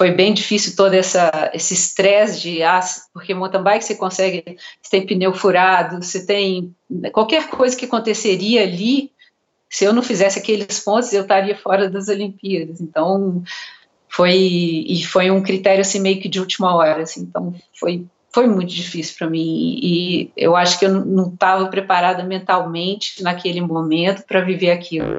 foi bem difícil todo essa, esse estresse de ah, porque mountain bike você consegue, você tem pneu furado, você tem qualquer coisa que aconteceria ali, se eu não fizesse aqueles pontos, eu estaria fora das Olimpíadas. Então, foi e foi um critério assim meio que de última hora, assim, então foi foi muito difícil para mim e eu acho que eu não estava preparada mentalmente naquele momento para viver aquilo.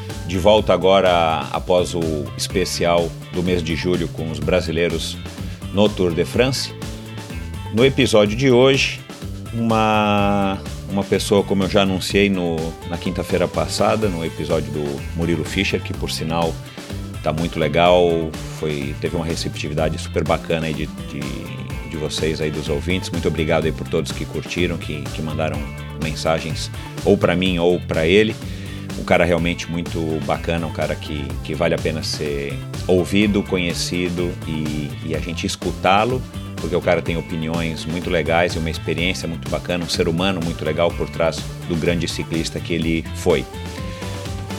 de volta agora após o especial do mês de julho com os brasileiros no Tour de France. No episódio de hoje, uma, uma pessoa, como eu já anunciei no, na quinta-feira passada, no episódio do Murilo Fischer, que por sinal está muito legal, foi, teve uma receptividade super bacana aí de, de, de, vocês aí, dos ouvintes. Muito obrigado aí por todos que curtiram, que, que mandaram mensagens ou para mim ou para ele um cara realmente muito bacana, um cara que, que vale a pena ser ouvido, conhecido e, e a gente escutá-lo, porque o cara tem opiniões muito legais e uma experiência muito bacana, um ser humano muito legal por trás do grande ciclista que ele foi.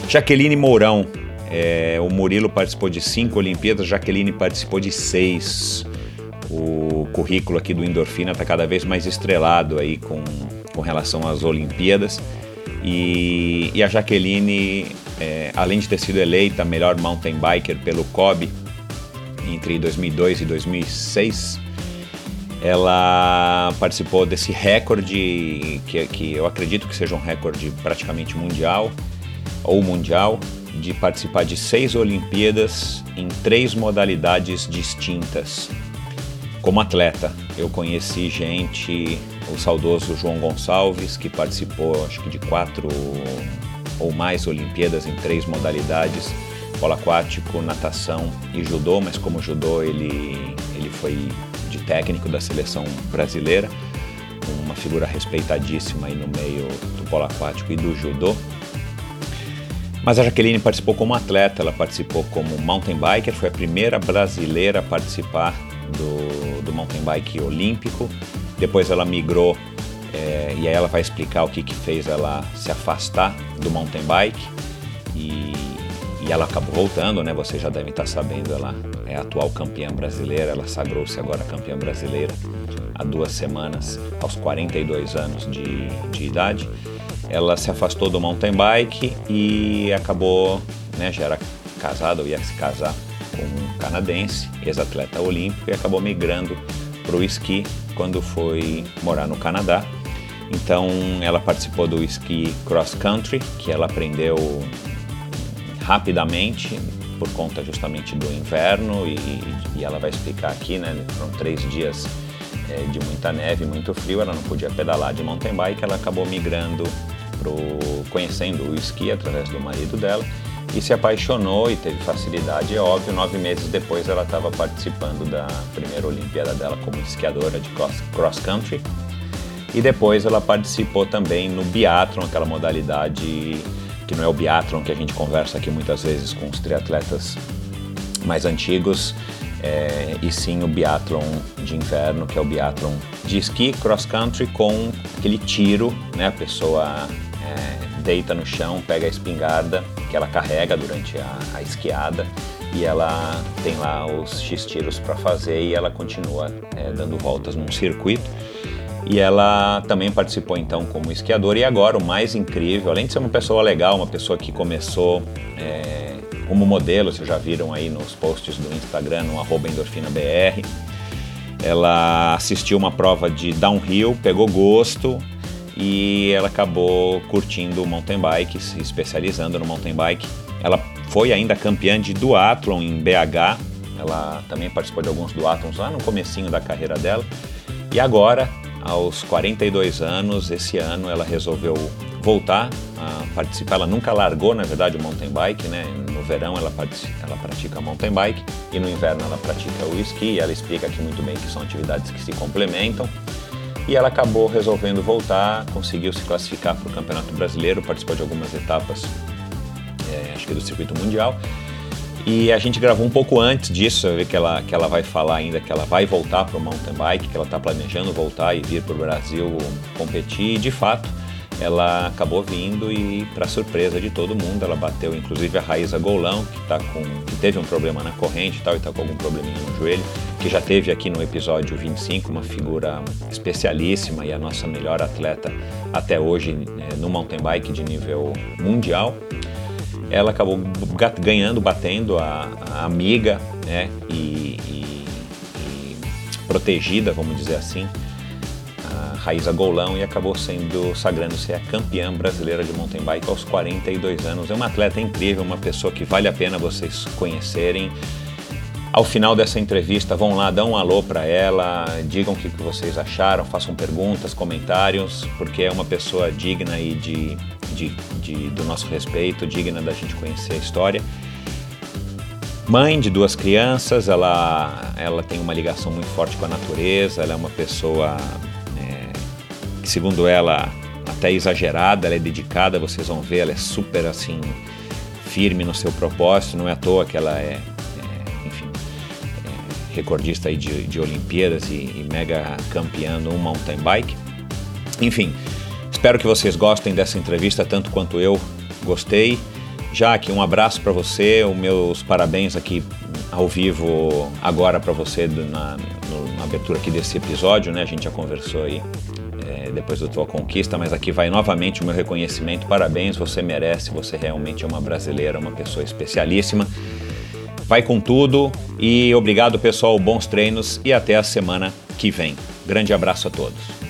Jaqueline Mourão, é, o Murilo participou de cinco Olimpíadas, Jaqueline participou de seis. O currículo aqui do Endorfina está cada vez mais estrelado aí com, com relação às Olimpíadas. E, e a Jaqueline, é, além de ter sido eleita melhor mountain biker pelo COB entre 2002 e 2006, ela participou desse recorde que, que eu acredito que seja um recorde praticamente mundial ou mundial de participar de seis Olimpíadas em três modalidades distintas. Como atleta, eu conheci gente o saudoso João Gonçalves, que participou acho que de quatro ou mais Olimpíadas em três modalidades, polo aquático, natação e judô, mas como judô ele, ele foi de técnico da seleção brasileira, uma figura respeitadíssima aí no meio do polo aquático e do judô. Mas a Jaqueline participou como atleta, ela participou como mountain biker, foi a primeira brasileira a participar do, do mountain bike olímpico depois ela migrou é, e aí ela vai explicar o que, que fez ela se afastar do mountain bike e, e ela acabou voltando, né? Você já deve estar sabendo, ela é a atual campeã brasileira, ela sagrou-se agora campeã brasileira há duas semanas, aos 42 anos de, de idade. Ela se afastou do mountain bike e acabou, né, já era casada ou ia se casar com um canadense, ex-atleta olímpico, e acabou migrando para o esqui quando foi morar no Canadá. Então ela participou do esqui cross country, que ela aprendeu rapidamente por conta justamente do inverno e, e ela vai explicar aqui, né? Foram três dias é, de muita neve, muito frio, ela não podia pedalar de mountain bike, ela acabou migrando pro conhecendo o esqui através do marido dela e se apaixonou e teve facilidade. É óbvio, nove meses depois ela estava participando da primeira Olimpíada dela como esquiadora de cross, country E depois ela participou também no biathlon, aquela modalidade que não é o biathlon que a gente conversa aqui muitas vezes com os triatletas mais antigos, é, e sim o biathlon de inverno, que é o biathlon de esqui cross country com aquele tiro, né? A pessoa é, deita no chão, pega a espingarda que ela carrega durante a, a esquiada e ela tem lá os X tiros para fazer e ela continua é, dando voltas num circuito. E ela também participou então como esquiadora e agora o mais incrível, além de ser uma pessoa legal, uma pessoa que começou é, como modelo, vocês já viram aí nos posts do Instagram, no arroba endorfinabr, ela assistiu uma prova de downhill, pegou gosto e ela acabou curtindo o mountain bike, se especializando no mountain bike. Ela foi ainda campeã de duathlon em BH, ela também participou de alguns duathlons lá no comecinho da carreira dela. E agora aos 42 anos, esse ano ela resolveu voltar a participar. Ela nunca largou, na verdade, o mountain bike, né? No verão ela, ela pratica mountain bike e no inverno ela pratica o esqui. Ela explica aqui muito bem que são atividades que se complementam. E ela acabou resolvendo voltar, conseguiu se classificar para o Campeonato Brasileiro, participou de algumas etapas, é, acho que do circuito mundial. E a gente gravou um pouco antes disso, ver que ela, que ela vai falar ainda que ela vai voltar para o mountain bike, que ela está planejando voltar e vir para o Brasil competir. E de fato, ela acabou vindo e, para surpresa de todo mundo, ela bateu inclusive a Raíza Golão, que, tá com, que teve um problema na corrente e tal, e está com algum probleminha no joelho, que já teve aqui no episódio 25 uma figura especialíssima e a nossa melhor atleta até hoje é, no mountain bike de nível mundial. Ela acabou ganhando, batendo a, a amiga né, e, e, e, protegida, vamos dizer assim, a Raíza Golão e acabou sendo sagrando-se a campeã brasileira de mountain bike aos 42 anos. É uma atleta incrível, uma pessoa que vale a pena vocês conhecerem. Ao final dessa entrevista, vão lá, dão um alô para ela, digam o que vocês acharam, façam perguntas, comentários, porque é uma pessoa digna e de de, de, do nosso respeito, digna da gente conhecer a história. Mãe de duas crianças, ela, ela tem uma ligação muito forte com a natureza, ela é uma pessoa que, segundo ela, até exagerada, ela é dedicada, vocês vão ver, ela é super assim, firme no seu propósito, não é à toa que ela é, é enfim, é recordista aí de, de Olimpíadas e, e mega campeã no mountain bike. Enfim, Espero que vocês gostem dessa entrevista tanto quanto eu gostei. Jaque, um abraço para você, os meus parabéns aqui ao vivo agora para você na, na abertura aqui desse episódio, né? A gente já conversou aí é, depois da tua conquista, mas aqui vai novamente o meu reconhecimento. Parabéns, você merece, você realmente é uma brasileira, uma pessoa especialíssima. Vai com tudo e obrigado pessoal, bons treinos e até a semana que vem. Grande abraço a todos.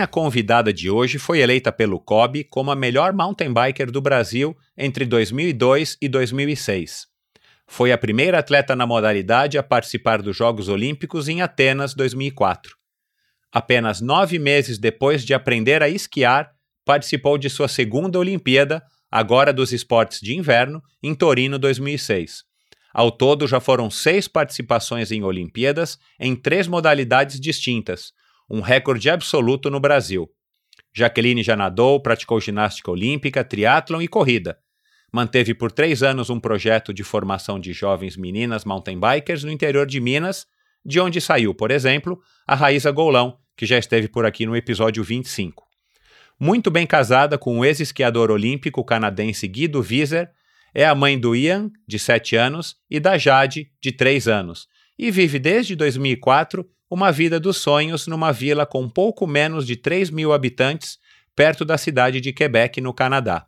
Minha convidada de hoje foi eleita pelo COB como a melhor mountain biker do Brasil entre 2002 e 2006. Foi a primeira atleta na modalidade a participar dos Jogos Olímpicos em Atenas 2004. Apenas nove meses depois de aprender a esquiar, participou de sua segunda Olimpíada, agora dos esportes de inverno, em Torino 2006. Ao todo, já foram seis participações em Olimpíadas em três modalidades distintas, um recorde absoluto no Brasil. Jaqueline já nadou, praticou ginástica olímpica, triatlon e corrida. Manteve por três anos um projeto de formação de jovens meninas mountain bikers no interior de Minas, de onde saiu, por exemplo, a Raíza Golão, que já esteve por aqui no episódio 25. Muito bem casada com o ex-esquiador olímpico canadense Guido Wieser, é a mãe do Ian, de 7 anos, e da Jade, de 3 anos, e vive desde 2004 uma vida dos sonhos numa vila com pouco menos de 3 mil habitantes, perto da cidade de Quebec, no Canadá.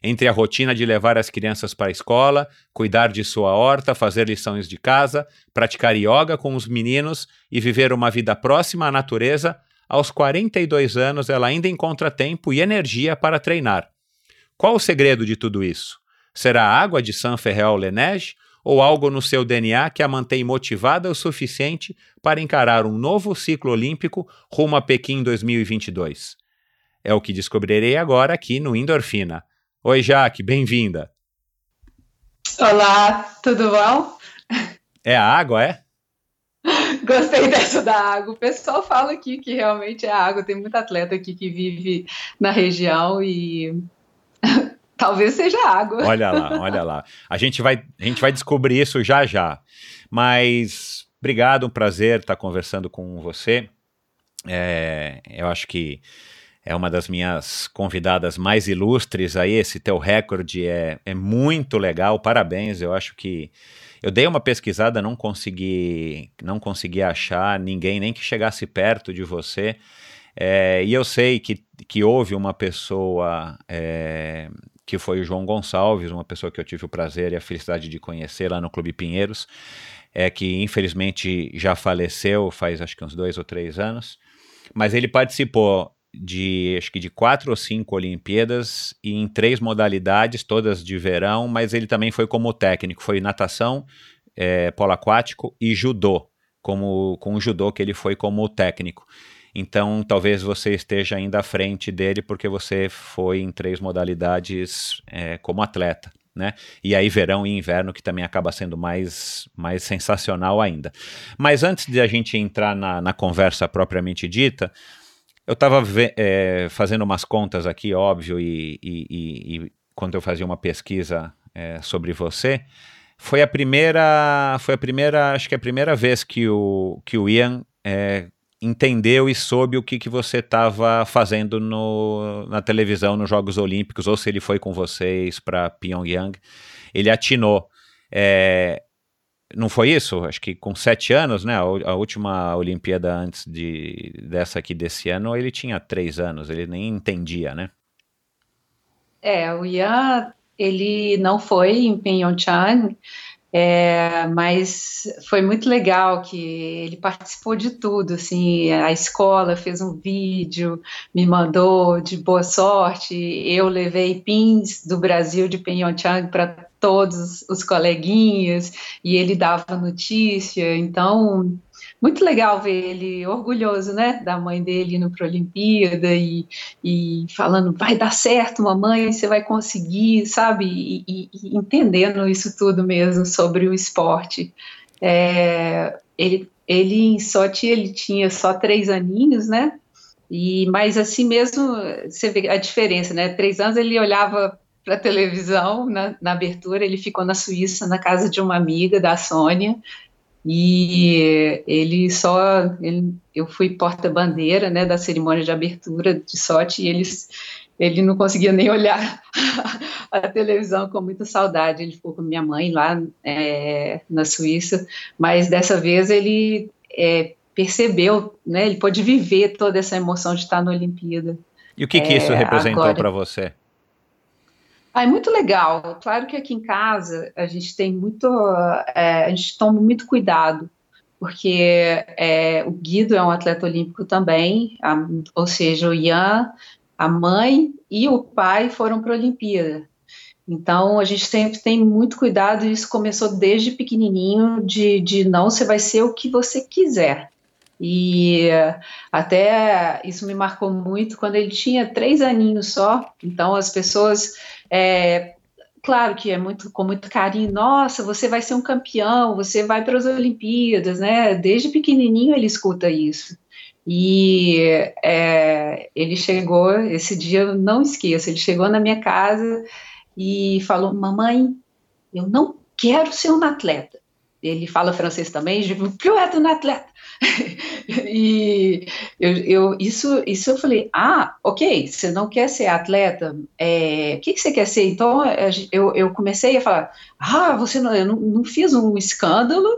Entre a rotina de levar as crianças para a escola, cuidar de sua horta, fazer lições de casa, praticar yoga com os meninos e viver uma vida próxima à natureza, aos 42 anos ela ainda encontra tempo e energia para treinar. Qual o segredo de tudo isso? Será a água de San Ferreol Lenege ou algo no seu DNA que a mantém motivada o suficiente para encarar um novo ciclo olímpico rumo a Pequim 2022? É o que descobrirei agora aqui no Endorfina. Oi, Jaque, bem-vinda. Olá, tudo bom? É a água, é? Gostei dessa da água. O pessoal fala aqui que realmente é água. Tem muito atleta aqui que vive na região e talvez seja água. Olha lá, olha lá. A gente vai, a gente vai descobrir isso já já. Mas obrigado, um prazer estar conversando com você. É, eu acho que é uma das minhas convidadas mais ilustres aí. Esse teu recorde é, é muito legal. Parabéns. Eu acho que eu dei uma pesquisada, não consegui, não consegui achar ninguém nem que chegasse perto de você. É, e eu sei que, que houve uma pessoa é, que foi o João Gonçalves, uma pessoa que eu tive o prazer e a felicidade de conhecer lá no Clube Pinheiros, é que infelizmente já faleceu faz acho que uns dois ou três anos, mas ele participou de acho que de quatro ou cinco Olimpíadas e em três modalidades, todas de verão, mas ele também foi como técnico, foi natação, é, polo aquático e judô, como com o judô que ele foi como técnico. Então, talvez você esteja ainda à frente dele porque você foi em três modalidades é, como atleta. Né? E aí verão e inverno que também acaba sendo mais, mais sensacional ainda. Mas antes de a gente entrar na, na conversa propriamente dita, eu estava é, fazendo umas contas aqui, óbvio, e, e, e, e quando eu fazia uma pesquisa é, sobre você, foi a primeira, foi a primeira, acho que é a primeira vez que o, que o Ian é, entendeu e soube o que, que você estava fazendo no, na televisão nos Jogos Olímpicos, ou se ele foi com vocês para Pyongyang, ele atinou. É, não foi isso? Acho que com sete anos, né? A, última Olimpíada antes de, dessa aqui desse ano, ele tinha três anos, ele nem entendia, né? É, o Ian, ele não foi em Pyeongchang, é, mas foi muito legal que ele participou de tudo, assim, a escola fez um vídeo, me mandou de boa sorte, eu levei pins do Brasil de Pyeongchang para todos os coleguinhas e ele dava notícia, então muito legal ver ele orgulhoso, né, da mãe dele indo para a Olimpíada e, e falando, vai dar certo, mamãe, você vai conseguir, sabe, e, e, entendendo isso tudo mesmo sobre o esporte. É, ele, ele em Sochi, ele tinha só três aninhos, né, e, mas assim mesmo, você vê a diferença, né, três anos ele olhava para televisão na, na, abertura. Ele ficou na Suíça, na casa de uma amiga da Sônia, e ele só. Ele, eu fui porta-bandeira né, da cerimônia de abertura de sorte, e eles, ele não conseguia nem olhar a televisão com muita saudade. Ele ficou com minha mãe lá é, na Suíça, mas dessa vez ele é, percebeu, né, ele pôde viver toda essa emoção de estar na Olimpíada. E o que, que isso é, representou para você? Ah, é muito legal. Claro que aqui em casa a gente tem muito, é, a gente toma muito cuidado, porque é, o Guido é um atleta olímpico também, a, ou seja, o Ian, a mãe e o pai foram para a Olimpíada. Então a gente sempre tem muito cuidado, e isso começou desde pequenininho, de, de não, você vai ser o que você quiser. E até isso me marcou muito quando ele tinha três aninhos só. Então as pessoas, é, claro que é muito com muito carinho. Nossa, você vai ser um campeão, você vai para as Olimpíadas, né? Desde pequenininho ele escuta isso. E é, ele chegou esse dia, eu não esqueço. Ele chegou na minha casa e falou: "Mamãe, eu não quero ser um atleta." Ele fala francês também, je veux plus être un atleta. E eu, eu, isso, isso eu falei, ah, ok, você não quer ser atleta, é, o que, que você quer ser? Então eu, eu comecei a falar, ah, você não, eu não, não fiz um escândalo,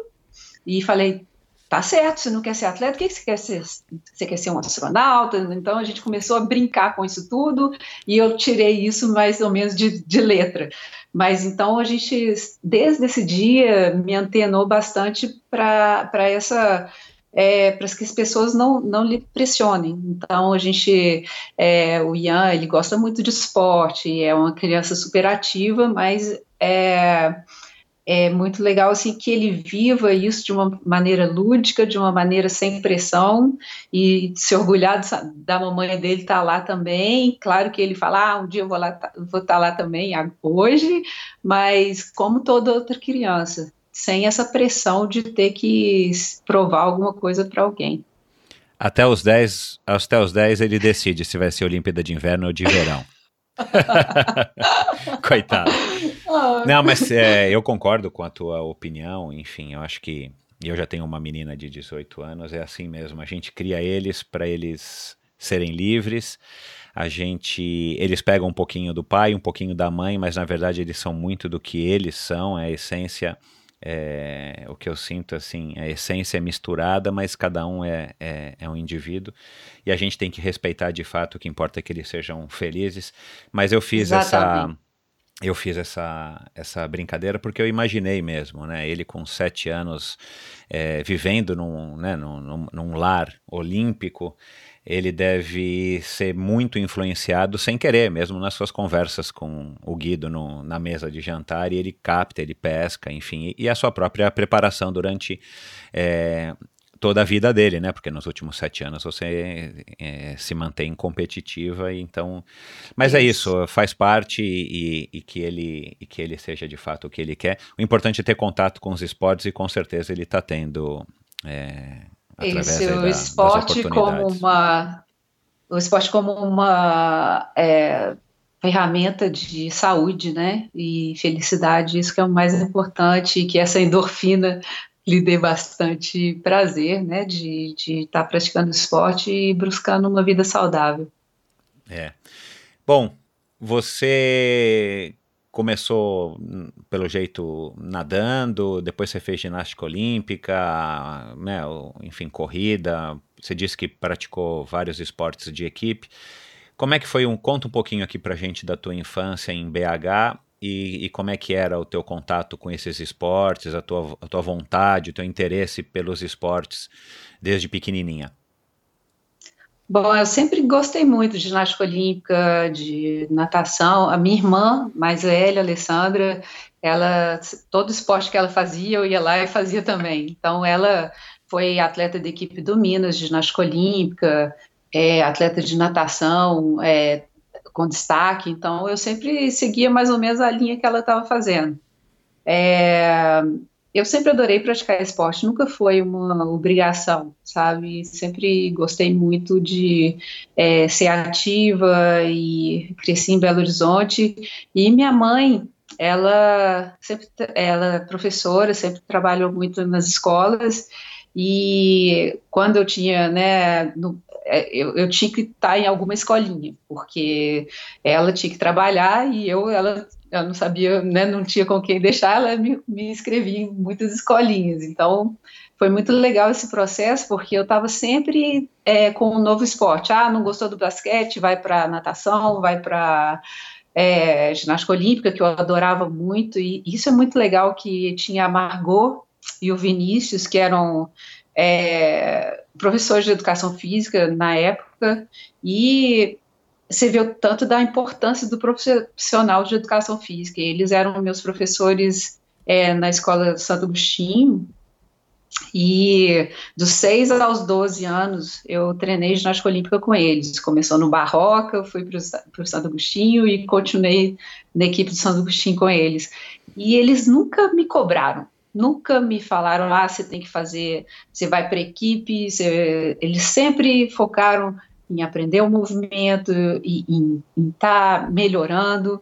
e falei, tá certo, você não quer ser atleta, o que, que você quer ser? Você quer ser um astronauta? Então a gente começou a brincar com isso tudo, e eu tirei isso mais ou menos de, de letra. Mas então a gente, desde esse dia, me antenou bastante para essa é, para que as pessoas não, não lhe pressionem. Então, a gente, é, o Ian, ele gosta muito de esporte, é uma criança super ativa, mas é, é muito legal assim que ele viva isso de uma maneira lúdica, de uma maneira sem pressão e se orgulhar da mamãe dele estar tá lá também. Claro que ele fala, ah, um dia eu vou lá, vou estar tá lá também hoje, mas como toda outra criança, sem essa pressão de ter que provar alguma coisa para alguém. Até os 10, até os 10 ele decide se vai ser Olimpíada de Inverno ou de Verão. Coitado. Não, mas é, eu concordo com a tua opinião. Enfim, eu acho que eu já tenho uma menina de 18 anos, é assim mesmo. A gente cria eles para eles serem livres. A gente, eles pegam um pouquinho do pai, um pouquinho da mãe, mas na verdade eles são muito do que eles são, é a essência é, o que eu sinto assim, a essência é misturada, mas cada um é, é, é, um indivíduo e a gente tem que respeitar de fato o que importa é que eles sejam felizes. Mas eu fiz Exatamente. essa eu fiz essa, essa brincadeira porque eu imaginei mesmo, né? Ele com sete anos é, vivendo num, né, num, num lar olímpico ele deve ser muito influenciado sem querer, mesmo nas suas conversas com o Guido no, na mesa de jantar, e ele capta, ele pesca, enfim, e, a sua própria preparação durante é, toda a vida dele, né? Porque nos últimos sete anos você é, se mantém competitiva, então. Mas é isso. é isso, faz parte e, e, que ele, e que ele seja de fato o que ele quer. O importante é ter contato com os esportes e com certeza ele está tendo. É, isso, o esporte como uma o esporte como uma é, ferramenta de saúde, né, e felicidade, isso que é o mais importante, que essa endorfina lhe dê bastante prazer, né, de estar tá praticando esporte e buscando uma vida saudável. É. Bom, você começou, pelo jeito, nadando, depois você fez ginástica olímpica, né, enfim, corrida, você disse que praticou vários esportes de equipe. Como é que foi um, conta um pouquinho aqui pra gente da tua infância em BH e, e como é que era o teu contato com esses esportes, a tua, a tua vontade, o teu interesse pelos esportes desde pequenininha? Bom, eu sempre gostei muito de ginástica olímpica, de natação. A minha irmã mais velha, Alessandra, ela todo esporte que ela fazia, eu ia lá e fazia também. Então, ela foi atleta da equipe do Minas de ginástica olímpica, é, atleta de natação, é, com destaque. Então, eu sempre seguia mais ou menos a linha que ela estava fazendo. É, eu sempre adorei praticar esporte, nunca foi uma obrigação, sabe? Sempre gostei muito de é, ser ativa e cresci em Belo Horizonte. E minha mãe, ela sempre, ela é professora, sempre trabalhou muito nas escolas. E quando eu tinha, né, no, eu, eu, tinha que estar em alguma escolinha, porque ela tinha que trabalhar e eu, ela não sabia, né, não tinha com quem deixar, ela me, me inscrevia em muitas escolinhas. Então, foi muito legal esse processo, porque eu estava sempre é, com um novo esporte. Ah, não gostou do basquete, vai para natação, vai para é, ginástica olímpica, que eu adorava muito. E isso é muito legal, que tinha a Margot e o Vinícius, que eram é, professores de educação física na época, e você vê o tanto da importância do profissional de educação física. Eles eram meus professores é, na escola Santo Agostinho, e dos 6 aos 12 anos eu treinei ginástica olímpica com eles. Começou no Barroca, fui para o Santo Agostinho e continuei na equipe do Santo Agostinho com eles. E eles nunca me cobraram, nunca me falaram, ah, você tem que fazer, você vai para equipe, você... eles sempre focaram em aprender o movimento e em estar tá melhorando.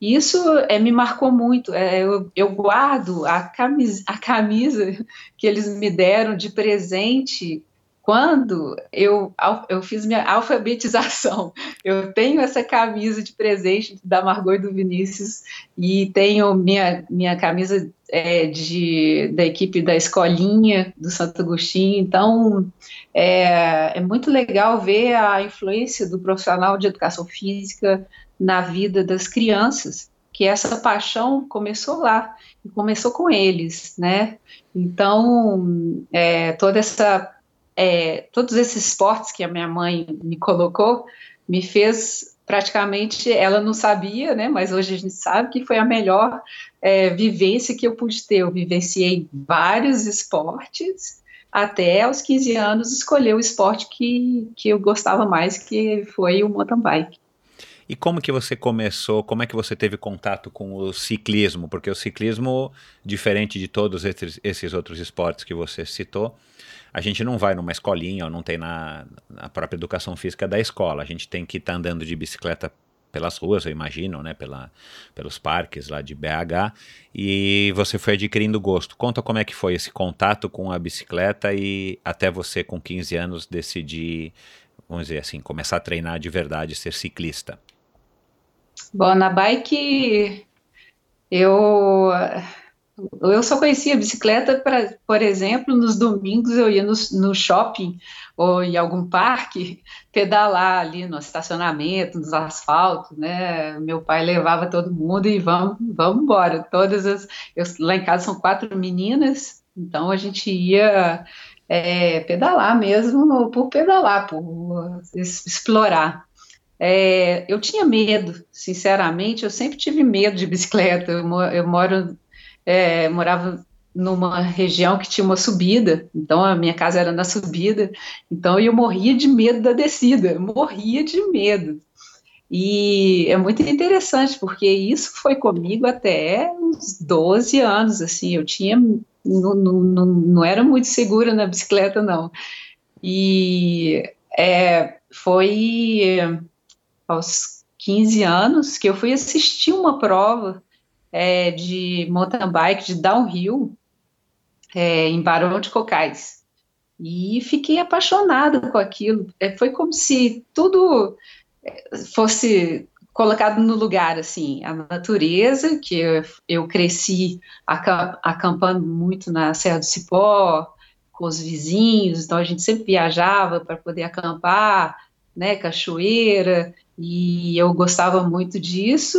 E isso é, me marcou muito. É, eu, eu, guardo a camisa, a camisa que eles me deram de presente quando eu, eu fiz minha alfabetização. Eu tenho essa camisa de presente da Margot e do Vinícius e tenho minha, minha camisa é, de, da equipe da escolinha do Santo Agostinho. Então, é, é muito legal ver a influência do profissional de educação física na vida das crianças, que essa paixão começou lá, começou com eles, né? Então, é, toda essa, é, todos esses esportes que a minha mãe me colocou, me fez praticamente ela não sabia, né? Mas hoje a gente sabe que foi a melhor é, vivência que eu pude ter. Eu vivenciei vários esportes até aos 15 anos escolher o esporte que, que eu gostava mais, que foi o mountain bike. E como que você começou, como é que você teve contato com o ciclismo? Porque o ciclismo, diferente de todos esses, esses outros esportes que você citou, a gente não vai numa escolinha ou não tem na, na própria educação física da escola. A gente tem que estar tá andando de bicicleta pelas ruas, eu imagino, né, pela, pelos parques lá de BH, e você foi adquirindo gosto. Conta como é que foi esse contato com a bicicleta e até você com 15 anos decidir, vamos dizer assim, começar a treinar de verdade, ser ciclista. Bom, na bike eu eu só conhecia bicicleta para, por exemplo, nos domingos eu ia no, no, shopping ou em algum parque pedalar ali no estacionamento, nos asfaltos, né? Meu pai levava todo mundo e vamos, vamos embora. Todas as, eu, lá em casa são quatro meninas, então a gente ia é, pedalar mesmo por pedalar, por explorar. É, eu tinha medo, sinceramente, eu sempre tive medo de bicicleta. Eu moro, é, morava numa região que tinha uma subida, então a minha casa era na subida, então eu morria de medo da descida, morria de medo. E é muito interessante, porque isso foi comigo até uns 12 anos, assim, eu tinha, não, não, não era muito segura na bicicleta, não. E é, foi aos 15 anos, que eu fui assistir uma prova é, de mountain bike, de downhill, é, em Barão de Cocais. E fiquei apaixonada com aquilo. É, foi como se tudo é, fosse colocado no lugar, assim, a natureza, que eu, eu cresci acampando muito na Serra do Cipó, com os vizinhos, então a gente sempre viajava para poder acampar, né, cachoeira, e eu gostava muito disso,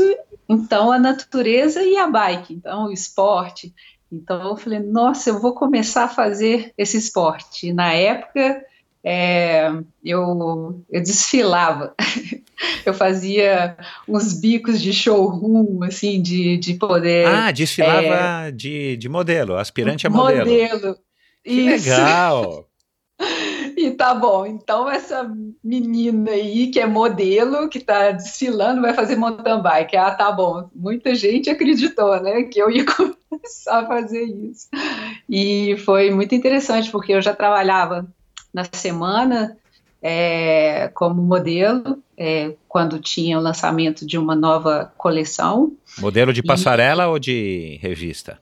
então a natureza e a bike, então o esporte. Então eu falei, nossa, eu vou começar a fazer esse esporte. E na época é, eu, eu desfilava, eu fazia uns bicos de showroom, assim, de, de poder. Ah, desfilava é, de, de modelo, aspirante a modelo. Modelo. Que Isso. legal! Tá bom, então essa menina aí que é modelo, que tá desfilando, vai fazer mountain bike. Ah, tá bom. Muita gente acreditou, né, que eu ia começar a fazer isso. E foi muito interessante, porque eu já trabalhava na semana é, como modelo, é, quando tinha o lançamento de uma nova coleção. Modelo de passarela e... ou de revista?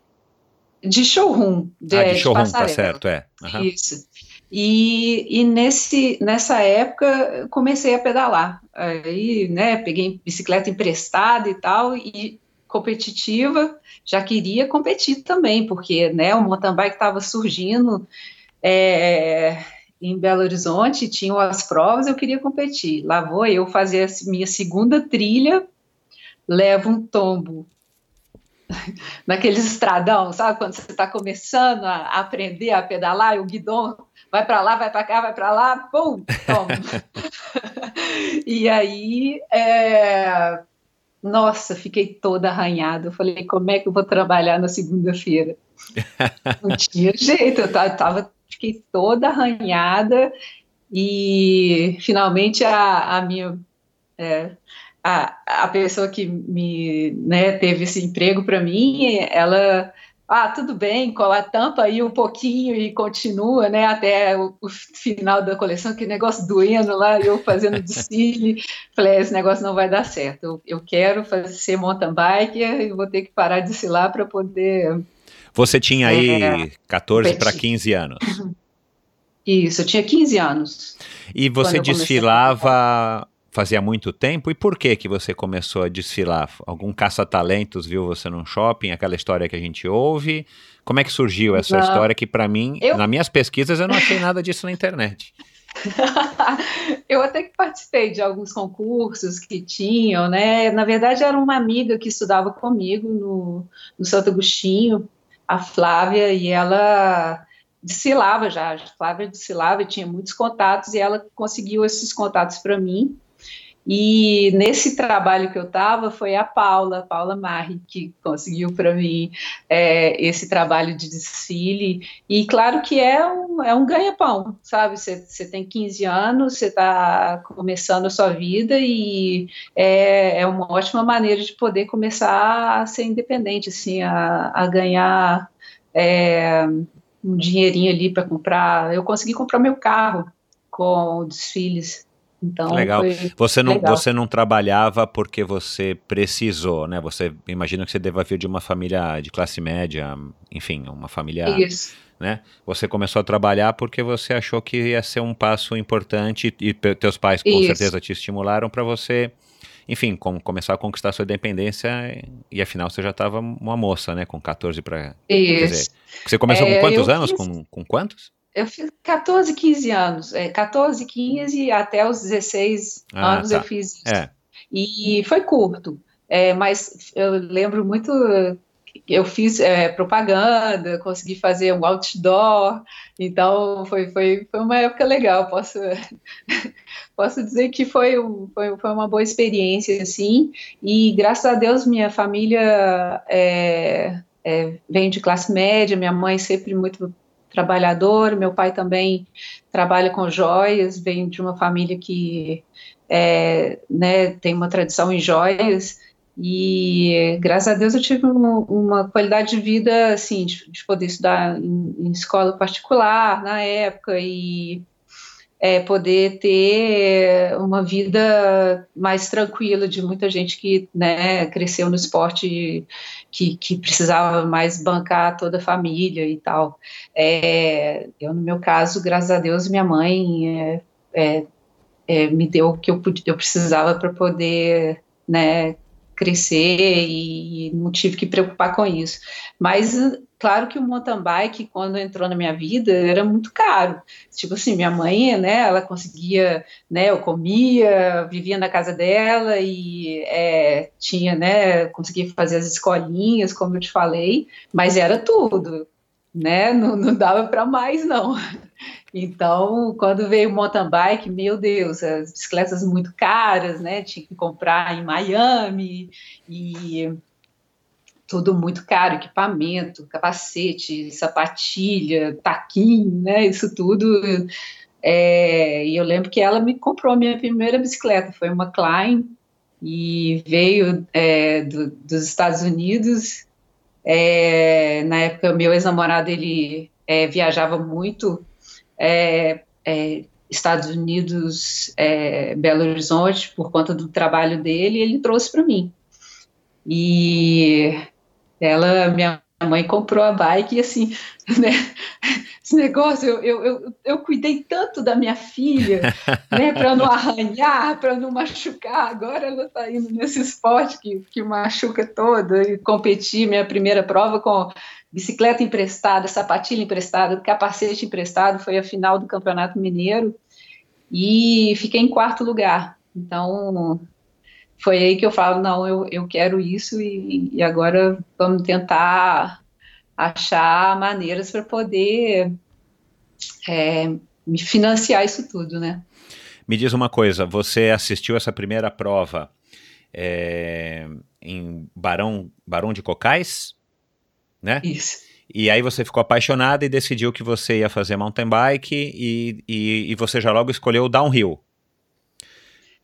De showroom. De, ah, de showroom, de tá certo, é. Uhum. Isso. E, e nesse, nessa época comecei a pedalar. Aí, né, peguei bicicleta emprestada e tal, e competitiva, já queria competir também, porque, né, o mountain bike estava surgindo é, em Belo Horizonte, tinham as provas, eu queria competir. Lá vou eu fazer a minha segunda trilha, levo um tombo naqueles estradão, sabe? Quando você está começando a aprender a pedalar e o guidão vai para lá, vai para cá, vai para lá, pum, toma. e aí, é... nossa, fiquei toda arranhada. Eu falei, como é que eu vou trabalhar na segunda-feira? Não tinha jeito, eu tava, fiquei toda arranhada e finalmente a, a minha é, a, a pessoa que me né, teve esse emprego para mim, ela ah, tudo bem, cola tampa aí um pouquinho e continua, né, até o, o final da coleção, que negócio doendo lá, eu fazendo desfile, falei, esse negócio não vai dar certo, eu, eu quero fazer mountain bike e vou ter que parar de desfilar para poder... Você tinha aí é, 14 para 15 anos. Isso, eu tinha 15 anos. E você desfilava fazia muito tempo? E por que que você começou a desfilar? Algum caça-talentos viu você num shopping? Aquela história que a gente ouve? Como é que surgiu essa não. história que para mim, eu... nas minhas pesquisas, eu não achei nada disso na internet? eu até que participei de alguns concursos que tinham, né? Na verdade, era uma amiga que estudava comigo no, no Santo Agostinho, a Flávia, e ela desfilava já. A Flávia desfilava e tinha muitos contatos, e ela conseguiu esses contatos para mim. E nesse trabalho que eu estava foi a Paula, Paula Marri, que conseguiu para mim é, esse trabalho de desfile. E claro que é um, é um ganha-pão, sabe? Você tem 15 anos, você está começando a sua vida e é, é, uma ótima maneira de poder começar a ser independente, assim, a, a ganhar. É, um dinheirinho ali para comprar. Eu consegui comprar meu carro com desfiles. Então, legal. Você não, legal. você não trabalhava porque você precisou, né? Você imagina que você deva vir de uma família de classe média, enfim, uma família. Isso. Né? Você começou a trabalhar porque você achou que ia ser um passo importante e teus pais com Isso. certeza te estimularam para você enfim, com, começar a conquistar sua independência e afinal você já estava uma moça, né, com 14 para Isso. você começou é, com quantos anos? Fiz, com, com quantos? Eu fiz 14, 15 anos, é, 14, 15 até os 16 ah, anos tá. eu fiz isso. É. E foi curto, é, mas eu lembro muito eu fiz é, propaganda, consegui fazer um outdoor, então foi, foi, foi uma época legal, posso, posso dizer que foi, foi, foi uma boa experiência, assim, e graças a Deus minha família é, é, vem de classe média, minha mãe sempre muito trabalhadora, meu pai também trabalha com joias, vem de uma família que é, né, tem uma tradição em joias, e graças a Deus eu tive uma, uma qualidade de vida, assim, de, de poder estudar em, em, escola particular na época e é, poder ter uma vida mais tranquila de muita gente que né, cresceu no esporte que, que precisava mais bancar toda a família e tal. É, eu, no meu caso, graças a Deus, minha mãe é, é, é me deu o que eu, eu precisava para poder né, crescer e não tive que preocupar com isso. Mas claro que o mountain bike, quando entrou na minha vida, era muito caro. Tipo assim, minha mãe, né, ela conseguia, né, eu comia, vivia na casa dela e é, tinha, né, conseguia fazer as escolinhas, como eu te falei, mas era tudo, né, não, não dava para mais, não. Então, quando veio o mountain bike, meu Deus, as bicicletas muito caras, né? Tinha que comprar em Miami e tudo muito caro, equipamento, capacete, sapatilha, taquinho, né? Isso tudo. É, e eu lembro que ela me comprou a minha primeira bicicleta, foi uma Klein, e veio é, do, dos Estados Unidos. É, na época, meu ex-namorado, ele é, viajava muito é, é, Estados Unidos, é, Belo Horizonte, por conta do trabalho dele, ele trouxe para mim. E ela, minha mãe comprou a bike e assim, né, esse negócio, eu, eu, eu, eu cuidei tanto da minha filha, né, para não arranhar, para não machucar, agora ela está indo nesse esporte que, que machuca toda, e competi minha primeira prova com bicicleta emprestada, sapatilha emprestada, capacete emprestado, foi a final do Campeonato Mineiro e fiquei em quarto lugar. Então, foi aí que eu falo, não, eu, eu quero isso e, e agora vamos tentar achar maneiras para poder é, me financiar isso tudo, né? Me diz uma coisa, você assistiu essa primeira prova é, em Barão, Barão de Cocais? né? Isso. E aí você ficou apaixonada e decidiu que você ia fazer mountain bike e, e, e você já logo escolheu o downhill.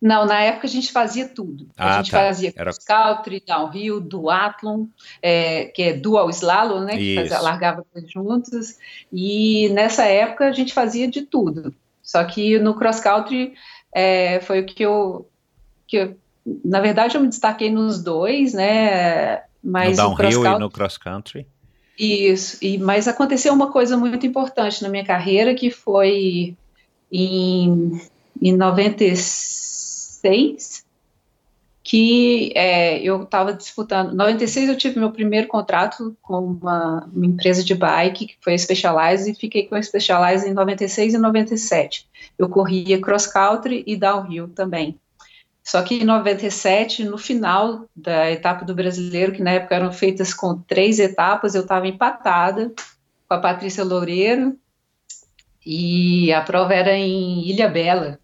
Não, na época a gente fazia tudo. Ah, a gente tá. fazia Era... country, downhill, duathlon, é, que é dual slalom, né? Que fazia, largava juntos. E nessa época a gente fazia de tudo. Só que no cross country é, foi o que eu, que eu, na verdade eu me destaquei nos dois, né? Mas no downhill e no cross country. Isso, e, mas aconteceu uma coisa muito importante na minha carreira, que foi em, em 96, que é, eu estava disputando. Em 96 eu tive meu primeiro contrato com uma, uma, empresa de bike, que foi a Specialized, e fiquei com a Specialized em 96 e 97. Eu corria cross country e downhill também. Só que em 97, no final da etapa do brasileiro, que na época eram feitas com três etapas, eu estava empatada com a Patrícia Loureiro e a prova era em Ilha Bela.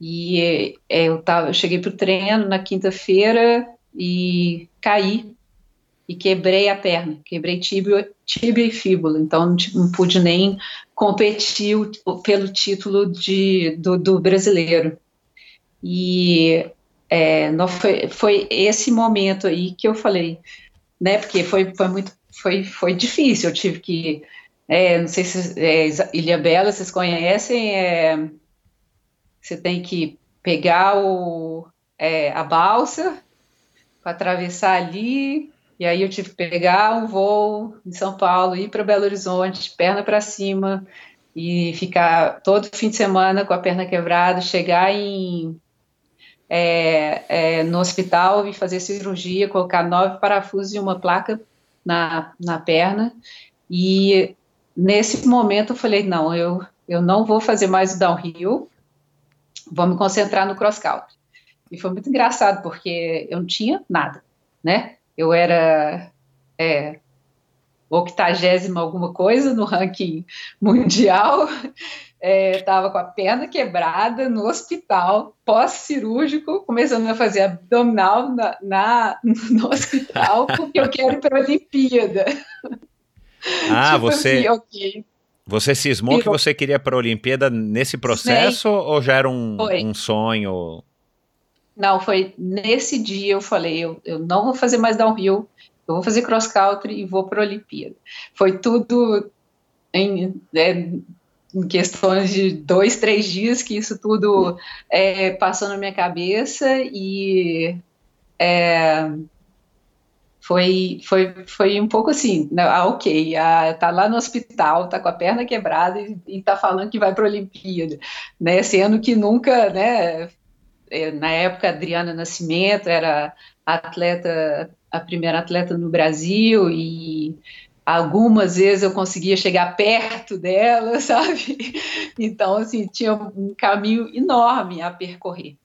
E é, eu, tava, eu cheguei para o treino na quinta-feira e caí e quebrei a perna, quebrei tíbia, tíbia e fíbula, então não, não pude nem competir pelo título de, do, do brasileiro. E é, não foi, foi esse momento aí que eu falei, né? Porque foi, foi muito, foi, foi difícil. Eu tive que, é, não sei se é, Ilha Bela vocês conhecem, é, você tem que pegar o, é, a balsa para atravessar ali. E aí eu tive que pegar um voo em São Paulo, ir para Belo Horizonte, perna para cima e ficar todo fim de semana com a perna quebrada, chegar em é, é, no hospital e fazer cirurgia, colocar nove parafusos e uma placa na, na perna. E nesse momento eu falei, não, eu, eu não vou fazer mais o downhill, vou me concentrar no cross country. E foi muito engraçado, porque eu não tinha nada, né? Eu era é, octagésima alguma coisa no ranking mundial, estava é, com a perna quebrada no hospital, pós-cirúrgico, começando a fazer abdominal na, na, no hospital, porque eu quero ir para a Olimpíada. Ah, tipo você. Assim, okay. Você cismou que você queria para a Olimpíada nesse processo ou já era um, um sonho? Não, foi nesse dia eu falei, eu, eu não vou fazer mais downhill, eu vou fazer cross country e vou para a Olimpíada. Foi tudo em, é, em questões de dois, três dias que isso tudo é, passou na minha cabeça e é, foi, foi, foi um pouco assim, né, ah, ok, ah, tá lá no hospital, tá com a perna quebrada e, e tá falando que vai para a Olimpíada, né, sendo que nunca, né, é, na época Adriana Nascimento era atleta, a primeira atleta no Brasil e algumas vezes eu conseguia chegar perto dela, sabe? Então, assim, tinha um caminho enorme a percorrer.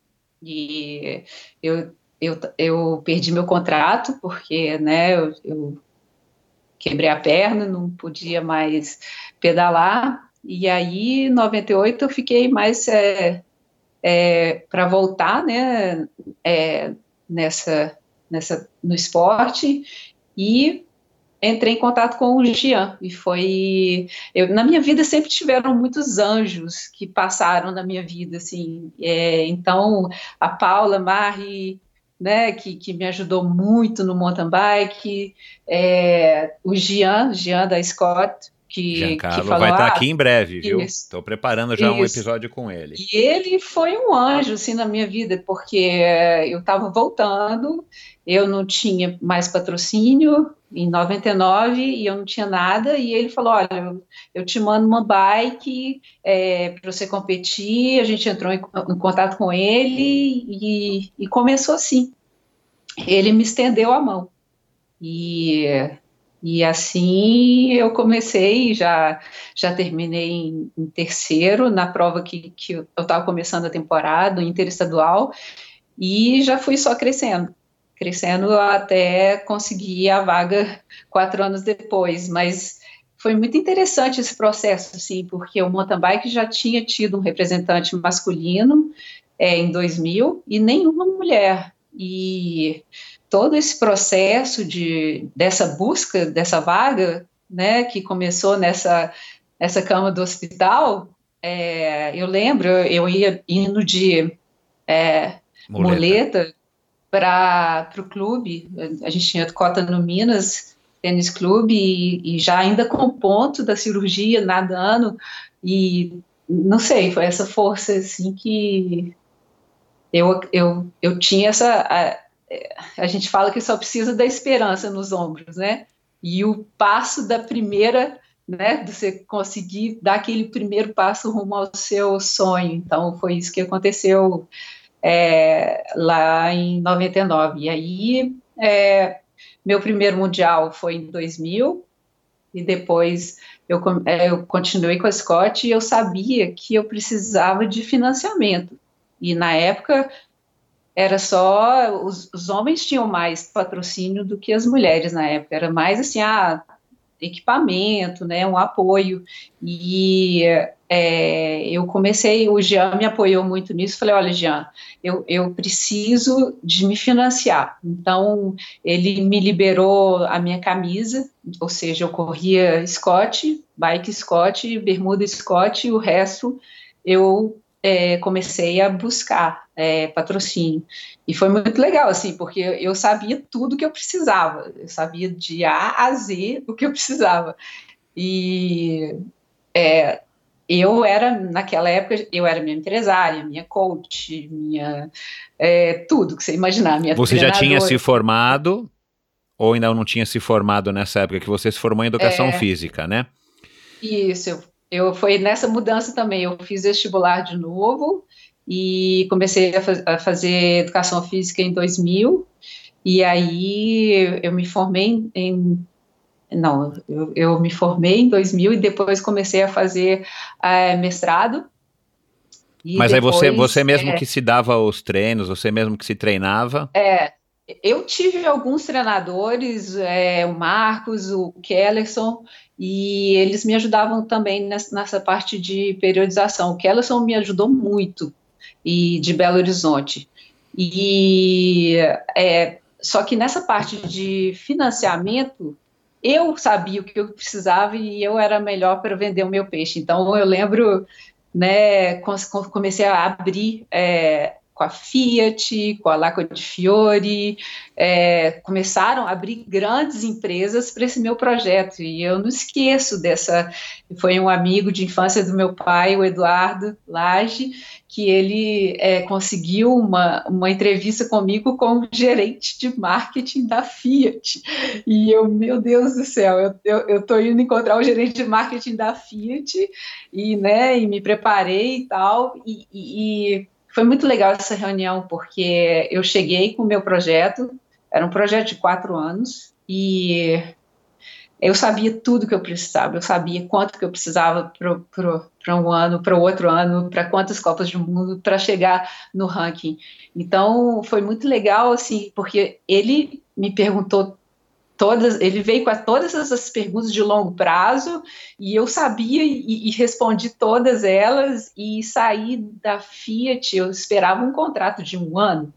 E eu, eu, eu perdi meu contrato, porque, né, eu, eu quebrei a perna, não podia mais pedalar, e aí, em 98, eu fiquei mais é, é, para voltar, né, é, nessa, nessa, no esporte, e entrei em contato com o Jean. E foi eu, na minha vida sempre tiveram muitos anjos que passaram na minha vida assim. É, então a Paula Mari né que, que me ajudou muito no mountain bike é, o Jean Jean da Scott que, Giancarlo que falou, vai estar tá aqui em breve, viu? Estou preparando já isso. um episódio com ele. E ele foi um anjo, assim, na minha vida, porque eu estava voltando, eu não tinha mais patrocínio em 99 e eu não tinha nada, e ele falou, olha, eu, te mando uma bike é, para você competir, a gente entrou em, em contato com ele e, e começou assim. Ele me estendeu a mão. E e assim eu comecei, já já terminei em, em terceiro na prova que, que eu estava começando a temporada, interestadual, e já fui só crescendo, crescendo até conseguir a vaga quatro anos depois. Mas foi muito interessante esse processo, assim, porque o mountain bike já tinha tido um representante masculino é, em 2000 e nenhuma mulher. E todo esse processo de, dessa busca dessa vaga, né, que começou nessa, nessa cama do hospital, é, eu lembro, eu ia indo de é, muleta, para o clube, a gente tinha cota no Minas Tênis Clube e, e, já ainda com ponto da cirurgia, nadando, e não sei, foi essa força assim que eu, eu, eu tinha essa a gente fala que só precisa da esperança nos ombros, né? E o passo da primeira, né? De você conseguir dar aquele primeiro passo rumo ao seu sonho. Então, foi isso que aconteceu é, lá em 99. E aí, é, meu primeiro mundial foi em 2000, e depois eu, é, eu continuei com a Scott e eu sabia que eu precisava de financiamento. E na época era só os, os, homens tinham mais patrocínio do que as mulheres na época era mais assim ah, equipamento né um apoio e é, eu comecei, o Jean me apoiou muito nisso, falei, olha, Jean, eu, eu preciso de me financiar. Então, ele me liberou a minha camisa, ou seja, eu corria Scott, bike Scott, bermuda Scott, e o resto eu é, comecei a buscar é, patrocínio. E foi muito legal, assim, porque eu sabia tudo que eu precisava, eu sabia de A a Z o que eu precisava. E é, eu era, naquela época, eu era minha empresária, minha coach, minha. É, tudo que você imaginar. Minha você já tinha se formado, ou ainda não tinha se formado nessa época que você se formou em educação é, física, né? Isso, eu, eu foi nessa mudança também. Eu fiz vestibular de novo e comecei a, faz, a fazer educação física em 2000. E aí eu me formei em não, eu, eu, me formei em 2000 e depois comecei a fazer é, mestrado. Mas depois, aí você, você mesmo é, que se dava os treinos, você mesmo que se treinava? É, eu tive alguns treinadores, é, o Marcos, o Kellerson, e eles me ajudavam também nessa, nessa parte de periodização. O Kellerson me ajudou muito, e de Belo Horizonte. E é, só que nessa parte de financiamento, eu sabia o que eu precisava e eu era melhor para vender o meu peixe. Então eu lembro, né, comecei a abrir é, com a Fiat, com a Laco de Fiore, é, começaram a abrir grandes empresas para esse meu projeto. E eu não esqueço dessa. Foi um amigo de infância do meu pai, o Eduardo Lage, que ele é, conseguiu uma, uma entrevista comigo como gerente de marketing da Fiat. E eu, meu Deus do céu, eu estou indo encontrar o gerente de marketing da Fiat e, né, e me preparei e tal. E, e, e foi muito legal essa reunião, porque eu cheguei com o meu projeto, era um projeto de quatro anos, e eu sabia tudo que eu precisava, eu sabia quanto que eu precisava para um ano, para o outro ano, para quantas Copas do Mundo, para chegar no ranking. Então, foi muito legal, assim, porque ele me perguntou todas, ele veio com todas essas perguntas de longo prazo, e eu sabia e, e respondi todas elas, e saí da Fiat, eu esperava um contrato de um ano,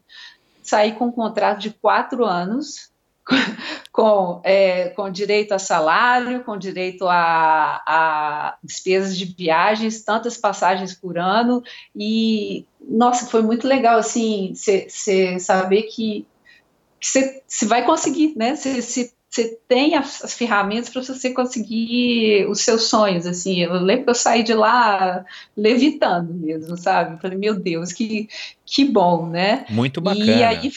saí com um contrato de quatro anos, com, é, com direito a salário, com direito a, a, despesas de viagens, tantas passagens por ano, e, nossa, foi muito legal, assim, você saber que você vai conseguir, né, você tem as, as ferramentas para você conseguir os seus sonhos, assim, eu lembro que eu saí de lá levitando mesmo, sabe, falei, meu Deus, que, que bom, né? Muito bacana. E aí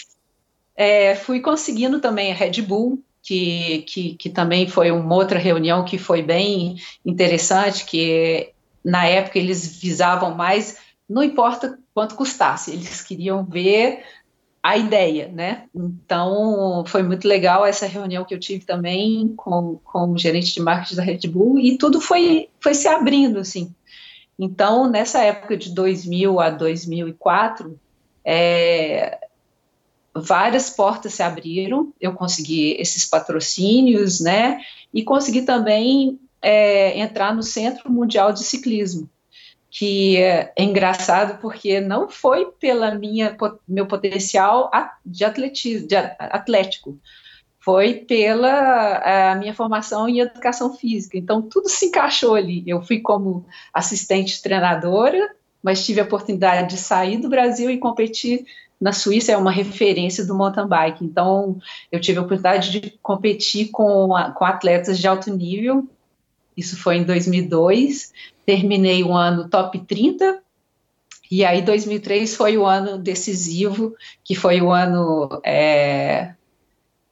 é, fui conseguindo também a Red Bull, que, que, que, também foi uma outra reunião que foi bem interessante, que na época eles visavam mais, não importa quanto custasse, eles queriam ver a ideia, né? Então foi muito legal essa reunião que eu tive também com, com o gerente de marketing da Red Bull e tudo foi, foi se abrindo, assim. Então, nessa época de 2000 a 2004, é, várias portas se abriram, eu consegui esses patrocínios, né, e consegui também é, entrar no Centro Mundial de Ciclismo, que é, é engraçado porque não foi pela minha meu potencial de atletismo, de atlético, foi pela minha formação em educação física. Então tudo se encaixou ali. Eu fui como assistente treinadora, mas tive a oportunidade de sair do Brasil e competir na Suíça é uma referência do mountain bike, então eu tive a oportunidade de competir com, com atletas de alto nível, isso foi em 2002, terminei o ano top 30, e aí 2003 foi o ano decisivo, que foi o ano é,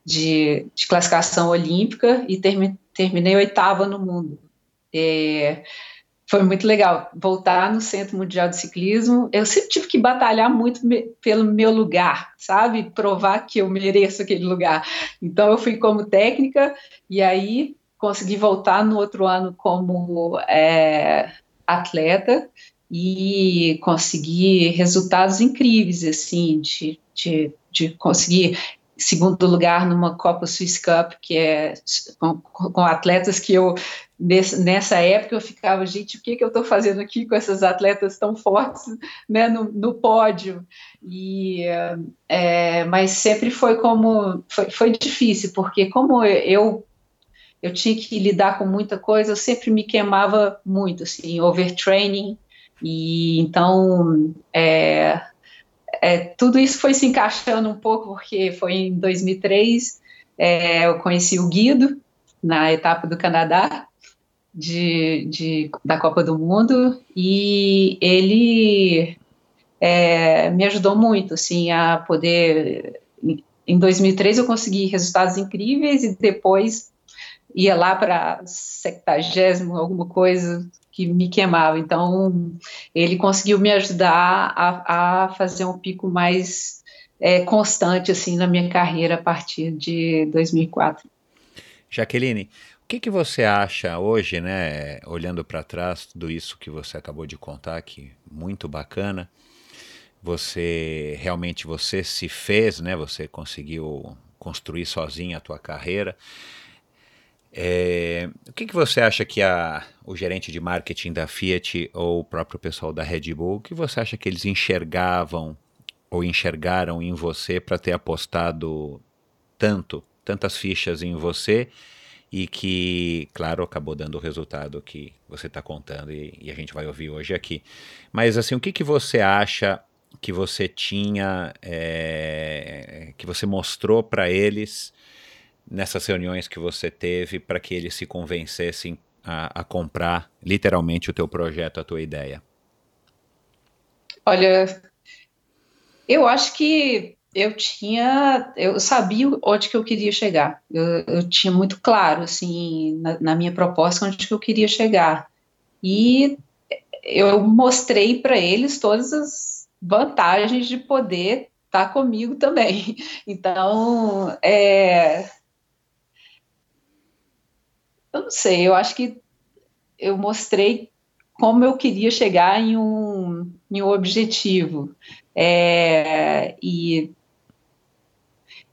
de, de, classificação olímpica, e termi, terminei oitava no mundo. É, foi muito legal voltar no Centro Mundial de Ciclismo. Eu sempre tive que batalhar muito me, pelo meu lugar, sabe? Provar que eu mereço aquele lugar. Então, eu fui como técnica e aí consegui voltar no outro ano como é, atleta e consegui resultados incríveis, assim, de, de, de conseguir segundo lugar numa Copa Swiss Cup, que é com, com atletas que eu, nessa época, eu ficava, gente, o que, que eu estou fazendo aqui com essas atletas tão fortes né, no, no pódio? E, é, mas sempre foi como, foi, foi difícil, porque como eu eu tinha que lidar com muita coisa, eu sempre me queimava muito, assim, overtraining, e então é, é, tudo isso foi se encaixando um pouco, porque foi em 2003, é, eu conheci o Guido na etapa do Canadá, de, de da Copa do Mundo, e ele é, me ajudou muito, assim, a poder... Em 2003 eu consegui resultados incríveis e depois ia lá para sectagésimo, alguma coisa que me queimava. Então, ele conseguiu me ajudar a, a fazer um pico mais é, constante assim na minha carreira a partir de 2004. Jaqueline, o que, que você acha hoje, né, olhando para trás, tudo isso que você acabou de contar, que muito bacana, você realmente você se fez, né, você conseguiu construir sozinha a tua carreira, é, o que, que você acha que a, o gerente de marketing da Fiat ou o próprio pessoal da Red Bull, o que você acha que eles enxergavam ou enxergaram em você para ter apostado tanto, tantas fichas em você e que, claro, acabou dando o resultado que você está contando e, e, a gente vai ouvir hoje aqui. Mas assim, o que, que você acha que você tinha, é, que você mostrou para eles nessas reuniões que você teve para que eles se convencessem a, a, comprar literalmente o teu projeto, a tua ideia? Olha, eu acho que eu tinha, eu sabia onde que eu queria chegar. Eu, eu tinha muito claro, assim, na, na, minha proposta onde que eu queria chegar. E eu mostrei para eles todas as vantagens de poder estar tá comigo também. Então, é, eu não sei, eu acho que eu mostrei como eu queria chegar em um, em um objetivo. É, e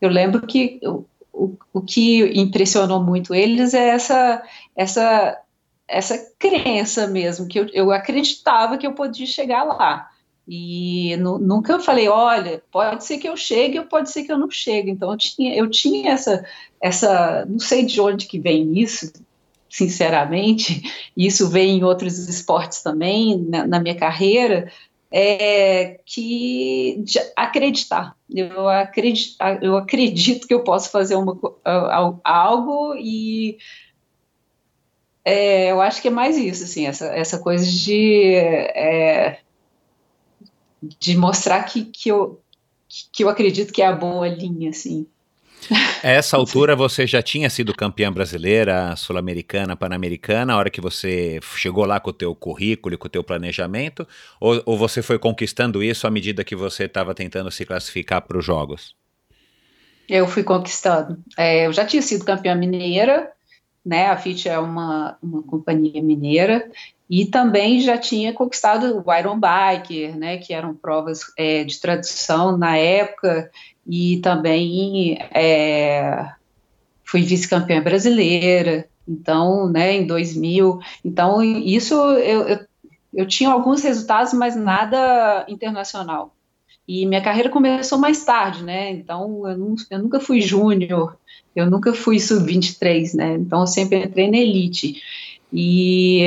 eu lembro que o, o, o, que impressionou muito eles é essa, essa, essa crença mesmo, que eu, eu acreditava que eu podia chegar lá. E nu, nunca falei, olha, pode ser que eu chegue ou pode ser que eu não chegue. Então eu tinha, eu tinha essa, essa, não sei de onde que vem isso, sinceramente, isso vem em outros esportes também, na, na minha carreira, é que acreditar. Eu acredito, eu acredito que eu posso fazer uma, algo e é, eu acho que é mais isso, assim, essa, essa coisa de, é, de mostrar que, que, eu, que eu acredito que é a boa linha, assim. A essa altura você já tinha sido campeã brasileira, sul-americana, pan-americana, a hora que você chegou lá com o teu currículo e com o teu planejamento, ou, ou você foi conquistando isso à medida que você estava tentando se classificar para os Jogos? Eu fui conquistando. É, eu já tinha sido campeã mineira, né? A FIT é uma, uma companhia mineira, e também já tinha conquistado o Iron Biker, né? Que eram provas é, de tradução na época, e também é, fui vice-campeã brasileira, então, né, em 2000, então isso eu, eu, eu tinha alguns resultados, mas nada internacional. E minha carreira começou mais tarde, né? Então eu, não, eu nunca fui júnior, eu nunca fui sub-23, né? Então eu sempre entrei na elite. E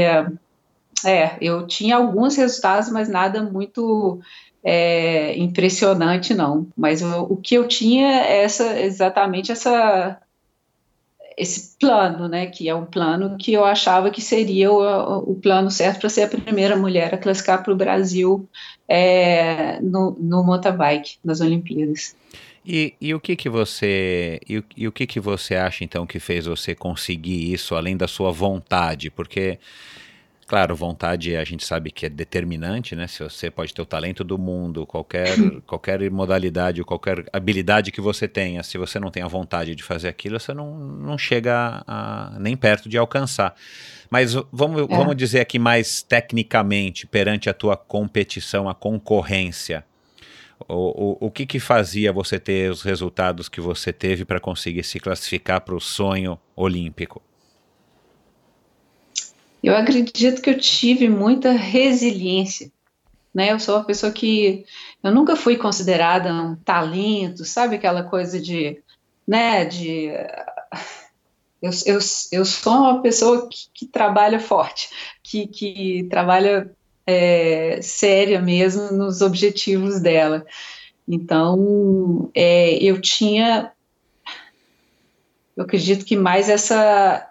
é, eu tinha alguns resultados, mas nada muito é, impressionante, não. Mas o, o, que eu tinha é essa, exatamente essa, esse plano, né? Que é um plano que eu achava que seria o, o plano certo para ser a primeira mulher a classificar para o Brasil é, no, no nas Olimpíadas. E, e, o que que você e, e, o que que você acha então que fez você conseguir isso além da sua vontade? Porque Claro, vontade a gente sabe que é determinante, né? Se você pode ter o talento do mundo, qualquer, qualquer modalidade, qualquer habilidade que você tenha, se você não tem a vontade de fazer aquilo, você não, não chega a, nem perto de alcançar. Mas vamos, é. vamos dizer aqui mais tecnicamente, perante a tua competição, a concorrência. O, o, o que, que fazia você ter os resultados que você teve para conseguir se classificar para o sonho olímpico? Eu acredito que eu tive muita resiliência. Né? Eu sou uma pessoa que eu nunca fui considerada um talento, sabe aquela coisa de, né, de eu, eu, eu sou uma pessoa que, que trabalha forte, que, que trabalha é, séria mesmo nos objetivos dela. Então, é, eu tinha, eu acredito que mais essa,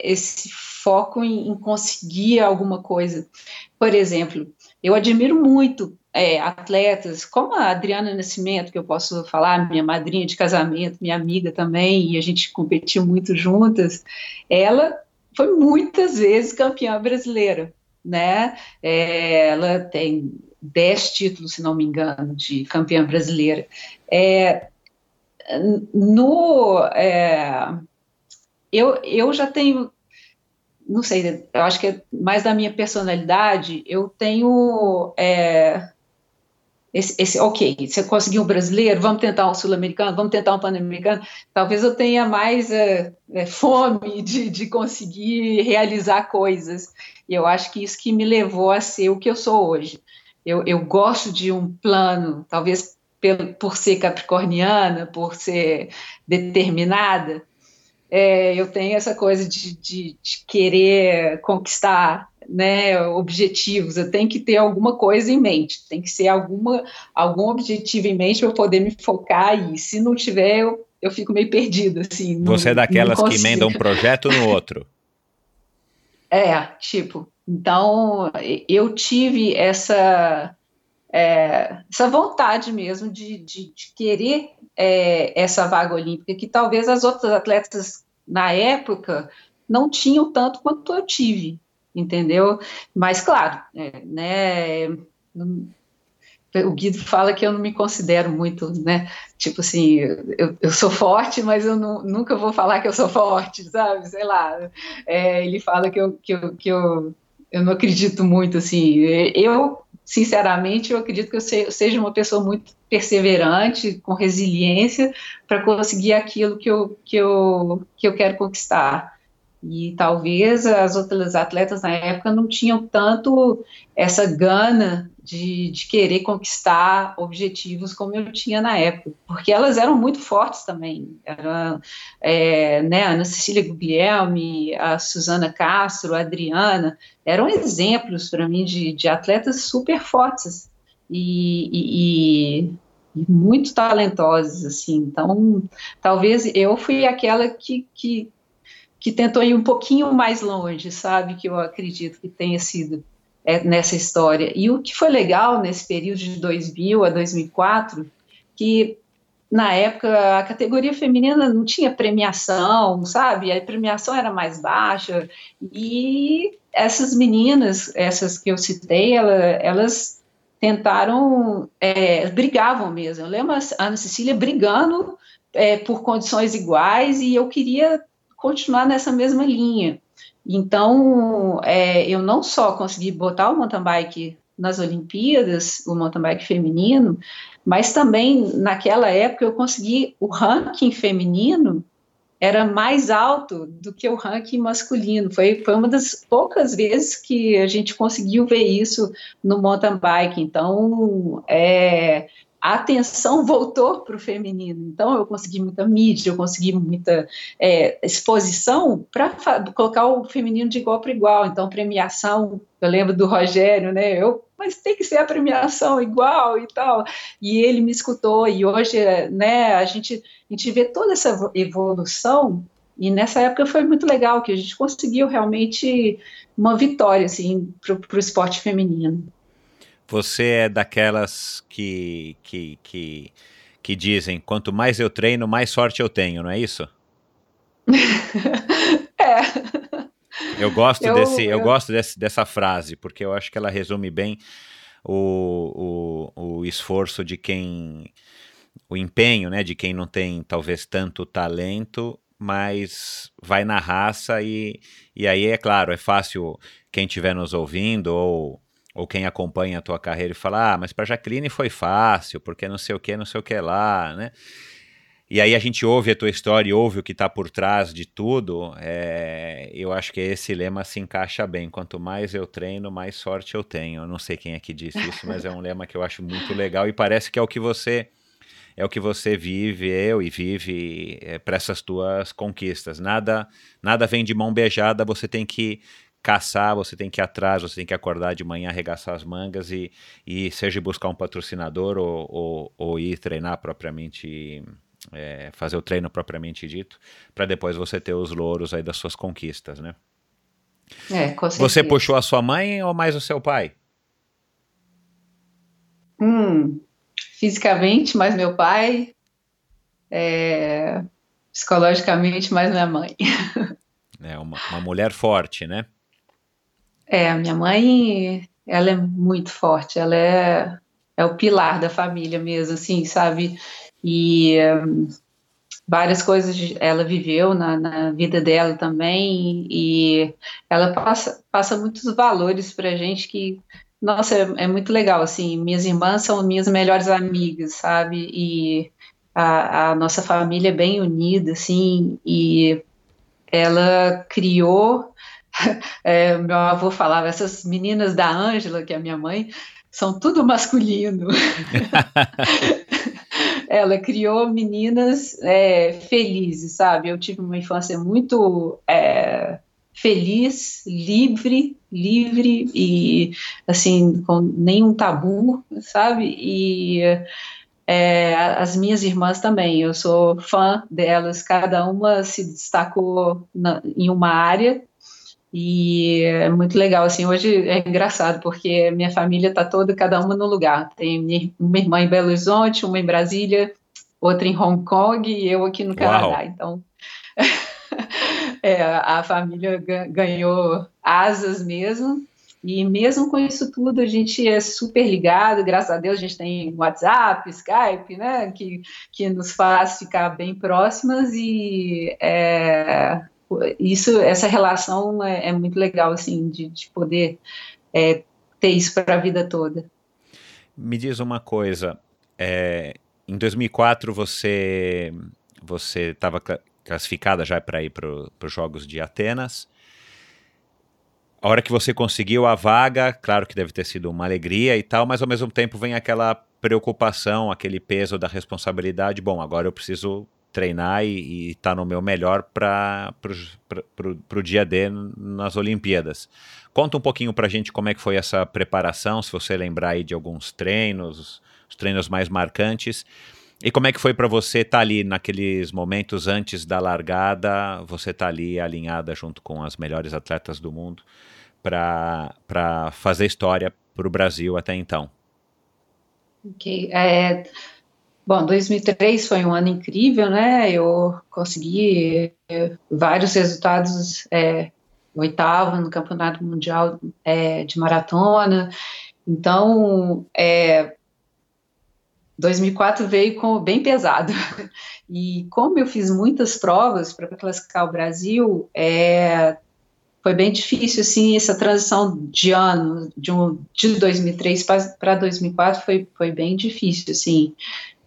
esse foco em, em conseguir alguma coisa. Por exemplo, eu admiro muito é, atletas como a Adriana Nascimento, que eu posso falar, minha madrinha de casamento, minha amiga também, e a gente competiu muito juntas. Ela foi muitas vezes campeã brasileira né? É, ela tem dez títulos, se não me engano, de campeã brasileira. É, no, é, eu, eu já tenho, não sei, eu acho que é mais da minha personalidade, eu tenho é, esse, esse, ok, você conseguiu um brasileiro, vamos tentar um sul-americano, vamos tentar um pan-americano. Talvez eu tenha mais é, é, fome de, de conseguir realizar coisas. E eu acho que isso que me levou a ser o que eu sou hoje. Eu, eu gosto de um plano, talvez por, por ser capricorniana, por ser determinada, é, eu tenho essa coisa de, de, de querer conquistar né, objetivos, eu tenho que ter alguma coisa em mente, tem que ser alguma, algum objetivo em mente para eu poder me focar e se não tiver, eu, eu fico meio perdida, assim. Você não, é daquelas que emenda um projeto no outro. É, tipo, então eu tive essa, é, essa vontade mesmo de, de, de querer é, essa vaga olímpica, que talvez as outras atletas na época não tinham tanto quanto eu tive entendeu? Mas, claro, é, né, o Guido fala que eu não me considero muito, né, tipo assim, eu, eu sou forte, mas eu não, nunca vou falar que eu sou forte, sabe, sei lá, é, ele fala que eu, que eu, que eu, eu não acredito muito, assim, eu, sinceramente, eu acredito que eu seja uma pessoa muito perseverante, com resiliência, para conseguir aquilo que eu, que, eu, que eu quero conquistar, e talvez as outras atletas na época não tinham tanto essa gana de, de, querer conquistar objetivos como eu tinha na época, porque elas eram muito fortes também. Era, é, né, a Ana Cecília Guglielmi, a Suzana Castro, a Adriana, eram exemplos para mim de, de, atletas super fortes e, e, e muito talentosas, assim. Então, talvez eu fui aquela que, que que tentou ir um pouquinho mais longe, sabe? Que eu acredito que tenha sido nessa história. E o que foi legal nesse período de 2000 a 2004, que na época a categoria feminina não tinha premiação, sabe? A premiação era mais baixa e essas meninas, essas que eu citei, ela, elas tentaram, é, brigavam mesmo. Eu lembro a Ana Cecília brigando é, por condições iguais e eu queria continuar nessa mesma linha. Então, é, eu não só consegui botar o mountain bike nas Olimpíadas, o mountain bike feminino, mas também naquela época eu consegui o ranking feminino era mais alto do que o ranking masculino. Foi, foi uma das poucas vezes que a gente conseguiu ver isso no mountain bike. Então, é, a atenção voltou para o feminino. Então, eu consegui muita mídia, eu consegui muita é, exposição para colocar o feminino de igual para igual. Então, premiação, eu lembro do Rogério, né? Eu, mas tem que ser a premiação igual e tal. E ele me escutou, e hoje, né, a gente, a gente vê toda essa evolução. E nessa época foi muito legal, que a gente conseguiu realmente uma vitória assim, para o esporte feminino. Você é daquelas que, que, que, que dizem: quanto mais eu treino, mais sorte eu tenho, não é isso? é. Eu gosto, eu, desse, eu, eu gosto desse, dessa frase, porque eu acho que ela resume bem o, o, o esforço de quem. o empenho né, de quem não tem talvez tanto talento, mas vai na raça e, e aí, é claro, é fácil quem estiver nos ouvindo ou ou quem acompanha a tua carreira e fala, ah, mas para Jaqueline foi fácil, porque não sei o que, não sei o que lá, né? E aí a gente ouve a tua história e ouve o que está por trás de tudo, é, eu acho que esse lema se encaixa bem. Quanto mais eu treino, mais sorte eu tenho. Eu não sei quem é que disse isso, mas é um lema que eu acho muito legal e parece que é o que você é o que você vive, eu e vive é, para essas tuas conquistas. Nada nada vem de mão beijada, você tem que caçar, você tem que ir atrás, você tem que acordar de manhã, arregaçar as mangas e, e seja buscar um patrocinador ou, ou, ou ir treinar propriamente é, fazer o treino propriamente dito, para depois você ter os louros aí das suas conquistas, né? É, com Você puxou a sua mãe ou mais o seu pai? Hum, fisicamente, mais meu pai. É, psicologicamente, mais minha mãe. É uma, uma mulher forte, né? É, minha mãe, ela é muito forte. Ela é, é o pilar da família mesmo, assim, sabe? e um, várias coisas ela viveu na, na, vida dela também e ela passa, passa muitos valores para a gente que nossa é, é, muito legal assim minhas irmãs são minhas melhores amigas sabe e a, a nossa família é bem unida assim e ela criou é, meu avô falava essas meninas da Ângela que é a minha mãe são tudo masculino ela criou meninas é, felizes, sabe? Eu tive uma infância muito é, feliz, livre, livre e assim com nenhum tabu, sabe? E é, as minhas irmãs também. Eu sou fã delas. Cada uma se destacou na, em uma área e é muito legal, assim, hoje é engraçado, porque minha família está toda, cada uma no lugar. Tem uma irmã em Belo Horizonte, uma em Brasília, outra em Hong Kong e eu aqui no Canadá. Uau. Então, é, a família ganhou asas mesmo. E mesmo com isso tudo, a gente é super ligado, graças a Deus a gente tem WhatsApp, Skype, né, que, que nos faz ficar bem próximas e é, isso, essa relação é, é muito legal, assim, de, de poder é, ter isso para a vida toda. Me diz uma coisa, é, em 2004 você você estava classificada já para ir para os Jogos de Atenas. A hora que você conseguiu a vaga, claro que deve ter sido uma alegria e tal, mas ao mesmo tempo vem aquela preocupação, aquele peso da responsabilidade. Bom, agora eu preciso treinar e estar tá no meu melhor para o dia D nas Olimpíadas. Conta um pouquinho para a gente como é que foi essa preparação, se você lembrar aí de alguns treinos, os treinos mais marcantes. E como é que foi para você estar tá ali naqueles momentos antes da largada, você tá ali alinhada junto com as melhores atletas do mundo para fazer história para o Brasil até então? Ok. É, Bom, 2003 foi um ano incrível, né? Eu consegui é, vários resultados, é, oitavo no Campeonato Mundial é, de Maratona. Então, é, 2004 veio com, bem pesado. E como eu fiz muitas provas para classificar o Brasil, é, foi bem difícil, assim, essa transição de ano, de, um, de 2003 para 2004 foi, foi bem difícil, assim.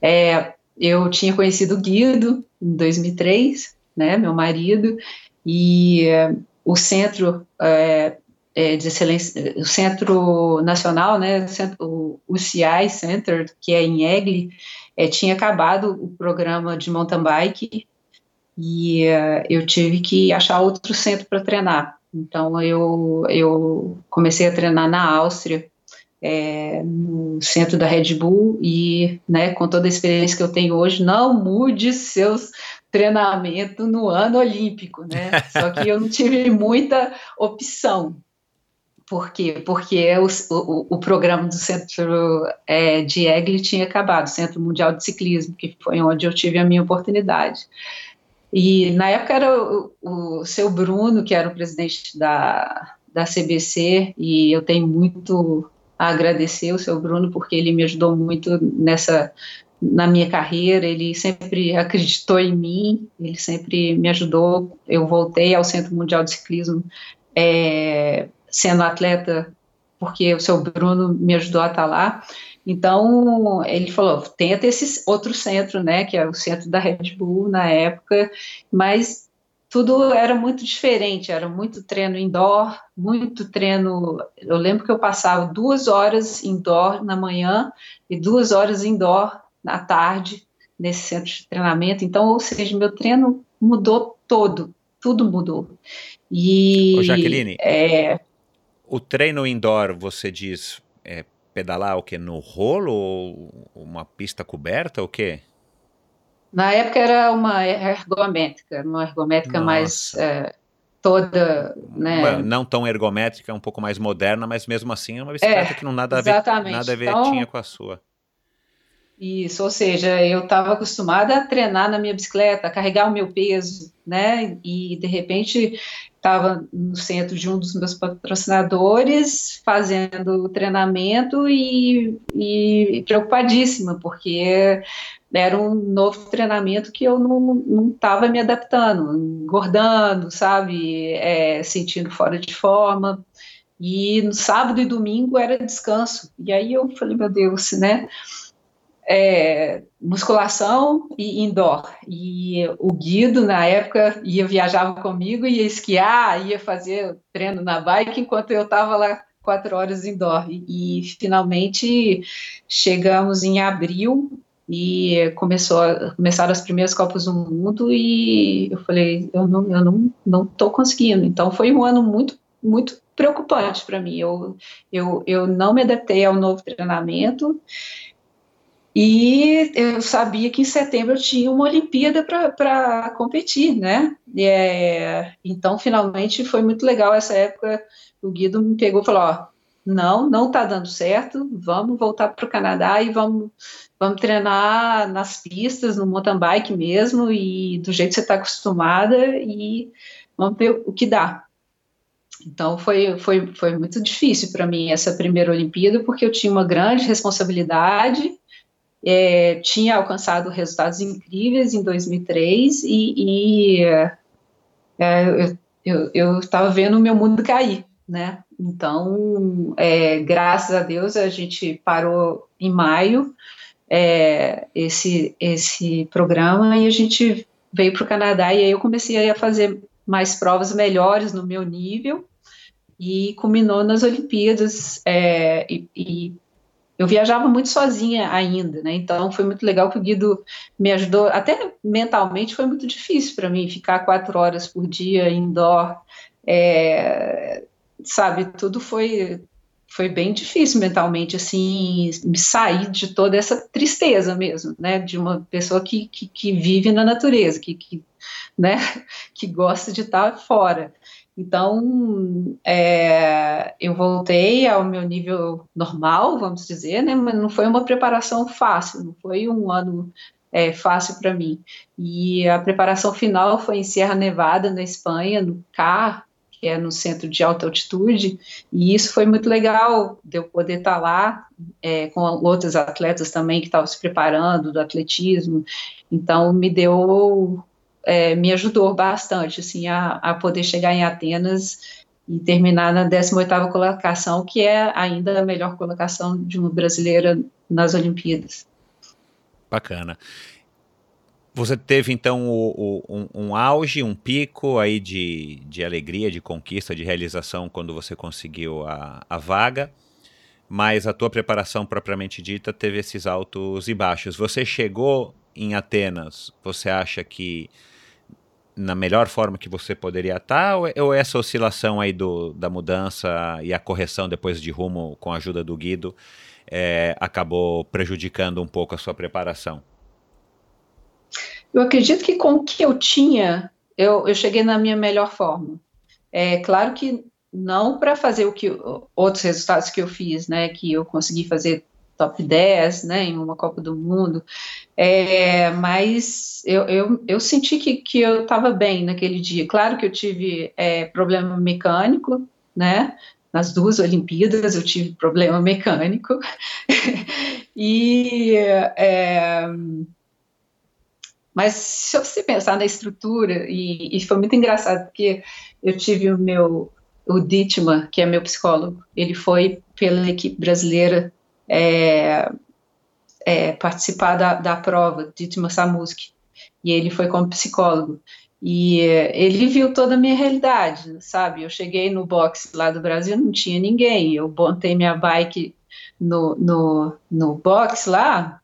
É, eu tinha conhecido o Guido em 2003, né, meu marido, e é, o Centro é, é, de Excelência, o Centro Nacional, né, o, CI Center, que é em Egli, é, tinha acabado o programa de mountain bike e uh, eu tive que achar outro centro para treinar. Então eu, eu comecei a treinar na Áustria, é, no centro da Red Bull e, né, com toda a experiência que eu tenho hoje, não mude seus treinamentos no ano olímpico, né? Só que eu não tive muita opção. Por quê? Porque o, o, o programa do Centro é, de Egli tinha acabado, Centro Mundial de Ciclismo, que foi onde eu tive a minha oportunidade. E na época era o, o seu Bruno, que era o presidente da, da CBC, e eu tenho muito a agradecer o seu Bruno, porque ele me ajudou muito nessa na minha carreira, ele sempre acreditou em mim, ele sempre me ajudou. Eu voltei ao Centro Mundial de Ciclismo é, sendo atleta porque o seu Bruno me ajudou a estar lá. Então, ele falou, tenta esse outro centro, né, que é o centro da Red Bull na época, mas tudo era muito diferente, era muito treino indoor, muito treino. Eu lembro que eu passava duas horas indoor na manhã e duas horas indoor à tarde nesse centro de treinamento. Então, ou seja, meu treino mudou todo, tudo mudou. E Ô, Jaqueline, é, o treino indoor, você diz, é pedalar o que no rolo ou uma pista coberta ou o quê? Na época era uma ergométrica, uma ergométrica Nossa. mais é, toda, né? não tão ergométrica, um pouco mais moderna, mas mesmo assim é uma bicicleta é, que não nada a ver, nada a ver então, tinha com a sua. Isso, ou seja, eu estava acostumada a treinar na minha bicicleta, a carregar o meu peso, né? E de repente estava no centro de um dos meus patrocinadores fazendo o treinamento e, e, preocupadíssima, porque era um novo treinamento que eu não estava me adaptando, engordando, sabe, é, sentindo fora de forma. E no sábado e domingo era descanso. E aí eu falei, meu Deus, né? É, musculação e indoor. E o Guido, na época, ia viajava comigo, ia esquiar, ia fazer treino na bike, enquanto eu estava lá quatro horas indoor. E, e, finalmente chegamos em abril e começou começaram as primeiras Copas do Mundo e eu falei, eu não eu não não estou conseguindo. Então foi um ano muito muito preocupante para mim. Eu, eu, eu não me adaptei ao novo treinamento e eu sabia que em setembro eu tinha uma Olimpíada para competir, né? É, então, finalmente, foi muito legal essa época. O Guido me pegou e falou: Ó, não, não está dando certo, vamos voltar para o Canadá e vamos, vamos treinar nas pistas, no mountain bike mesmo, e do jeito que você está acostumada, e vamos ver o que dá. Então foi, foi, foi muito difícil para mim essa primeira Olimpíada, porque eu tinha uma grande responsabilidade é, tinha alcançado resultados incríveis em 2003 e, e é, eu estava vendo o meu mundo cair, né? Então, é, graças a Deus, a gente parou em maio é, esse, esse programa e a gente veio para o Canadá e aí eu comecei a fazer mais provas melhores no meu nível e culminou nas Olimpíadas é, e, e eu viajava muito sozinha ainda, né? Então foi muito legal que o Guido me ajudou. Até mentalmente foi muito difícil para mim ficar quatro horas por dia indoor. É, sabe, tudo foi foi bem difícil mentalmente, assim, me sair de toda essa tristeza mesmo, né, de uma pessoa que, que, que vive na natureza, que, que, né, que gosta de estar fora. Então, é, eu voltei ao meu nível normal, vamos dizer, né, mas não foi uma preparação fácil, não foi um ano é, fácil para mim. E a preparação final foi em Sierra Nevada, na Espanha, no CAR, que é no centro de alta altitude, e isso foi muito legal, de eu poder estar lá é, com outros atletas também que estavam se preparando do atletismo, então me deu é, me ajudou bastante, assim, a, a poder chegar em Atenas e terminar na 18ª colocação, que é ainda a melhor colocação de uma brasileira nas Olimpíadas. Bacana. Você teve então o, o, um, um, auge, um pico aí de, de alegria, de conquista, de realização quando você conseguiu a, a vaga, mas a tua preparação propriamente dita teve esses altos e baixos. Você chegou em Atenas, você acha que na melhor forma que você poderia estar, ou, ou essa oscilação aí do, da mudança e a correção depois de rumo com a ajuda do Guido é, acabou prejudicando um pouco a sua preparação? Eu acredito que com o que eu tinha, eu, eu cheguei na minha melhor forma. É claro que não para fazer o que outros resultados que eu fiz, né, que eu consegui fazer top 10, né, em uma Copa do Mundo, é, mas eu, eu, eu, senti que, que eu estava bem naquele dia. Claro que eu tive é, problema mecânico, né, nas duas Olimpíadas eu tive problema mecânico, e... É, mas se você pensar na estrutura, e, e, foi muito engraçado, porque eu tive o meu o Dittmar, que é meu psicólogo, ele foi pela equipe brasileira é, é, participar da, da prova, Dittmar Samuski, e ele foi como psicólogo. E ele viu toda a minha realidade, sabe? Eu cheguei no box lá do Brasil, não tinha ninguém. Eu montei minha bike no, no, no box lá,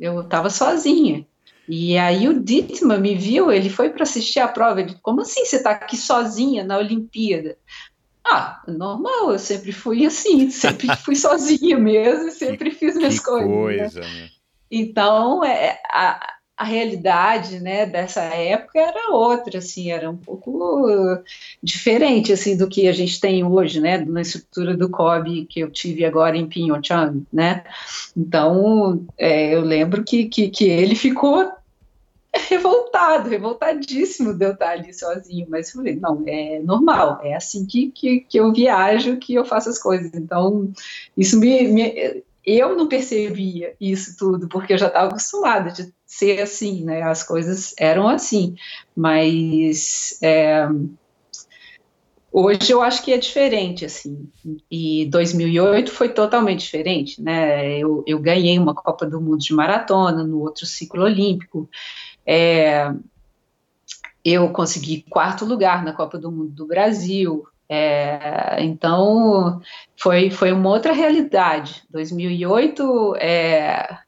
eu estava sozinha. E aí o Dittmar me viu, ele foi para assistir a prova. Ele, como assim você está aqui sozinha na Olimpíada? Ah, normal, eu sempre fui assim, sempre fui sozinha mesmo, sempre que, fiz minhas coisas. Né? Coisa, né? Então, é, a, a realidade, né, dessa época era outra, assim, era um pouco diferente, assim, do que a gente tem hoje, né, na estrutura do COB que eu tive agora em Pyeongchang, né, então é, eu lembro que, que, que ele ficou revoltado, revoltadíssimo de eu estar ali sozinho, mas falei, não, é normal, é assim que, que, que eu viajo, que eu faço as coisas, então isso me, me eu não percebia isso tudo, porque eu já estava acostumada de ser assim, né? As coisas eram assim, mas é, hoje eu acho que é diferente, assim. E 2008 foi totalmente diferente, né? Eu, eu ganhei uma Copa do Mundo de maratona no outro ciclo olímpico. É, eu consegui quarto lugar na Copa do Mundo do Brasil. É, então, foi, foi uma outra realidade. 2008 é,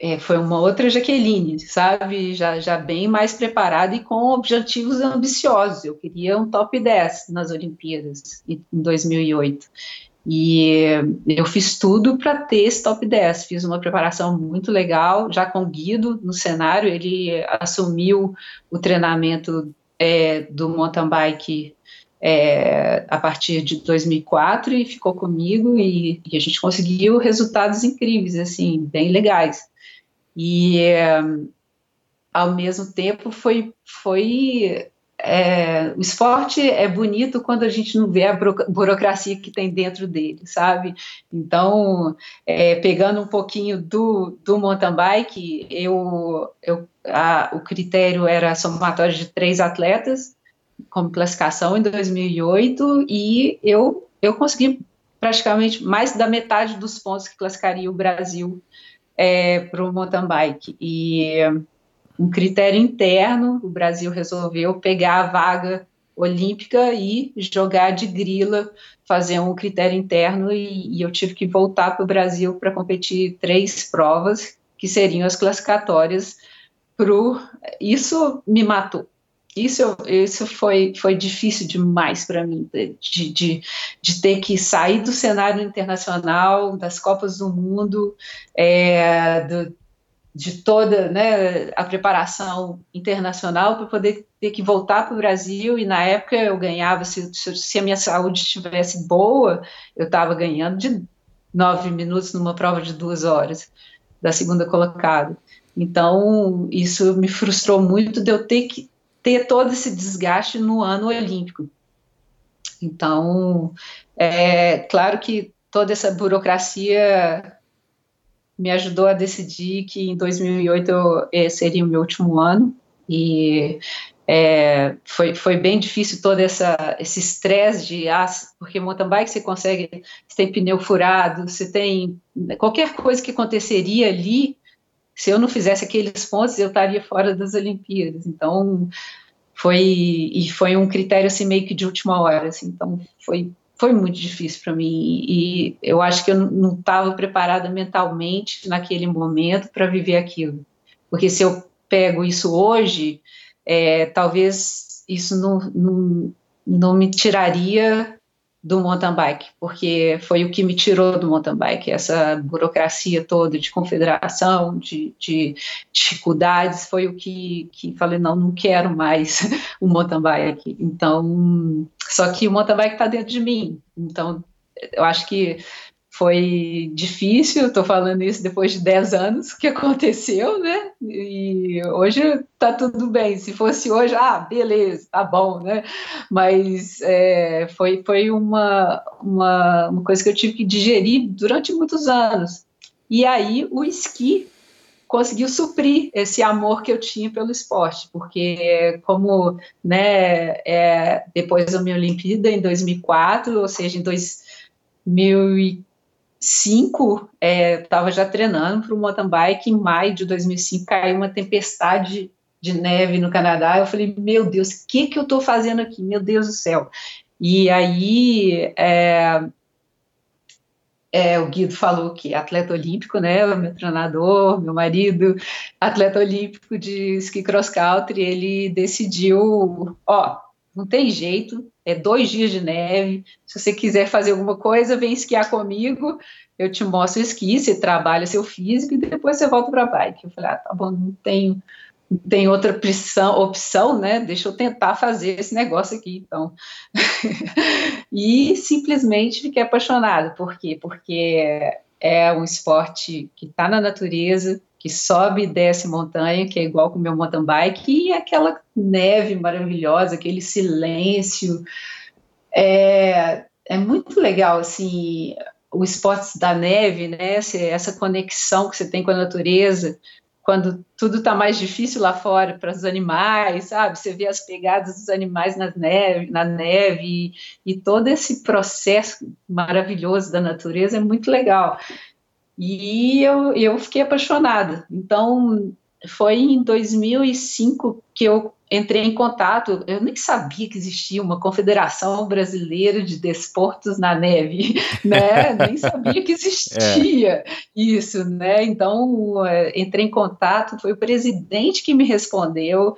é, foi uma outra Jaqueline, sabe? Já, já bem mais preparada e com objetivos ambiciosos. Eu queria um top 10 nas Olimpíadas em 2008. E eu fiz tudo para ter esse top 10. Fiz uma preparação muito legal, já com o Guido no cenário. Ele assumiu o treinamento é, do mountain bike é, a partir de 2004 e ficou comigo e, e, a gente conseguiu resultados incríveis, assim, bem legais. E é, ao mesmo tempo foi, foi é, o esporte é bonito quando a gente não vê a burocracia que tem dentro dele, sabe? Então, é, pegando um pouquinho do, do mountain bike, eu, eu, a, o critério era somatório de três atletas, como classificação em 2008 e eu, eu consegui praticamente mais da metade dos pontos que classificaria o Brasil é, para o mountain bike. E um critério interno, o Brasil resolveu pegar a vaga olímpica e jogar de grila, fazer um critério interno e, e eu tive que voltar para o Brasil para competir três provas que seriam as classificatórias isso me matou. Isso, isso foi, foi difícil demais para mim, de, de, de, ter que sair do cenário internacional, das Copas do Mundo, é, do, de toda né, a preparação internacional para poder ter que voltar para o Brasil. E na época eu ganhava, se, se a minha saúde estivesse boa, eu estava ganhando de nove minutos numa prova de duas horas, da segunda colocada. Então, isso me frustrou muito de eu ter que ter todo esse desgaste no ano olímpico. Então, é claro que toda essa burocracia me ajudou a decidir que em 2008 eu, eh, seria o meu último ano e é, foi, foi bem difícil todo essa, esse estresse de ah, porque mountain bike você consegue, você tem pneu furado, você tem qualquer coisa que aconteceria ali se eu não fizesse aqueles pontos, eu estaria fora das Olimpíadas. Então, foi e foi um critério assim meio que de última hora, assim. Então, foi foi muito difícil para mim e eu acho que eu não estava preparada mentalmente naquele momento para viver aquilo. Porque se eu pego isso hoje, é, talvez isso não, não, não me tiraria do mountain bike, porque foi o que me tirou do mountain bike, essa burocracia toda de confederação, de, de dificuldades, foi o que, que falei, não, não quero mais o mountain bike. Então, só que o mountain bike está dentro de mim, então eu acho que foi difícil, estou falando isso depois de 10 anos que aconteceu, né? E hoje está tudo bem. Se fosse hoje, ah, beleza, tá bom, né? Mas é, foi, foi uma, uma, uma coisa que eu tive que digerir durante muitos anos. E aí o esqui conseguiu suprir esse amor que eu tinha pelo esporte, porque como né, é, depois da minha Olimpíada em 2004, ou seja, em 2005, estava é, já treinando para o mountain bike, em maio de 2005 caiu uma tempestade de neve no Canadá, eu falei, meu Deus, o que, que eu estou fazendo aqui? Meu Deus do céu. E aí, é, é, o Guido falou que atleta olímpico, né, o meu treinador, meu marido, atleta olímpico de ski cross country, ele decidiu, ó, não tem jeito, é dois dias de neve, se você quiser fazer alguma coisa, vem esquiar comigo, eu te mostro esqui, você trabalha seu físico e depois você volta para a bike. Eu falei, ah, tá bom, não tenho tem outra opção, opção, né? Deixa eu tentar fazer esse negócio aqui, então. e simplesmente fiquei apaixonada. Por quê? Porque é um esporte que está na natureza, que sobe e desce montanha, que é igual com o meu mountain bike, e aquela neve maravilhosa, aquele silêncio. É, é muito legal, assim, o esporte da neve, né? Essa conexão que você tem com a natureza quando tudo está mais difícil lá fora para os animais, sabe? Você vê as pegadas dos animais na neve, na neve e, e, todo esse processo maravilhoso da natureza é muito legal. E eu, eu fiquei apaixonada. Então, foi em 2005 que eu entrei em contato, eu nem sabia que existia uma Confederação Brasileira de Desportos na Neve, né? nem sabia que existia é. isso, né? Então, é, entrei em contato, foi o presidente que me respondeu,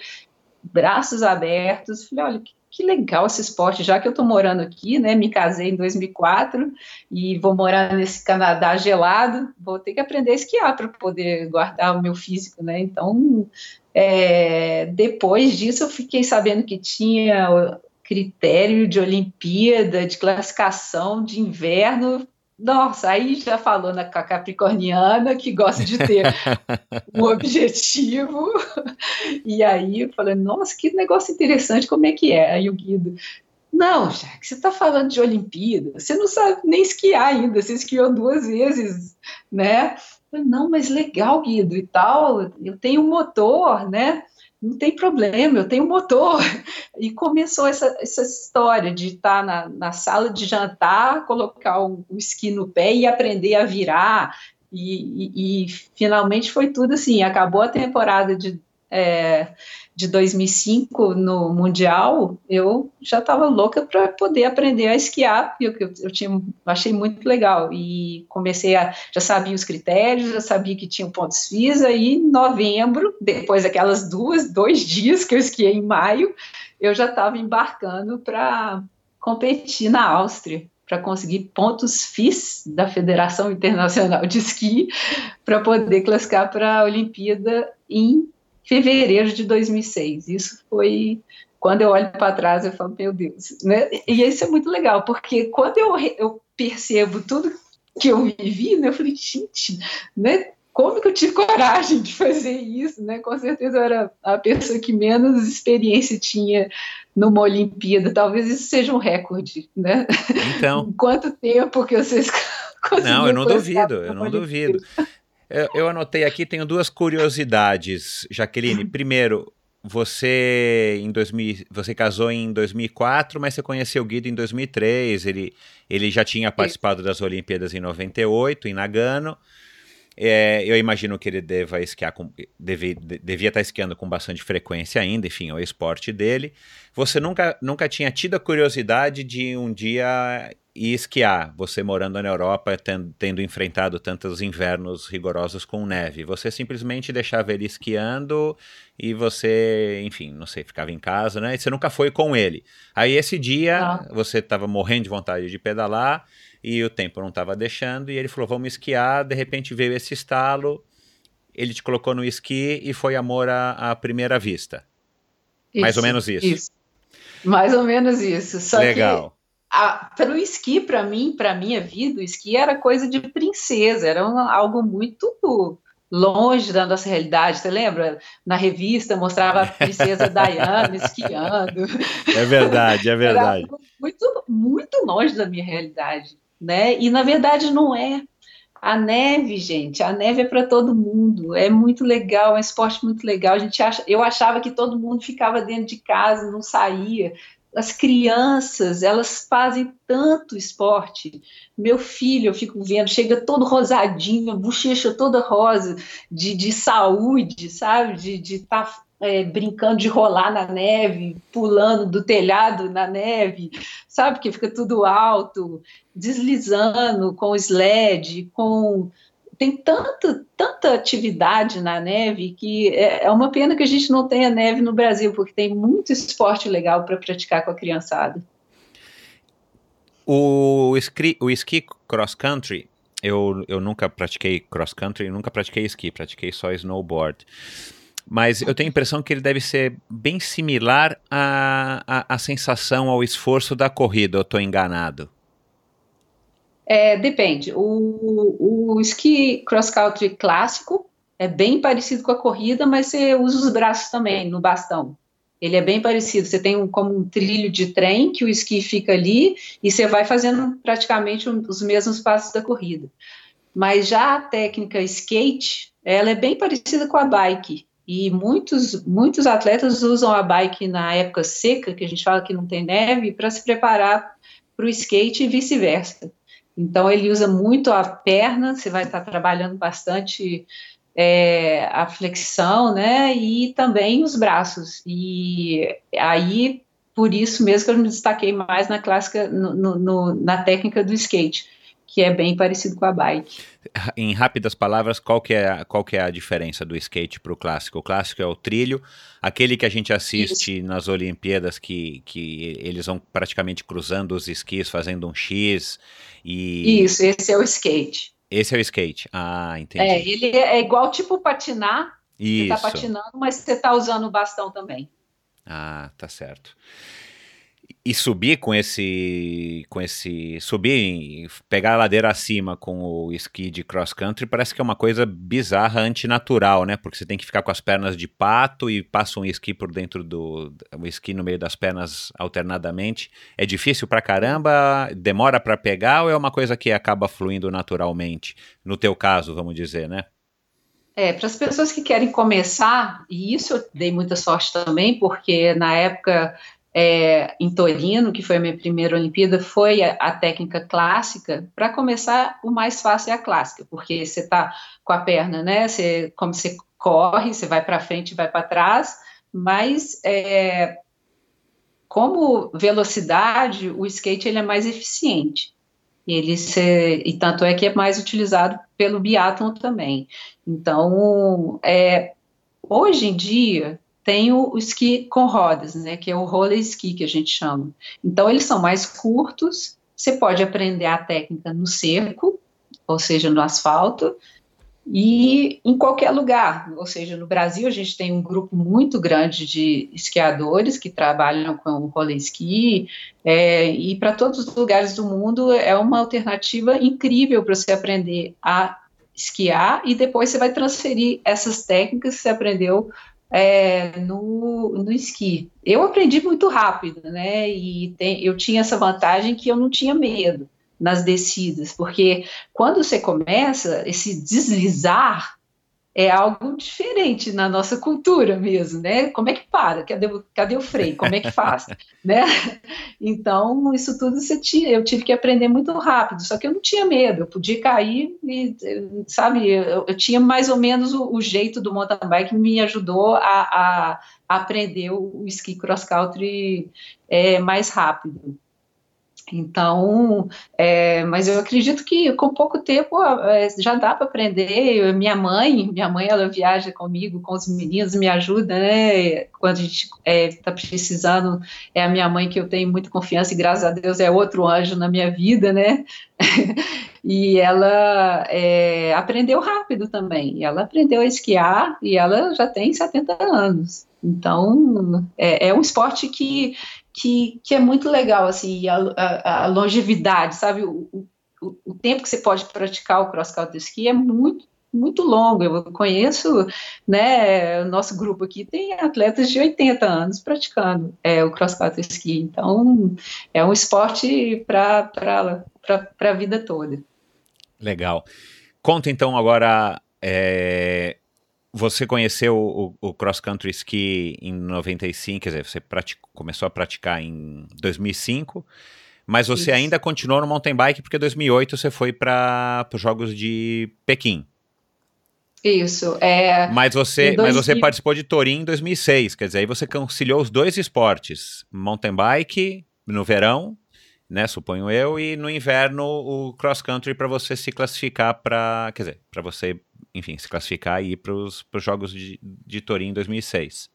braços abertos, falei, olha, que, que legal esse esporte, já que eu estou morando aqui, né, me casei em 2004 e vou morar nesse Canadá gelado, vou ter que aprender a esquiar para poder guardar o meu físico, né, então é, depois disso, eu fiquei sabendo que tinha critério de Olimpíada, de classificação de inverno. Nossa, aí já falou na Capricorniana que gosta de ter um objetivo. E aí eu falei, nossa, que negócio interessante, como é que é? Aí o Guido, não, já que você está falando de Olimpíada, você não sabe nem esquiar ainda, você esquiou duas vezes, né? Falei, não, mas legal, Guido, e tal, eu tenho um motor, né? Não tem problema, eu tenho motor. E começou essa, essa história de estar na, na sala de jantar, colocar o um esqui no pé e aprender a virar. E, e, e, finalmente foi tudo assim. Acabou a temporada de é, de 2005 no Mundial, eu já estava louca para poder aprender a esquiar, eu, eu, eu tinha, achei muito legal, e comecei a, já sabia os critérios, já sabia que tinha pontos FIS, aí em novembro, depois daquelas duas, dois dias que eu esquiei em maio, eu já estava embarcando para competir na Áustria, para conseguir pontos FIS da Federação Internacional de Esqui, para poder classificar para a Olimpíada em fevereiro de 2006. Isso foi quando eu olho para trás eu falo meu Deus, né? E isso é muito legal porque quando eu, eu percebo tudo que eu vivi, né, eu falei gente, né? Como que eu tive coragem de fazer isso, né? Com certeza eu era a pessoa que menos experiência tinha numa Olimpíada. Talvez isso seja um recorde, né? Então. Quanto tempo que vocês Não, eu não duvido, eu não duvido. Eu, eu anotei aqui, tenho duas curiosidades, Jaqueline. Primeiro, você em 2000, você casou em 2004, mas você conheceu o Guido em 2003. Ele, ele já tinha participado das Olimpíadas em 98 em Nagano. É, eu imagino que ele deva esquiar com, deve, devia estar esquiando com bastante frequência ainda, enfim, é o esporte dele. Você nunca, nunca tinha tido a curiosidade de um dia ir esquiar, você morando na Europa, tendo, tendo enfrentado tantos invernos rigorosos com neve. Você simplesmente deixava ele esquiando e você, enfim, não sei, ficava em casa, né? E você nunca foi com ele. Aí esse dia ah. você estava morrendo de vontade de pedalar e o tempo não estava deixando, e ele falou: vamos esquiar. De repente veio esse estalo, ele te colocou no esqui e foi amor à, à primeira vista. Isso, Mais ou menos isso. isso. Mais ou menos isso. Só Legal. Que para o esqui, para mim, para minha vida, o esqui era coisa de princesa, era um, algo muito longe da nossa realidade. Você lembra? Na revista mostrava a princesa Diana esquiando. É verdade, é verdade. Era muito, muito longe da minha realidade né? E na verdade não é. A neve, gente, a neve é para todo mundo. É muito legal, é um esporte muito legal. A gente acha, eu achava que todo mundo ficava dentro de casa, não saía. As crianças, elas fazem tanto esporte. Meu filho, eu fico vendo, chega todo rosadinho, a bochecha toda rosa, de, de saúde, sabe? De estar tá é, brincando de rolar na neve, pulando do telhado na neve, sabe? Que fica tudo alto, deslizando com sled, com. Tem tanta, tanta atividade na neve que é, é uma pena que a gente não tenha neve no Brasil, porque tem muito esporte legal para praticar com a criançada. O esqui, o esqui cross country, eu, eu nunca pratiquei cross country, nunca pratiquei esqui, pratiquei só snowboard mas eu tenho a impressão que ele deve ser bem similar à, à, à sensação, ao esforço da corrida, eu estou enganado? É, depende. O, o esqui cross-country clássico é bem parecido com a corrida, mas você usa os braços também no bastão. Ele é bem parecido. Você tem um, como um trilho de trem que o esqui fica ali e você vai fazendo praticamente os mesmos passos da corrida. Mas já a técnica skate, ela é bem parecida com a bike. E muitos, muitos atletas usam a bike na época seca, que a gente fala que não tem neve, para se preparar para o skate e vice-versa. Então, ele usa muito a perna, você vai estar trabalhando bastante é, a flexão, né, e também os braços. E aí, por isso mesmo que eu me destaquei mais na clássica, no, no, na técnica do skate que é bem parecido com a bike. Em rápidas palavras, qual que é, qual que é a diferença do skate para o clássico? O clássico é o trilho, aquele que a gente assiste Isso. nas Olimpíadas, que, que eles vão praticamente cruzando os esquis, fazendo um X. E... Isso, esse é o skate. Esse é o skate. Ah, entendi. É, ele é igual tipo patinar. Isso. Você está patinando, mas você está usando o bastão também. Ah, tá certo e subir com esse com esse subir pegar a ladeira acima com o esqui de cross country parece que é uma coisa bizarra antinatural né? Porque você tem que ficar com as pernas de pato e passa um esqui por dentro do um esqui no meio das pernas alternadamente. É difícil pra caramba? Demora para pegar ou é uma coisa que acaba fluindo naturalmente? No teu caso vamos dizer né? É, para as pessoas que querem começar, e isso eu dei muita sorte também, porque na época é, em Torino, que foi a minha primeira Olimpíada, foi a, a técnica clássica. Para começar, o mais fácil é a clássica, porque você está com a perna, né? Você, como você corre, você vai para frente, vai para trás, mas é, como velocidade, o skate ele é mais eficiente. Ele se, e tanto é que é mais utilizado pelo biatlon também. Então, é, hoje em dia, tem o, o esqui com rodas, né, que é o roller ski que a gente chama. Então eles são mais curtos, você pode aprender a técnica no cerco, ou seja, no asfalto, e em qualquer lugar, ou seja, no Brasil a gente tem um grupo muito grande de esquiadores que trabalham com o roller ski, é, e para todos os lugares do mundo é uma alternativa incrível para você aprender a esquiar e depois você vai transferir essas técnicas que você aprendeu é, no, no esqui. Eu aprendi muito rápido, né? E tem, eu tinha essa vantagem que eu não tinha medo nas descidas, porque quando você começa, esse deslizar é algo diferente na nossa cultura mesmo, né? Como é que para? Cadê, cadê o freio? Como é que faz? né? Então, isso tudo eu tive que aprender muito rápido, só que eu não tinha medo, eu podia cair e, sabe, eu, eu tinha mais ou menos o, o, jeito do mountain bike que me ajudou a, a, aprender o, esqui cross country é, mais rápido. Então, é, mas eu acredito que com pouco tempo é, já dá para aprender. minha mãe, minha mãe, ela viaja comigo, com os meninos, me ajuda, né? Quando a gente está é, tá precisando, é a minha mãe que eu tenho muita confiança e graças a Deus é outro anjo na minha vida, né? e ela é, aprendeu rápido também. Ela aprendeu a esquiar e ela já tem 70 anos. Então, é, é um esporte que que, que é muito legal, assim, a, a, a longevidade, sabe? O, o, o, tempo que você pode praticar o cross-country ski é muito, muito longo. Eu conheço, né, o nosso grupo aqui tem atletas de 80 anos praticando é, o cross-country ski, então é um esporte para a vida toda. Legal. Conta então agora. É, você conheceu o, o, cross country ski em 95, quer dizer, você praticou, começou a praticar em 2005, mas você Isso. ainda continuou no mountain bike porque em 2008 você foi para os Jogos de Pequim. Isso. É, mas você, mas você participou de Torim em 2006, quer dizer, aí você conciliou os dois esportes, mountain bike no verão, né, suponho eu, e no inverno o cross country para você se classificar para, quer dizer, para você, enfim, se classificar e ir para os Jogos de, de Torim em 2006.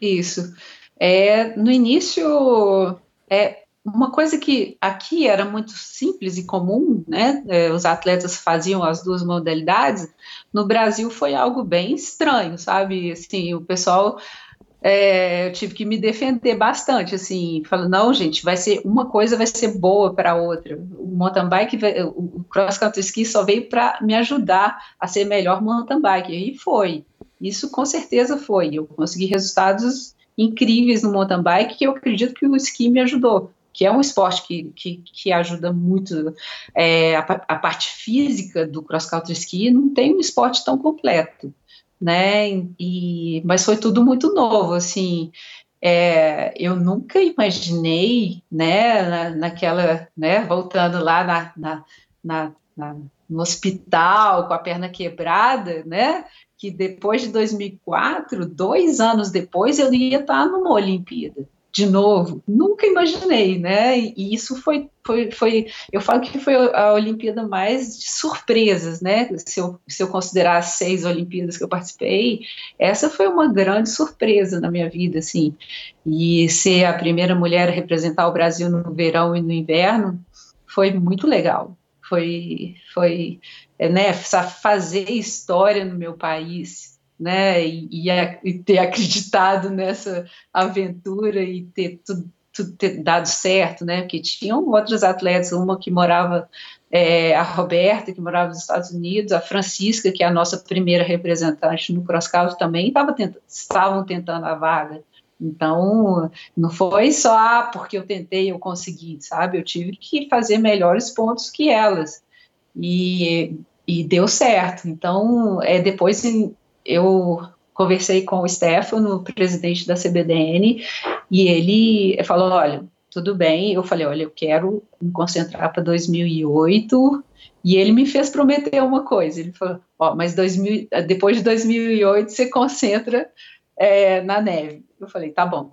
Isso. É, no início, é, uma coisa que aqui era muito simples e comum, né? É, os atletas faziam as duas modalidades. No Brasil foi algo bem estranho, sabe? Assim, o pessoal é, eu tive que me defender bastante, assim, falando, não, gente, vai ser uma coisa vai ser boa para outra. O mountain bike, o cross country ski só veio para me ajudar a ser melhor mountain bike, e foi. Isso com certeza foi. Eu consegui resultados incríveis no mountain bike que eu acredito que o ski me ajudou que é um esporte que, que, que ajuda muito é, a, a, parte física do cross country ski, não tem um esporte tão completo, né? E, mas foi tudo muito novo, assim. É, eu nunca imaginei, né, na, naquela, né, voltando lá na, na, na, na, no hospital com a perna quebrada, né, que depois de 2004, dois anos depois, eu ia estar numa Olimpíada de novo. Nunca imaginei, né? E isso foi, foi, foi eu falo que foi a Olimpíada mais de surpresas, né? Se eu, se eu considerar as seis Olimpíadas que eu participei, essa foi uma grande surpresa na minha vida, assim. E ser a primeira mulher a representar o Brasil no verão e no inverno foi muito legal. Foi, foi, né? Fazer história no meu país né, e, e, ter acreditado nessa aventura e ter tudo, tudo ter dado certo, né, porque tinham outros atletas, uma que morava, é, a Roberta, que morava nos Estados Unidos, a Francisca, que é a nossa primeira representante no cross country, também tava tent, estavam tentando a vaga, então, não foi só ah, porque eu tentei, eu consegui, sabe? Eu tive que fazer melhores pontos que elas. E, e deu certo. Então, é, depois, eu conversei com o Stefano, presidente da CBDN, e ele falou: olha, tudo bem. Eu falei: olha, eu quero me concentrar para 2008. E ele me fez prometer uma coisa. Ele falou: ó, mas 2000, depois de 2008 você concentra é, na neve. Eu falei: tá bom.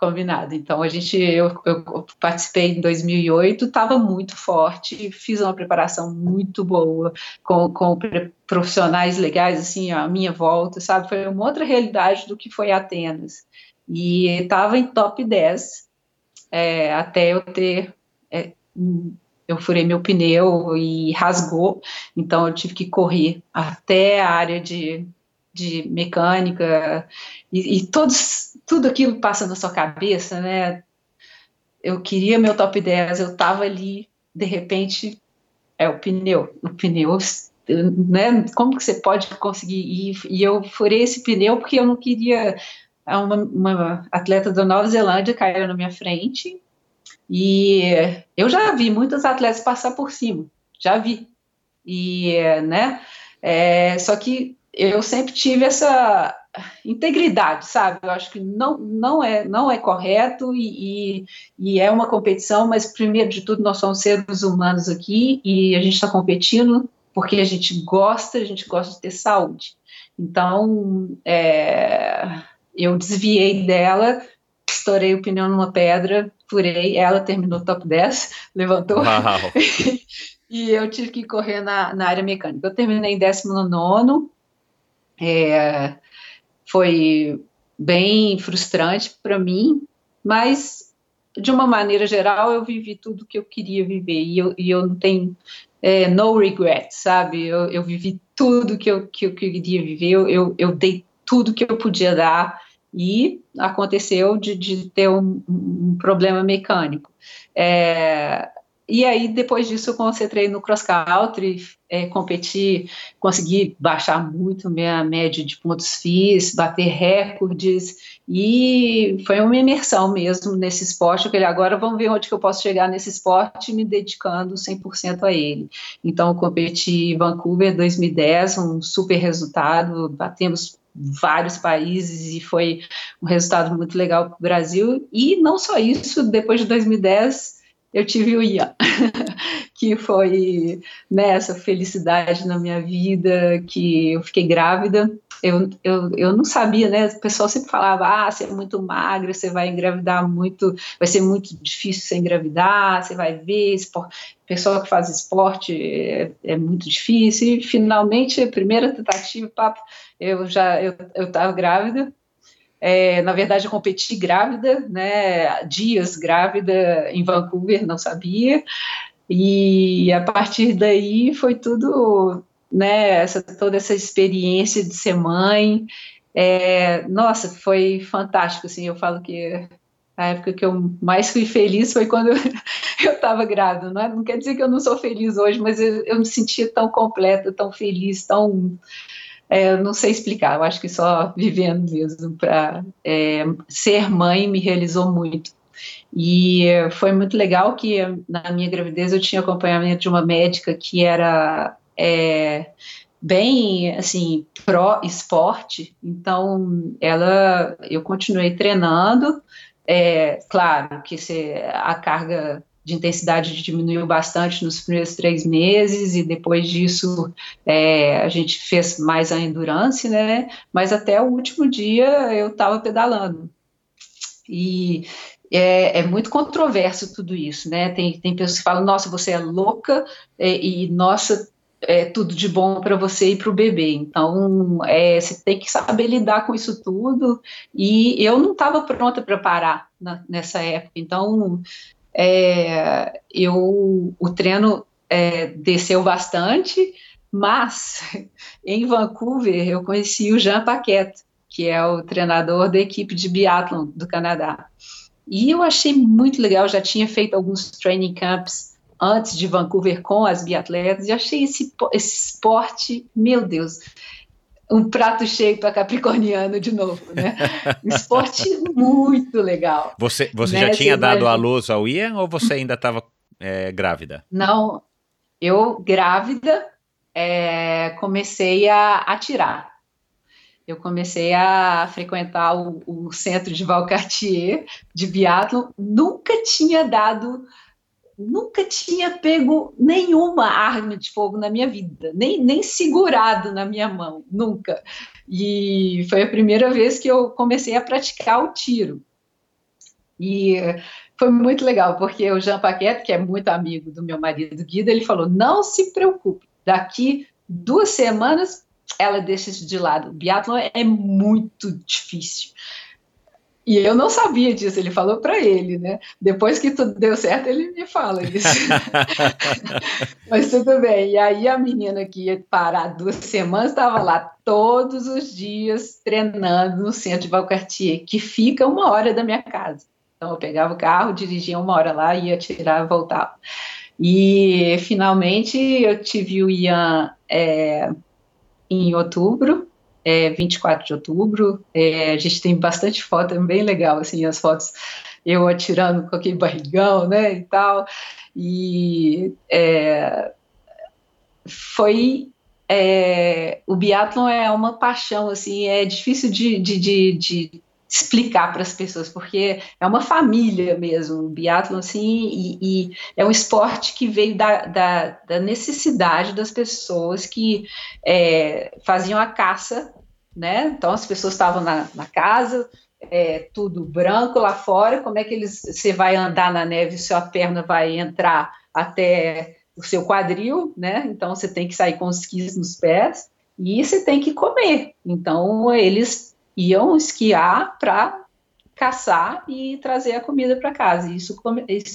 Combinado. Então, a gente, eu, eu participei em 2008, estava muito forte, fiz uma preparação muito boa, com, com profissionais legais, assim, à minha volta, sabe? Foi uma outra realidade do que foi Atenas. E estava em top 10, é, até eu ter. É, eu furei meu pneu e rasgou, então eu tive que correr até a área de de mecânica e, e, todos, tudo aquilo passa na sua cabeça, né? Eu queria meu top 10, eu tava ali, de repente, é o pneu, o pneu, né? Como que você pode conseguir ir? E eu furei esse pneu porque eu não queria. Uma, uma atleta da Nova Zelândia caiu na minha frente e eu já vi muitos atletas passar por cima, já vi. E, né? É, só que eu sempre tive essa integridade, sabe? Eu acho que não, não, é, não é correto e, e, e, é uma competição, mas primeiro de tudo nós somos seres humanos aqui e a gente está competindo porque a gente gosta, a gente gosta de ter saúde. Então, é, eu desviei dela, estourei o pneu numa pedra, furei, ela terminou top 10, levantou. e eu tive que correr na, na área mecânica. Eu terminei em 19 é, foi bem frustrante para mim, mas de uma maneira geral eu vivi tudo que eu queria viver e eu, e eu não tenho é, no regret, sabe? Eu, eu, vivi tudo que eu, que eu queria viver, eu, eu, dei tudo que eu podia dar e aconteceu de, de ter um, um problema mecânico. É, e aí, depois disso, eu concentrei no cross country, é, competi, consegui baixar muito minha média de pontos FIS, bater recordes, e foi uma imersão mesmo nesse esporte. Eu falei, agora vamos ver onde que eu posso chegar nesse esporte, me dedicando 100% a ele. Então, eu competi em Vancouver 2010, um super resultado, batemos vários países e foi um resultado muito legal para o Brasil. E não só isso, depois de 2010 eu tive o Ian, que foi né, felicidade na minha vida, que eu fiquei grávida. Eu, eu, eu não sabia, né? O pessoal sempre falava: ah, você é muito magra, você vai engravidar muito, vai ser muito difícil você engravidar, você vai ver. Esport... Pessoal que faz esporte é, é muito difícil. E finalmente, a primeira tentativa, papo, eu já eu estava grávida é, na verdade, eu competi grávida, né, dias grávida em Vancouver, não sabia. E a partir daí foi tudo, né, essa, toda essa experiência de ser mãe. É, nossa, foi fantástico, assim, eu falo que a época que eu mais fui feliz foi quando eu estava grávida, não, é? não quer dizer que eu não sou feliz hoje, mas eu, eu me sentia tão completa, tão feliz, tão é, eu não sei explicar, eu acho que só vivendo mesmo para é, ser mãe me realizou muito. E foi muito legal que na minha gravidez eu tinha acompanhamento de uma médica que era é, bem assim pró esporte, então ela eu continuei treinando. É, claro que se, a carga de intensidade diminuiu bastante nos primeiros três meses e depois disso é, a gente fez mais a endurance, né? Mas até o último dia eu estava pedalando. E é, é, muito controverso tudo isso, né? Tem, tem pessoas que falam, nossa, você é louca é, e nossa, é tudo de bom para você e para o bebê. Então, é, você tem que saber lidar com isso tudo. E eu não estava pronta para parar na, nessa época. Então, é, eu, o treino é, desceu bastante, mas em Vancouver eu conheci o Jean Paquette, que é o treinador da equipe de biathlon do Canadá. E eu achei muito legal, já tinha feito alguns training camps antes de Vancouver com as biatletas, e achei esse, esse esporte, meu Deus, um prato cheio para capricorniano de novo, né? Um esporte muito legal. Você, você né? já tinha você dado a luz ao Ian ou você ainda estava é, grávida? Não, eu grávida é, comecei a atirar. Eu comecei a frequentar o, o centro de Valcartier de biathlon, nunca tinha dado nunca tinha pego nenhuma arma de fogo na minha vida, nem, nem segurado na minha mão, nunca. E foi a primeira vez que eu comecei a praticar o tiro. E foi muito legal, porque o Jean Paquette, que é muito amigo do meu marido Guido, ele falou: não se preocupe, daqui duas semanas ela deixa isso de lado. O biatlon é muito difícil. E eu não sabia disso, ele falou para ele, né? Depois que tudo deu certo, ele me fala isso. Mas tudo bem. E aí a menina que ia parar duas semanas estava lá todos os dias treinando no centro de Valcartier, que fica uma hora da minha casa. Então eu pegava o carro, dirigia uma hora lá, ia tirar, voltava. E finalmente eu tive o Ian é, em outubro, é, 24 de outubro. É, a gente tem bastante foto, é bem legal, assim, as fotos eu atirando com aquele barrigão, né, e tal. E é, foi é, o biatlon é uma paixão, assim, é difícil de, de, de, de explicar para as pessoas, porque é uma família mesmo, o biatlon, assim, e, e, é um esporte que veio da, da, da necessidade das pessoas que é, faziam a caça, né, então as pessoas estavam na, na casa, é, tudo branco lá fora, como é que eles, você vai andar na neve, sua perna vai entrar até o seu quadril, né, então você tem que sair com os esquis nos pés, e você tem que comer, então eles iam esquiar para caçar e trazer a comida para casa. Isso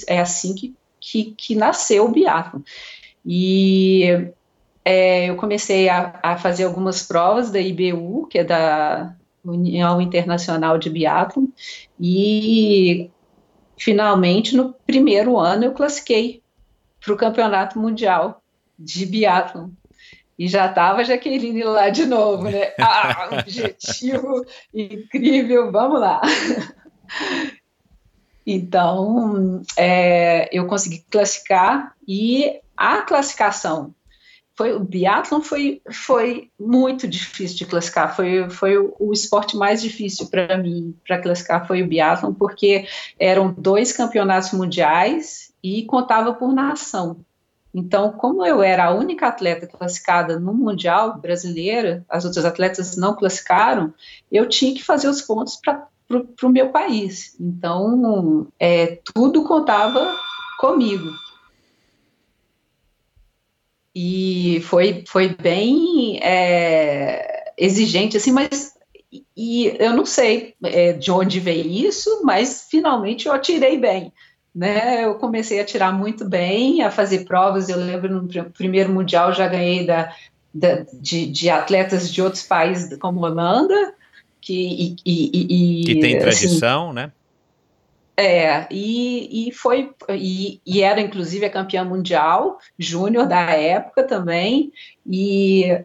é assim que, que, que nasceu o biatlo. E é, eu comecei a, a, fazer algumas provas da IBU, que é da União Internacional de Biatlo, e finalmente no primeiro ano eu classifiquei para o campeonato mundial de biatlon. E já estava Jaqueline lá de novo, né? Ah, objetivo incrível, vamos lá. Então, é, eu consegui classificar e a classificação foi o biatlon foi, foi muito difícil de classificar, foi, foi o, o esporte mais difícil para mim para classificar foi o biatlon, porque eram dois campeonatos mundiais e contava por nação. Então, como eu era a única atleta classificada no Mundial brasileira, as outras atletas não classificaram, eu tinha que fazer os pontos para o meu país. Então, é, tudo contava comigo. E foi, foi bem é, exigente, assim, mas e eu não sei é, de onde veio isso, mas finalmente eu atirei bem né? Eu comecei a tirar muito bem, a fazer provas. Eu lembro no primeiro mundial já ganhei da, da de, de, atletas de outros países, como Holanda, que e, e, e que tem assim, tradição, assim, né? É, e, e foi e, e, era inclusive a campeã mundial júnior da época também e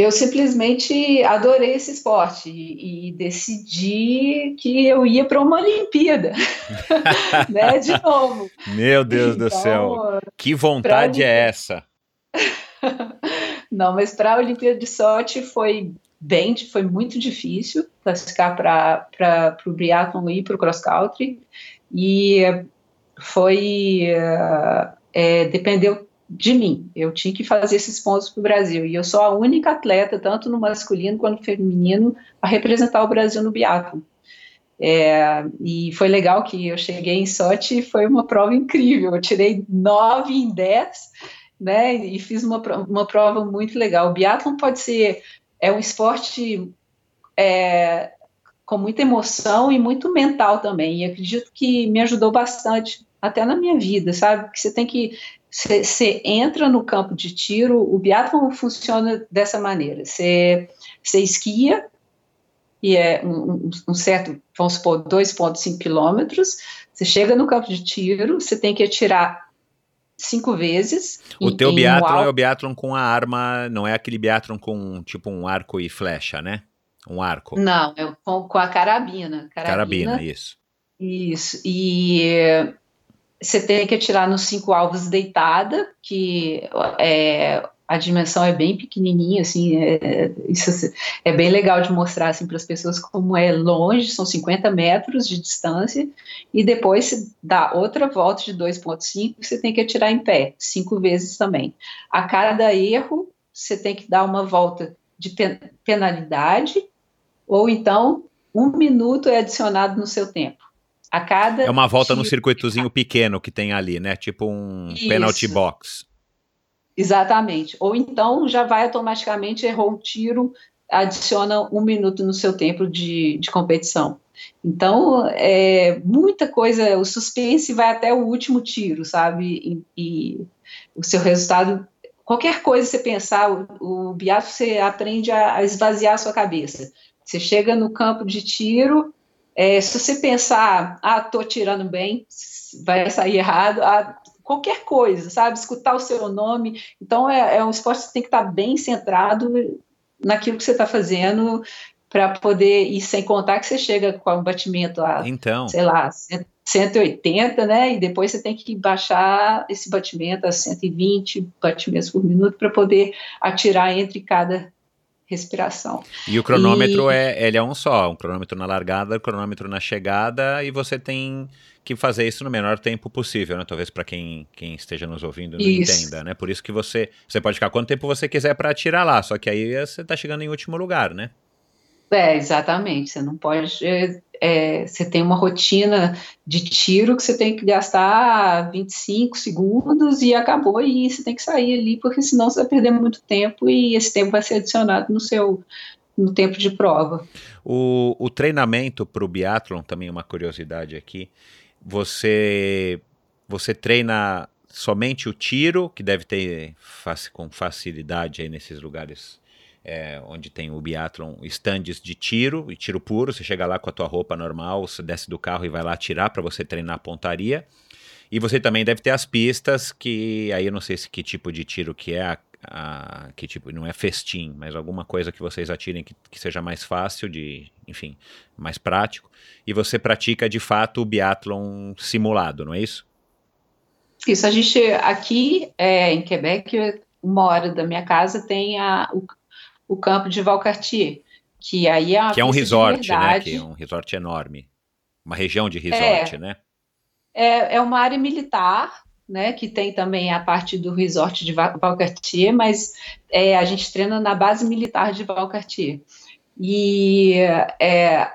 eu simplesmente adorei esse esporte e, e decidi que eu ia para uma Olimpíada, né? De novo. Meu Deus então, do céu, que vontade é essa? Não, mas para a Olimpíada de Sochi foi bem, foi muito difícil classificar para o biathlon e para o cross country e foi é, dependeu de mim. Eu tinha que fazer esses pontos para o Brasil. E eu sou a única atleta, tanto no masculino quanto no feminino, a representar o Brasil no biatlo. É, e foi legal que eu cheguei em Sochi foi uma prova incrível. Eu tirei nove em dez, né? E fiz uma, uma prova muito legal. O biatlon pode ser é um esporte é, com muita emoção e muito mental também. E acredito que me ajudou bastante até na minha vida, sabe? Que você tem que você entra no campo de tiro, o biatlon funciona dessa maneira. Você esquia, e é um, um, certo, vamos supor, 2,5 quilômetros. Você chega no campo de tiro, você tem que atirar cinco vezes. O em, teu biatlon um é o biatlon com a arma, não é aquele biatlon com tipo um arco e flecha, né? Um arco. Não, é com, com a carabina, carabina. Carabina, isso. Isso. E você tem que atirar nos cinco alvos deitada, que é, a dimensão é bem pequenininha, assim, é, isso é bem legal de mostrar assim, para as pessoas como é longe, são 50 metros de distância, e depois você dá outra volta de 2,5, você tem que atirar em pé, cinco vezes também. A cada erro, você tem que dar uma volta de penalidade, ou então um minuto é adicionado no seu tempo. A cada é uma volta no circuitozinho pequeno que tem ali, né? Tipo um Isso. penalty box. Exatamente. Ou então já vai automaticamente, errou um tiro, adiciona um minuto no seu tempo de, de competição. Então, é, muita coisa, o suspense vai até o último tiro, sabe? E, e o seu resultado, qualquer coisa você pensar, o, o você aprende a, a esvaziar a sua cabeça. Você chega no campo de tiro, é, se você pensar, ah, tô tirando bem, vai sair errado, ah, qualquer coisa, sabe? Escutar o seu nome. Então, é, é um esporte que você tem que estar bem centrado naquilo que você está fazendo para poder, e sem contar que você chega com um batimento a, então. sei lá, 180, né? E depois você tem que baixar esse batimento a 120 batimentos por minuto para poder atirar entre cada respiração. E o cronômetro e... é ele é um só, um cronômetro na largada, um cronômetro na chegada, e você tem que fazer isso no menor tempo possível, né? Talvez para quem, quem esteja nos ouvindo não isso. entenda, né? Por isso que você você pode ficar quanto tempo você quiser para atirar lá, só que aí você está chegando em último lugar, né? É, exatamente. Você não pode. É, você tem uma rotina de tiro que você tem que gastar 25 segundos e acabou, e você tem que sair ali, porque senão você vai perder muito tempo e esse tempo vai ser adicionado no seu no tempo de prova. O, o treinamento para o biathlon, também uma curiosidade aqui, você, você treina somente o tiro, que deve ter com facilidade aí nesses lugares é, onde tem o biathlon, stands de tiro e tiro puro. Você chega lá com a tua roupa normal, você desce do carro e vai lá atirar para você treinar a pontaria. E você também deve ter as pistas que aí eu não sei se que tipo de tiro que é a, a, que tipo não é festim, mas alguma coisa que vocês atirem que, que seja mais fácil de, enfim, mais prático. E você pratica de fato o biathlon simulado, não é isso? Isso, a gente aqui é, em Quebec, uma hora da minha casa tem a, o, campo de Valcartier, que aí é Que é um resort, né? Que é um resort enorme. Uma região de resort, é, né? É, é uma área militar, né? Que tem também a parte do resort de Valcartier, mas é, a gente treina na base militar de Valcartier. E é,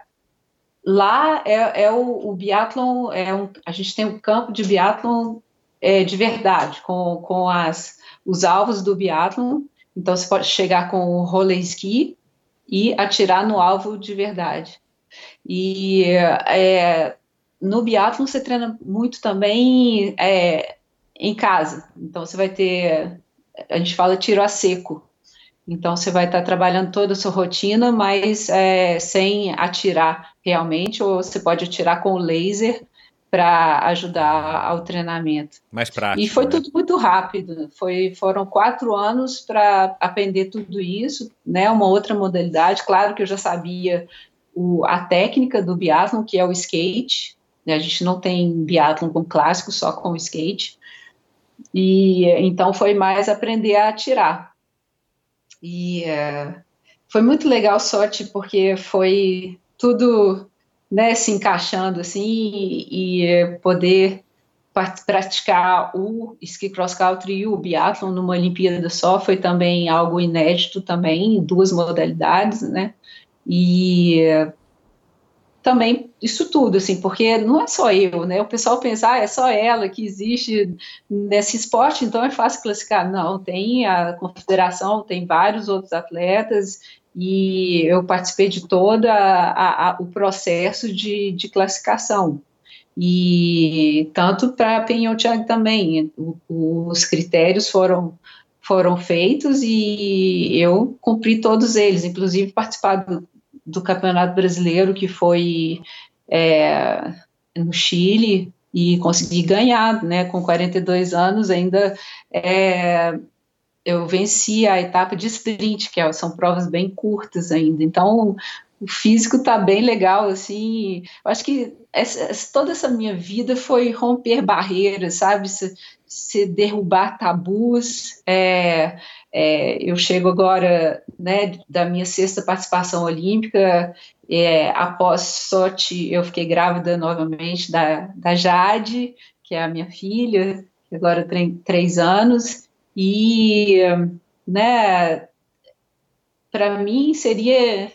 lá é, é o, o biatlon, é um, a gente tem um campo de biatlon é, de verdade, com, com as, os alvos do biatlon. Então, você pode chegar com o roller ski e atirar no alvo de verdade. E é, no biatlon você treina muito também é, em casa. Então, você vai ter, a gente fala tiro a seco. Então, você vai estar trabalhando toda a sua rotina, mas é, sem atirar realmente, ou você pode atirar com o laser para ajudar ao treinamento. Mais prático. E foi né? tudo muito rápido. Foi, foram quatro anos para aprender tudo isso, né? Uma outra modalidade. Claro que eu já sabia o, a técnica do biathlon, que é o skate. Né? A gente não tem biathlon com clássico, só com skate. E então foi mais aprender a atirar. E é, foi muito legal, sorte, porque foi tudo né, se encaixando assim e, e poder praticar o ski cross country e o biathlon numa Olimpíada só foi também algo inédito também, duas modalidades, né? E também isso tudo, assim, porque não é só eu, né? O pessoal pensa, ah, é só ela que existe nesse esporte, então é fácil classificar. Não, tem a confederação, tem vários outros atletas e eu participei de todo o processo de, de, classificação. E tanto para Penhotang também, o, os critérios foram, foram feitos e eu cumpri todos eles, inclusive participar do, do Campeonato Brasileiro, que foi é, no Chile, e consegui ganhar, né, com 42 anos ainda é, eu venci a etapa de sprint, que é, são provas bem curtas ainda. Então, o físico está bem legal, assim. Eu acho que essa, toda essa minha vida foi romper barreiras, sabe? Se, se derrubar tabus. É, é, eu chego agora, né, da minha sexta participação olímpica. É, após sorte, eu fiquei grávida novamente da, da Jade, que é a minha filha, agora tem três anos. E, né, para mim seria.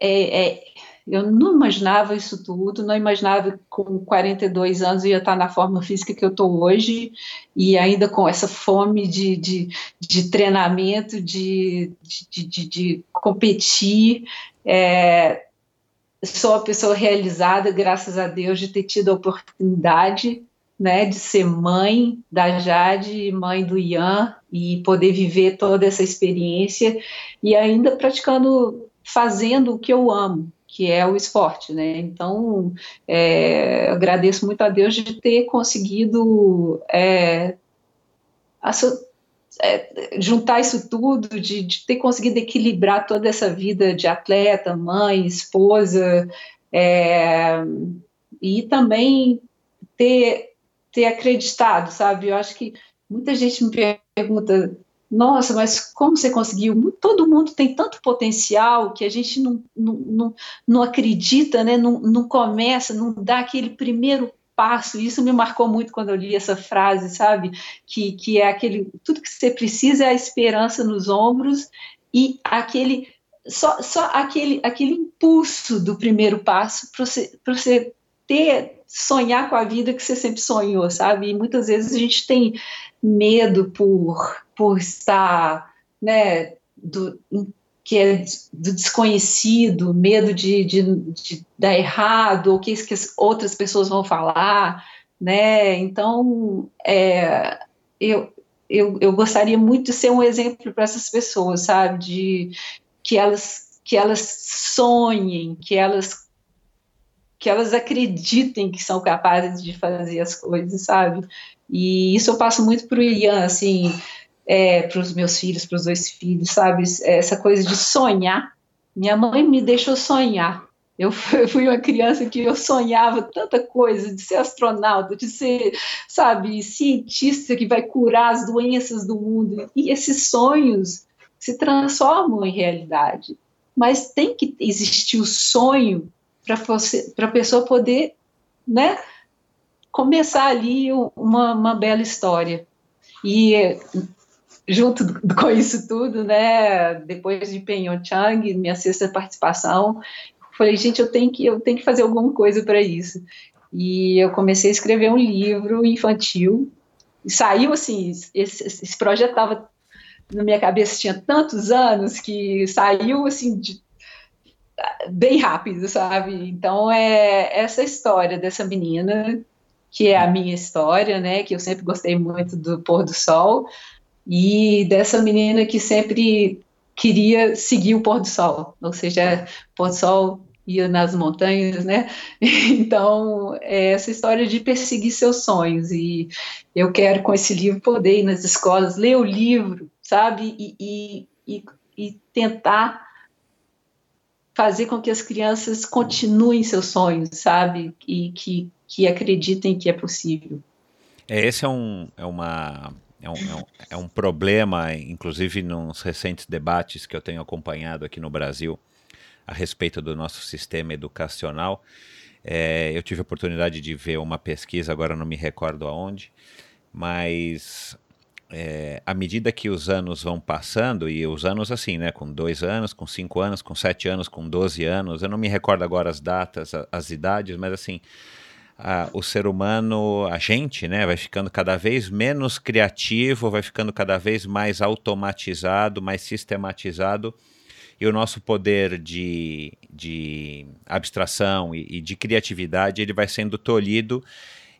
É, é, eu não imaginava isso tudo, não imaginava que com 42 anos eu ia estar na forma física que eu estou hoje, e ainda com essa fome de, de, de treinamento, de, de, de, de competir. É, sou uma pessoa realizada, graças a Deus, de ter tido a oportunidade né, de ser mãe da Jade, mãe do Ian, e poder viver toda essa experiência e ainda praticando, fazendo o que eu amo, que é o esporte, né? Então, é, agradeço muito a Deus de ter conseguido é, é, juntar isso tudo, de, de, ter conseguido equilibrar toda essa vida de atleta, mãe, esposa, é, e também ter ter acreditado, sabe? Eu acho que muita gente me pergunta, nossa, mas como você conseguiu? Todo mundo tem tanto potencial que a gente não, não, não, não acredita, né? Não, não começa, não dá aquele primeiro passo. Isso me marcou muito quando eu li essa frase, sabe? Que, que é aquele, tudo que você precisa é a esperança nos ombros e aquele só, só aquele, aquele impulso do primeiro passo para você, você ter sonhar com a vida que você sempre sonhou, sabe? E muitas vezes a gente tem medo por, por estar, né, do, que é do desconhecido, medo de, de, de dar errado, ou que, que outras pessoas vão falar, né? Então, é, eu, eu, eu gostaria muito de ser um exemplo para essas pessoas, sabe? De que elas que elas sonhem, que elas que elas acreditem que são capazes de fazer as coisas, sabe? E isso eu passo muito para o Ian, assim, é, para os meus filhos, para os dois filhos, sabe? Essa coisa de sonhar. Minha mãe me deixou sonhar. Eu fui uma criança que eu sonhava tanta coisa, de ser astronauta, de ser, sabe, cientista que vai curar as doenças do mundo. E esses sonhos se transformam em realidade. Mas tem que existir o sonho para a pessoa poder, né, começar ali uma, uma bela história. E junto com isso tudo, né, depois de Pyeongchang, minha sexta participação, falei, gente, eu tenho que, eu tenho que fazer alguma coisa para isso. E eu comecei a escrever um livro infantil. E saiu assim, esse, esse projeto estava na minha cabeça tinha tantos anos que saiu assim de, bem rápido, sabe? Então é essa história dessa menina que é a minha história, né? Que eu sempre gostei muito do pôr do sol e dessa menina que sempre queria seguir o pôr do sol, ou seja, o pôr do sol ia nas montanhas, né? Então, é essa história de perseguir seus sonhos e eu quero com esse livro poder ir nas escolas, ler o livro, sabe? E, e, e tentar fazer com que as crianças continuem seus sonhos, sabe? E que, que acreditem que é possível. É, esse é um, é uma, é um, é um, é um problema, inclusive nos recentes debates que eu tenho acompanhado aqui no Brasil a respeito do nosso sistema educacional. É, eu tive a oportunidade de ver uma pesquisa, agora não me recordo aonde, mas é, à medida que os anos vão passando, e os anos assim, né, com dois anos, com cinco anos, com sete anos, com doze anos, eu não me recordo agora as datas, as, as idades, mas assim, a, o ser humano, a gente, né, vai ficando cada vez menos criativo, vai ficando cada vez mais automatizado, mais sistematizado, e o nosso poder de, de abstração e, e de criatividade ele vai sendo tolhido.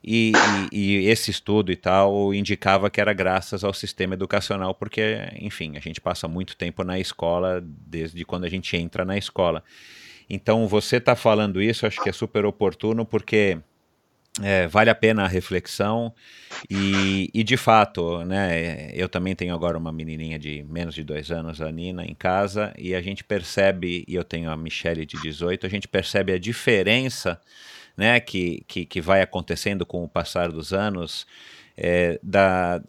E, e, esse estudo e tal indicava que era graças ao sistema educacional, porque, enfim, a gente passa muito tempo na escola desde quando a gente entra na escola. Então, você está falando isso, acho que é super oportuno, porque é, vale a pena a reflexão e, e, de fato, né, eu também tenho agora uma menininha de menos de dois anos, a Nina, em casa e a gente percebe, e eu tenho a Michelle de 18, a gente percebe a diferença né, que, que, que vai acontecendo com o passar dos anos é, da,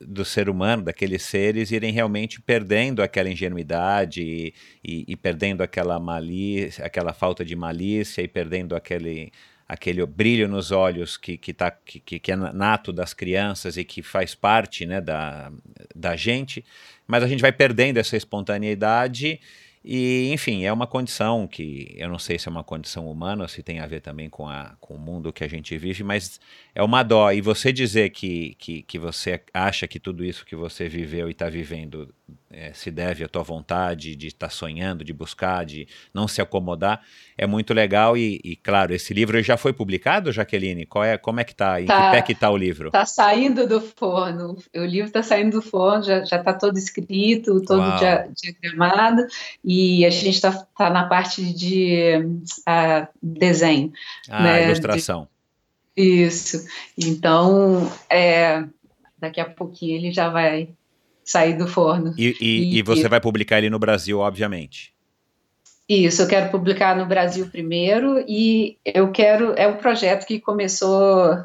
do ser humano, daqueles seres, irem realmente perdendo aquela ingenuidade e, e, e perdendo aquela malícia, aquela falta de malícia e perdendo aquele aquele brilho nos olhos que, que, tá, que, que é nato das crianças e que faz parte né, da, da gente, mas a gente vai perdendo essa espontaneidade e, enfim, é uma condição que eu não sei se é uma condição humana se tem a ver também com, a, com o mundo que a gente vive, mas é uma dó. E você dizer que, que, que você acha que tudo isso que você viveu e está vivendo é, se deve à tua vontade de estar tá sonhando, de buscar, de não se acomodar, é muito legal. E, e, claro, esse livro já foi publicado, Jaqueline? Qual é, como é que está? Em tá, que pé que está o livro? Está saindo do forno. O livro está saindo do forno, já está todo escrito, todo dia, diagramado, e a gente está tá na parte de uh, desenho. Ah, né, ilustração. De, isso. Então, é, daqui a pouquinho ele já vai sair do forno. E, e, e você e... vai publicar ele no Brasil, obviamente. Isso, eu quero publicar no Brasil primeiro e eu quero, é um projeto que começou,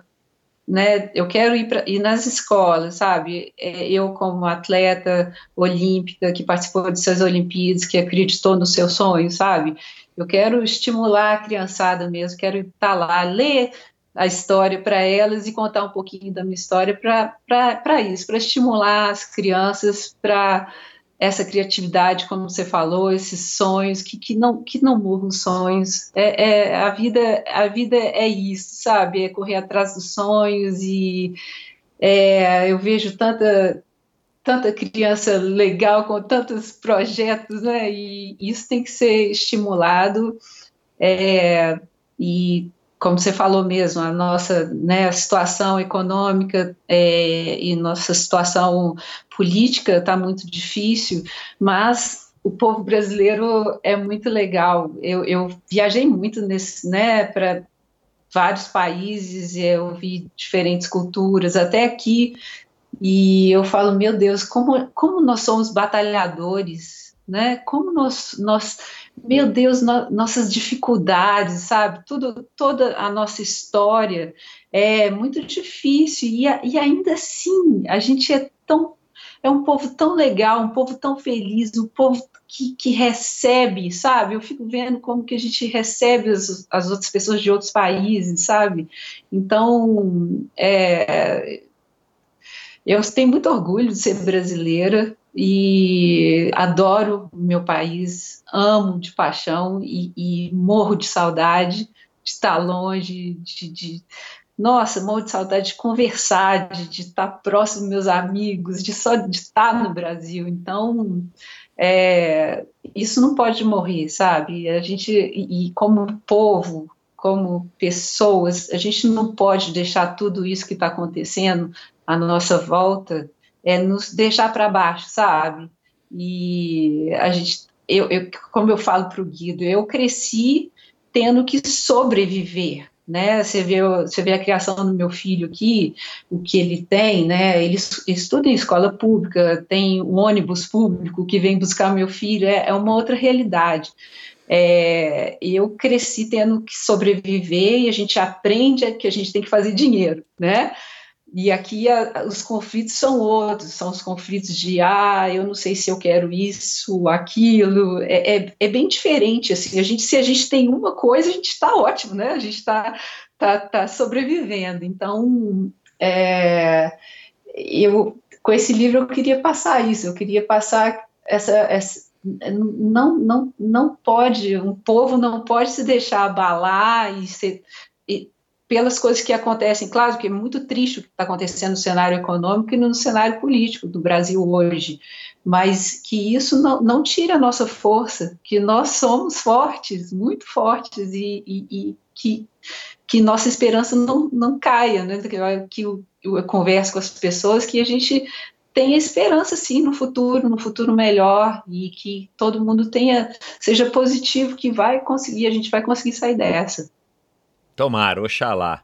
né, eu quero ir, pra, ir nas escolas, sabe, é, eu como atleta olímpica que participou de suas Olimpíadas, que acreditou no seu sonho, sabe, eu quero estimular a criançada mesmo, quero estar lá, ler a história para elas e contar um pouquinho da minha história para isso, para estimular as crianças para essa criatividade, como você falou, esses sonhos que, que não que não morram sonhos. É, é, a vida a vida é isso, sabe? É correr atrás dos sonhos e é, eu vejo tanta tanta criança legal com tantos projetos, né? E isso tem que ser estimulado. É, e como você falou mesmo, a nossa né, a situação econômica é, e nossa situação política está muito difícil, mas o povo brasileiro é muito legal. Eu, eu viajei muito nesse, né, para vários países, eu vi diferentes culturas, até aqui, e eu falo, meu Deus, como, como nós somos batalhadores, né? Como nós, nós meu Deus, no, nossas dificuldades, sabe? Tudo, toda a nossa história é muito difícil e, e ainda assim a gente é tão é um povo tão legal, um povo tão feliz, um povo que, que recebe, sabe? Eu fico vendo como que a gente recebe as, as outras pessoas de outros países, sabe? Então, é, eu tenho muito orgulho de ser brasileira e adoro meu país, amo de paixão e, e morro de saudade de estar longe, de, de nossa, morro de saudade de conversar, de, de estar próximo dos meus amigos, de só de estar no Brasil. Então, é, isso não pode morrer, sabe? A gente, e, e como povo, como pessoas, a gente não pode deixar tudo isso que está acontecendo à nossa volta é, nos deixar para baixo, sabe? E a gente, eu, eu como eu falo para o Guido, eu cresci tendo que sobreviver, né? Você vê, você vê a criação do meu filho aqui, o que ele tem, né? Ele, estuda em escola pública, tem um ônibus público que vem buscar meu filho, é, é uma outra realidade. É, eu cresci tendo que sobreviver e a gente aprende que a gente tem que fazer dinheiro, né? E aqui a, os conflitos são outros, são os conflitos de, ah, eu não sei se eu quero isso, aquilo, é, é, é bem diferente, assim, a gente, se a gente tem uma coisa, a gente está ótimo, né, a gente está tá, tá sobrevivendo, então, é, eu, com esse livro eu queria passar isso, eu queria passar essa, essa não, não, não pode, um povo não pode se deixar abalar e ser, pelas coisas que acontecem. Claro que é muito triste o que está acontecendo no cenário econômico e no cenário político do Brasil hoje, mas que isso não, não tira a nossa força, que nós somos fortes, muito fortes, e, e, e que, que nossa esperança não, não caia, né? que eu, eu converso com as pessoas, que a gente tenha esperança sim no futuro, no futuro melhor e que todo mundo tenha seja positivo que vai conseguir, a gente vai conseguir sair dessa. Tomara, oxalá.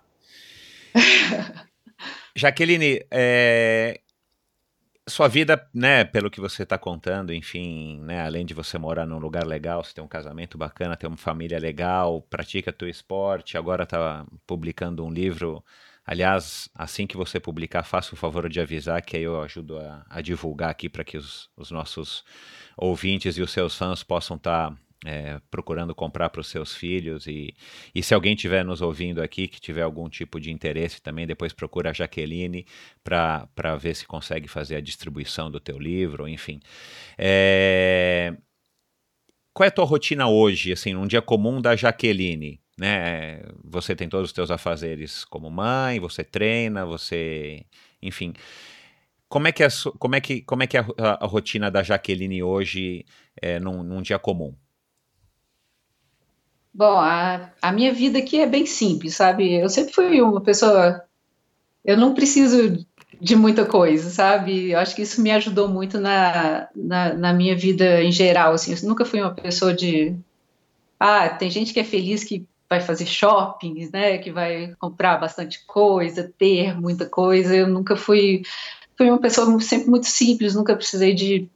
Jaqueline, é, sua vida, né, pelo que você está contando, enfim, né, além de você morar num lugar legal, você tem um casamento bacana, tem uma família legal, pratica teu esporte, agora está publicando um livro. Aliás, assim que você publicar, faça o favor de avisar, que aí eu ajudo a, a divulgar aqui para que os, os, nossos ouvintes e os seus fãs possam estar tá é, procurando comprar para os seus filhos. E, e se alguém estiver nos ouvindo aqui que tiver algum tipo de interesse também, depois procura a Jaqueline para ver se consegue fazer a distribuição do teu livro, enfim. É... Qual é a tua rotina hoje, assim, num dia comum da Jaqueline? Né? Você tem todos os teus afazeres como mãe, você treina, você, enfim. Como é que é, como é que, como é, que é a, a rotina da Jaqueline hoje é, num, num dia comum? Bom, a, a minha vida aqui é bem simples, sabe? Eu sempre fui uma pessoa. Eu não preciso de muita coisa, sabe? Eu acho que isso me ajudou muito na, na, na, minha vida em geral. Assim, eu nunca fui uma pessoa de. Ah, tem gente que é feliz que vai fazer shoppings, né? Que vai comprar bastante coisa, ter muita coisa. Eu nunca fui. Fui uma pessoa sempre muito simples, nunca precisei de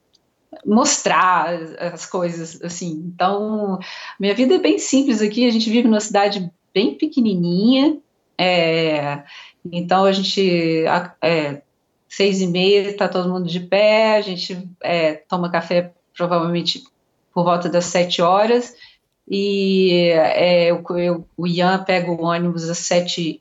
mostrar as coisas, assim. Então, minha vida é bem simples aqui, a gente vive numa cidade bem pequenininha, é, então a gente, é, seis e meia, está todo mundo de pé, a gente é, toma café provavelmente por volta das sete horas, e é, eu, eu, o Ian pega o ônibus às sete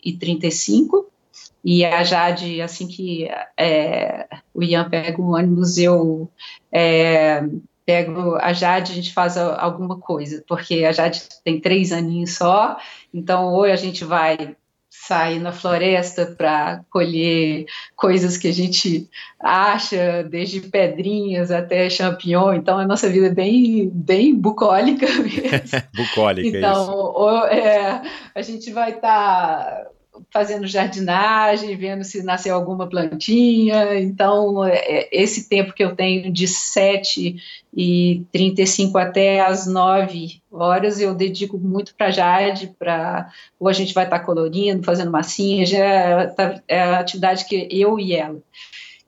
e a Jade, assim que é, o Ian pega o ônibus, eu é, pego a Jade, a gente faz alguma coisa, porque a Jade tem três aninhos só, então ou a gente vai sair na floresta para colher coisas que a gente acha, desde pedrinhas até champignon, então a nossa vida é bem, bem bucólica mesmo. bucólica, então, isso. Ou, é, a gente vai estar... Tá fazendo jardinagem, vendo se nasceu alguma plantinha. Então, é, é esse tempo que eu tenho de 7 e 35 até as 9 horas, eu dedico muito para Jade, para ou a gente vai estar tá colorindo, fazendo massinha, já tá, é a atividade que eu e ela.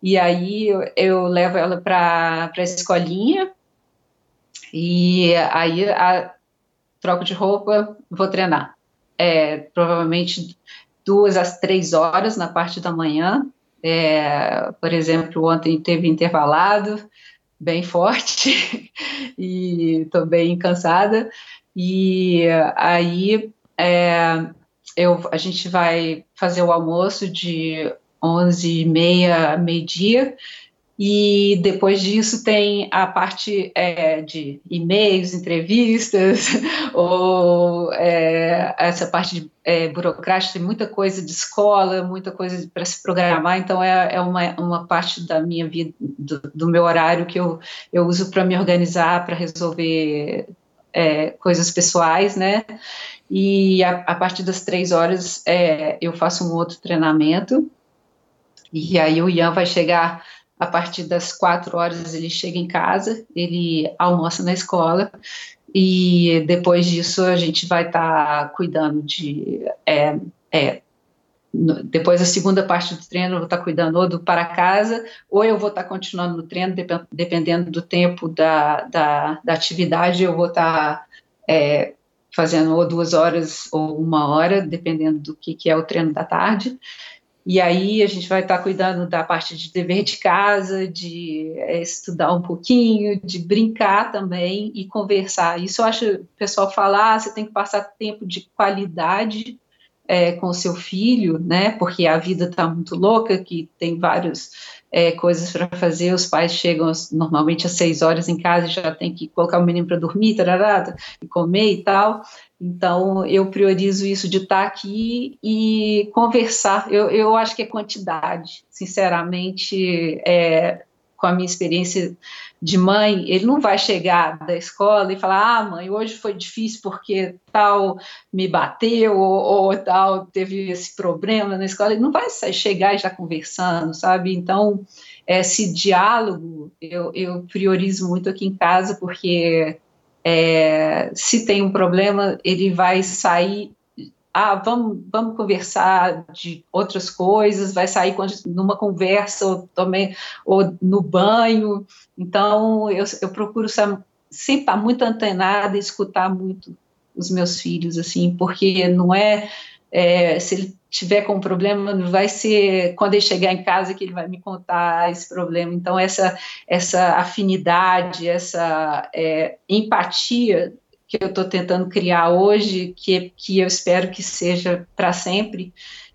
E aí eu, eu levo ela para a escolinha, e aí a, troco de roupa, vou treinar. É, provavelmente duas às três horas na parte da manhã. É, por exemplo, ontem teve intervalado, bem forte, e estou bem cansada. E aí é, eu, a gente vai fazer o almoço de 11h30, meio-dia, e depois disso tem a parte é, de e-mails, entrevistas, ou é, essa parte de, é, burocrática, tem muita coisa de escola, muita coisa para se programar, então é, é uma, uma parte da minha vida, do, do meu horário que eu, eu uso para me organizar, para resolver é, coisas pessoais, né? E a, a, partir das três horas é, eu faço um outro treinamento, e aí o Ian vai chegar a partir das quatro horas ele chega em casa, ele almoça na escola e depois disso a gente vai estar tá cuidando de é, é, depois da segunda parte do treino eu vou estar tá cuidando ou do para casa ou eu vou estar tá continuando no treino dependendo do tempo da, da, da atividade eu vou estar tá, é, fazendo ou duas horas ou uma hora dependendo do que, que é o treino da tarde e aí a gente vai estar cuidando da parte de dever de casa, de é, estudar um pouquinho, de brincar também e conversar. Isso eu acho, o pessoal fala, ah, você tem que passar tempo de qualidade é, com seu filho, né? Porque a vida está muito louca, que tem várias é, coisas para fazer. Os pais chegam normalmente às seis horas em casa e já tem que colocar o menino para dormir, tarará, e comer e tal. Então, eu priorizo isso de estar aqui e conversar. Eu, eu acho que é quantidade, sinceramente, é, com a minha experiência de mãe, ele não vai chegar da escola e falar: ah, mãe, hoje foi difícil porque tal me bateu ou, ou tal teve esse problema na escola. Ele não vai chegar e já conversando, sabe? Então, esse diálogo eu, eu priorizo muito aqui em casa porque é, se tem um problema, ele vai sair. Ah, vamos, vamos conversar de outras coisas, vai sair quando, numa conversa ou, também, ou no banho. Então, eu, eu procuro sempre estar muito antenada e escutar muito os meus filhos, assim, porque não é, é se ele tiver com um problema, não vai ser quando ele chegar em casa que ele vai me contar esse problema. Então, essa, essa afinidade, essa é, empatia que eu estou tentando criar hoje, que, que eu espero que seja para sempre,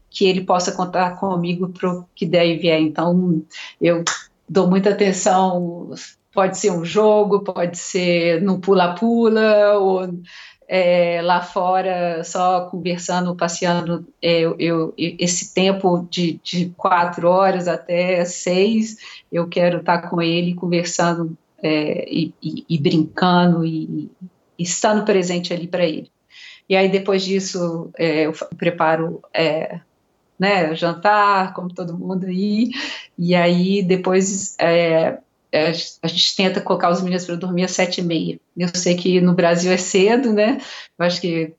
que ele possa contar comigo para o que der e vier. Então, eu dou muita atenção. Pode ser um jogo, pode ser no pula-pula, ou é, lá fora, só conversando, passeando, é, eu, esse tempo de, de quatro horas até seis, eu quero estar com ele conversando é, e, e, e, brincando e, e, estando presente ali para ele. E aí, depois disso, é, eu preparo é, né, jantar, como todo mundo aí, e aí depois é, é, a gente tenta colocar os meninos para dormir às sete e meia. Eu sei que no Brasil é cedo, né? Eu acho que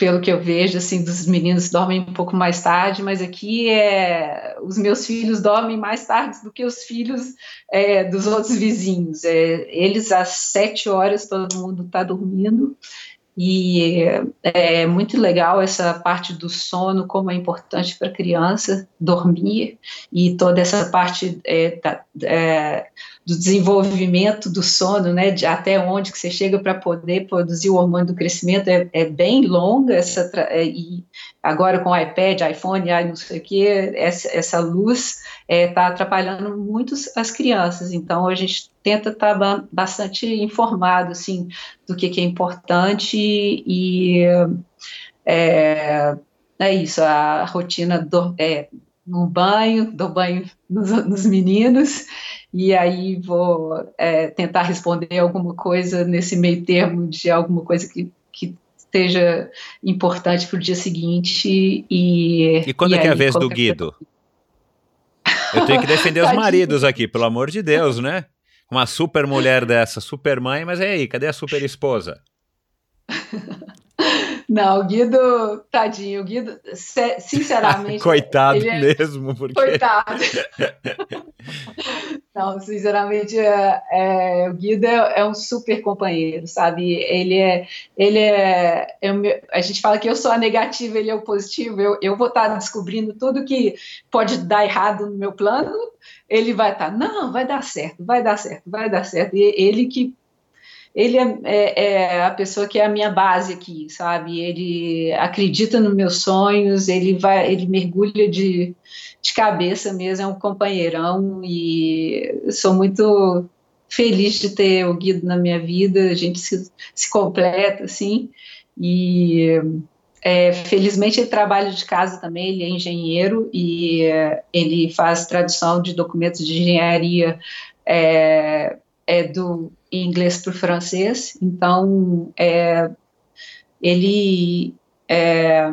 pelo que eu vejo, assim, dos meninos dormem um pouco mais tarde, mas aqui é, os meus filhos dormem mais tarde do que os filhos é, dos outros vizinhos. É, eles às sete horas todo mundo está dormindo e é muito legal essa parte do sono, como é importante para a criança dormir, e toda essa parte é, da, é, do desenvolvimento do sono, né, de até onde que você chega para poder produzir o hormônio do crescimento, é, é bem longa, essa, é, e agora com iPad, iPhone, não sei o que, essa, essa luz está é, tá atrapalhando muito as crianças, então a gente tenta estar tá bastante informado, assim, do que, que é importante e é, é isso, a rotina do, é, no banho, dou banho nos, nos meninos, e aí vou é, tentar responder alguma coisa nesse meio termo de alguma coisa que, que esteja importante para o dia seguinte. E, e quando e é que é a vez do Guido? Eu tenho que defender os maridos aqui, pelo amor de Deus, né? Uma super mulher dessa, super mãe, mas e aí, cadê a super esposa? Não, o Guido, tadinho, o Guido, sinceramente. Coitado é, mesmo, porque. Coitado. Não, sinceramente, é, é, o Guido é, é, um super companheiro, sabe? Ele é. Ele é, é a gente fala que eu sou a negativa, ele é o positivo. Eu, eu vou estar descobrindo tudo que pode dar errado no meu plano. Ele vai estar, não, vai dar certo, vai dar certo, vai dar certo. E ele que ele é, é, é, a pessoa que é a minha base aqui, sabe? Ele acredita nos meus sonhos, ele vai, ele mergulha de, de cabeça mesmo, é um companheirão e sou muito feliz de ter o Guido na minha vida, a gente se, se completa, assim, e é, felizmente ele trabalha de casa também, ele é engenheiro e é, ele faz tradução de documentos de engenharia é, é do inglês para o francês, então é, ele é,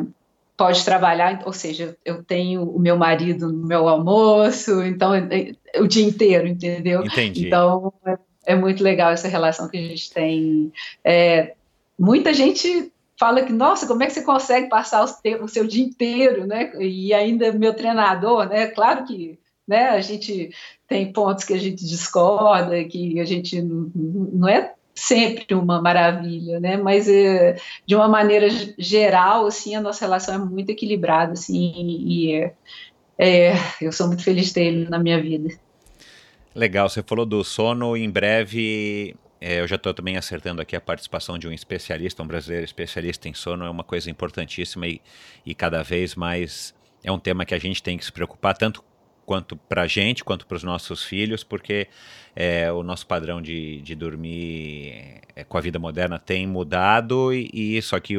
pode trabalhar, ou seja, eu tenho o meu marido no meu almoço, então é, é, o dia inteiro, entendeu? Entendi. Então é, é, muito legal essa relação que a gente tem. É, muita gente fala que, nossa, como é que você consegue passar o, o seu dia inteiro, né? E ainda meu treinador, né? Claro que né? A gente tem pontos que a gente discorda, que a gente não, é sempre uma maravilha, né? Mas é, de uma maneira geral, assim, a nossa relação é muito equilibrada, assim, e é, é, eu sou muito feliz de ter ele na minha vida. Legal, você falou do sono, em breve é, eu já estou também acertando aqui a participação de um especialista, um brasileiro especialista em sono, é uma coisa importantíssima e, e cada vez mais é um tema que a gente tem que se preocupar, tanto quanto para a gente, quanto para os nossos filhos, porque é, o nosso padrão de, de dormir é, com a vida moderna tem mudado e, e só que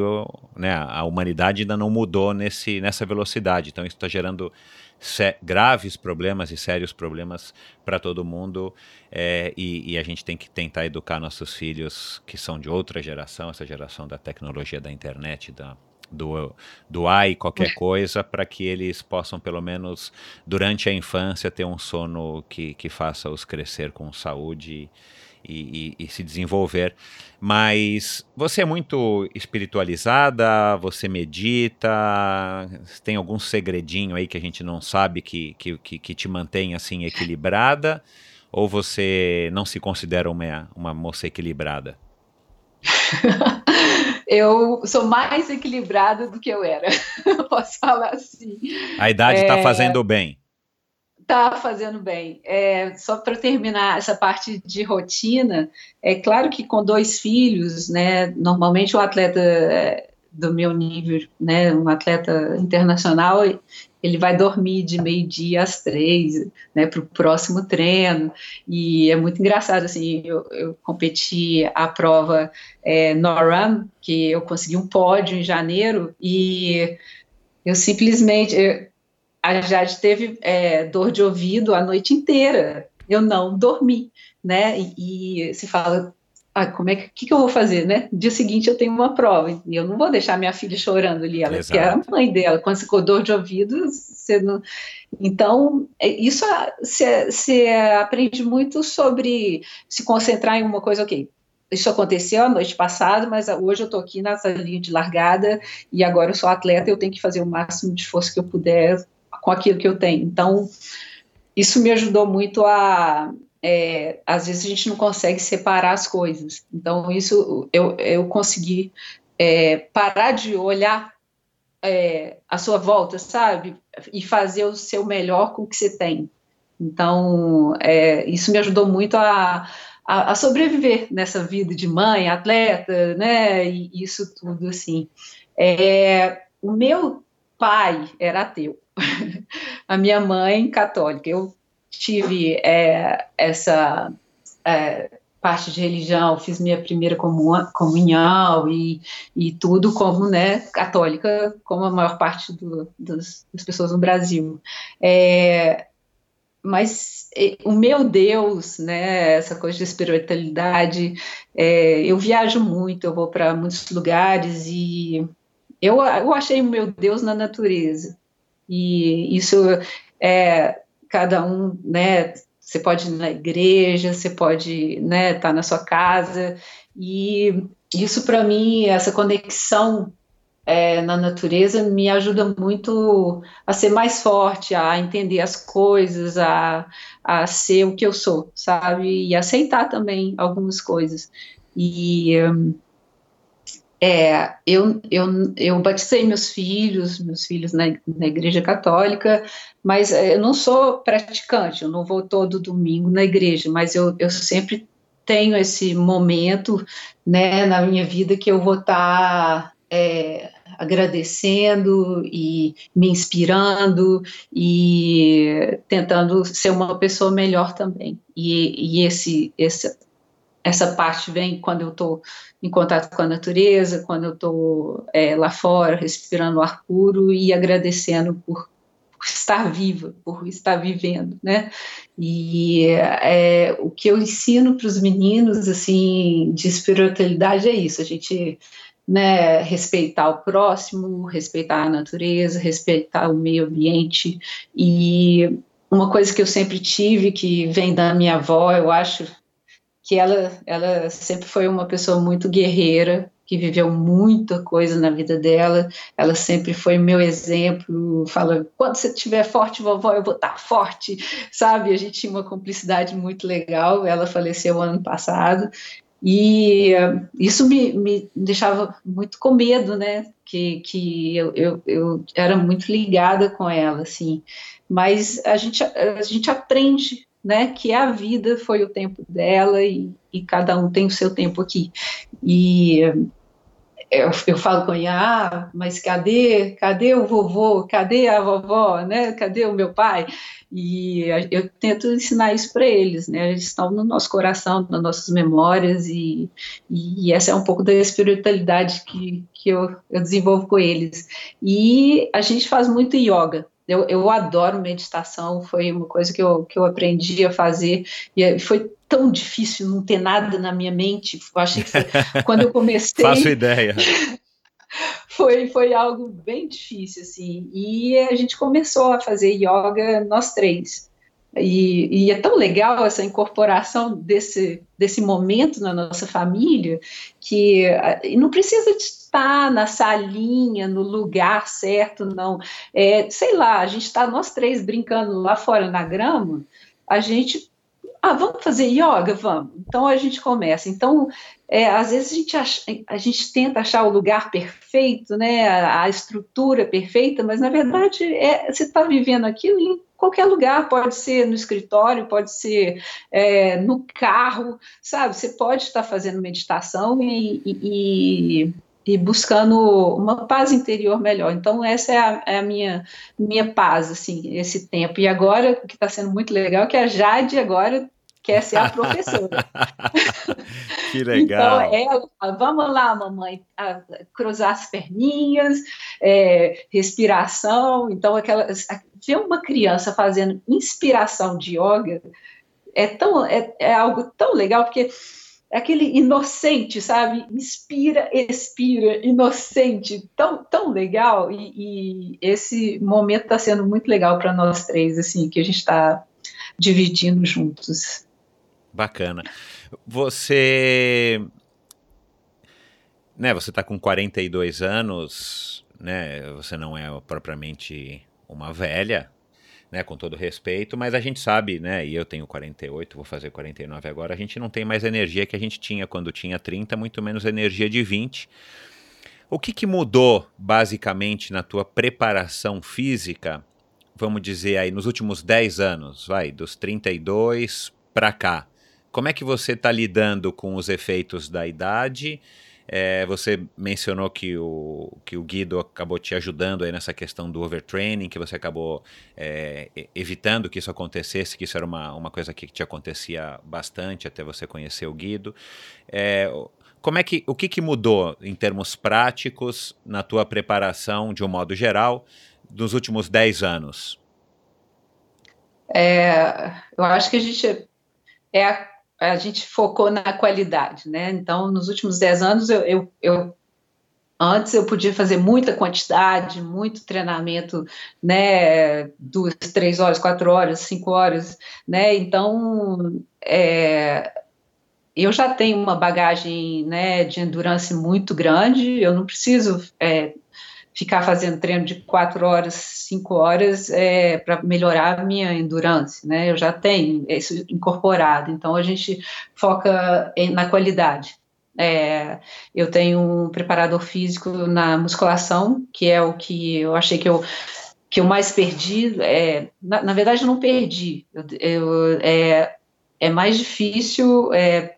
né, a humanidade ainda não mudou nesse, nessa velocidade. Então isso está gerando graves problemas e sérios problemas para todo mundo é, e, e, a gente tem que tentar educar nossos filhos que são de outra geração, essa geração da tecnologia da internet, da do, do AI, qualquer coisa, para que eles possam, pelo menos durante a infância, ter um sono que, que faça-os crescer com saúde e, e, e, se desenvolver. Mas você é muito espiritualizada, você medita, tem algum segredinho aí que a gente não sabe que, que, que, que te mantém assim equilibrada? Ou você não se considera uma, uma moça equilibrada? eu sou mais equilibrada do que eu era, posso falar assim. A idade está é, fazendo bem. Está fazendo bem. É, só para terminar essa parte de rotina, é claro que com dois filhos, né, normalmente o atleta é, do meu nível, né, um atleta internacional, ele vai dormir de meio-dia às três, né, para o próximo treino, e é muito engraçado, assim, eu, eu competi a prova é, NORAM, que eu consegui um pódio em janeiro, e eu simplesmente, eu, a Jade teve é, dor de ouvido a noite inteira, eu não dormi, né, e, e se fala, ah, como é que, que, que, eu vou fazer, né? Dia seguinte eu tenho uma prova e eu não vou deixar minha filha chorando ali, ela que é a mãe dela. Quando ficou dor de ouvido, você não. Então, é, isso você aprende muito sobre se concentrar em uma coisa, ok. Isso aconteceu a noite passada, mas hoje eu estou aqui nessa linha de largada e agora eu sou atleta, eu tenho que fazer o máximo de esforço que eu puder com aquilo que eu tenho. Então, isso me ajudou muito a é, às vezes a gente não consegue separar as coisas. Então, isso eu, eu consegui é, parar de olhar é, a sua volta, sabe? E fazer o seu melhor com o que você tem. Então, é, isso me ajudou muito a, a, a, sobreviver nessa vida de mãe, atleta, né? E isso tudo, assim. É, o meu pai era ateu, a minha mãe católica. Eu tive é, essa é, parte de religião, fiz minha primeira comunhão e, e tudo como né, católica, como a maior parte do, dos, das pessoas no Brasil. É, mas o meu Deus, né, essa coisa de espiritualidade, é, eu viajo muito, eu vou para muitos lugares e eu, eu achei o meu Deus na natureza. E isso é cada um, né, você pode ir na igreja, você pode, né, estar tá na sua casa e isso para mim, essa conexão é, na natureza me ajuda muito a ser mais forte, a entender as coisas, a, a ser o que eu sou, sabe? E aceitar também algumas coisas. E é, eu, eu, eu batizei meus filhos, meus filhos na, na igreja católica, mas é, eu não sou praticante, eu não vou todo domingo na igreja, mas eu, eu sempre tenho esse momento né, na minha vida que eu vou estar tá, é, agradecendo e me inspirando e tentando ser uma pessoa melhor também. E, e esse, esse, essa parte vem quando eu estou em contato com a natureza, quando eu estou é, lá fora, respirando ar puro e agradecendo por, por estar viva, por estar vivendo, né? E é, o que eu ensino para os meninos, assim, de espiritualidade é isso, a gente né, respeitar o próximo, respeitar a natureza, respeitar o meio ambiente. E uma coisa que eu sempre tive, que vem da minha avó, eu acho que ela, ela sempre foi uma pessoa muito guerreira, que viveu muita coisa na vida dela. Ela sempre foi meu exemplo. Fala, quando você estiver forte, vovó, eu vou estar forte, sabe? A gente tinha uma cumplicidade muito legal. Ela faleceu ano passado e uh, isso me, me deixava muito com medo, né? Que, que eu, eu, eu, era muito ligada com ela, assim. Mas a gente, a gente aprende, né? Que a vida foi o tempo dela e, e cada um tem o seu tempo aqui. E eu, eu falo com ela, ah, mas cadê, cadê o vovô, cadê a vovó, né? Cadê o meu pai? E eu tento ensinar isso para eles, né? Eles estão no nosso coração, nas nossas memórias e, e essa é um pouco da espiritualidade que, que eu, eu desenvolvo com eles. E a gente faz muito yoga, eu, eu, adoro meditação, foi uma coisa que eu, que eu aprendi a fazer, e foi tão difícil não ter nada na minha mente. Eu achei que foi, quando eu comecei. Faço ideia. foi, foi algo bem difícil, assim. E a gente começou a fazer yoga, nós três. E, e, é tão legal essa incorporação desse, desse momento na nossa família que não precisa estar na salinha, no lugar certo, não. É, sei lá, a gente está nós três brincando lá fora na grama, a gente ah, vamos fazer yoga? Vamos. Então a gente começa. Então, é, às vezes a gente, acha, a gente tenta achar o lugar perfeito, né, a, a estrutura perfeita, mas na verdade é, você está vivendo aquilo qualquer lugar, pode ser no escritório, pode ser é, no carro, sabe? Você pode estar fazendo meditação e, e, e buscando uma paz interior melhor. Então, essa é a, é a, minha, minha paz, assim, esse tempo. E agora, o que está sendo muito legal é que a Jade agora quer ser a professora. que legal. Então, ela fala, vamos lá, mamãe, cruzar as perninhas, é, respiração. Então, aquela, ver uma criança fazendo inspiração de yoga é, tão, é, é algo tão legal, porque é aquele inocente, sabe? Inspira, expira, inocente, tão, tão legal. E, e esse momento está sendo muito legal para nós três, assim, que a gente está dividindo juntos. Bacana. Você. Né, você está com 42 anos, né? Você não é propriamente uma velha, né, com todo respeito, mas a gente sabe, né, e eu tenho 48, vou fazer 49 agora, a gente não tem mais energia que a gente tinha quando tinha 30, muito menos energia de 20. O que, que mudou, basicamente, na tua preparação física, vamos dizer aí, nos últimos 10 anos, vai, dos 32 para cá? Como é que você está lidando com os efeitos da idade é, você mencionou que o, que o Guido acabou te ajudando aí nessa questão do overtraining, que você acabou é, evitando que isso acontecesse, que isso era uma, uma coisa que te acontecia bastante até você conhecer o Guido. É, como é que, o que, que mudou em termos práticos na tua preparação, de um modo geral, nos últimos 10 anos? é, eu acho que a gente é a, a, gente focou na qualidade, né? Então, nos últimos 10 anos, eu, eu, eu Antes eu podia fazer muita quantidade, muito treinamento, né, duas, três horas, quatro horas, cinco horas, né, então é, eu já tenho uma bagagem, né, de endurance muito grande, eu não preciso é, ficar fazendo treino de quatro horas, cinco horas é, para melhorar a minha endurance, né? Eu já tenho isso incorporado, então a gente foca em, na qualidade. É, eu tenho um preparador físico na musculação, que é o que eu achei que eu, que eu mais perdi. É, na, na, verdade, não perdi. Eu, eu, é, é mais difícil. É,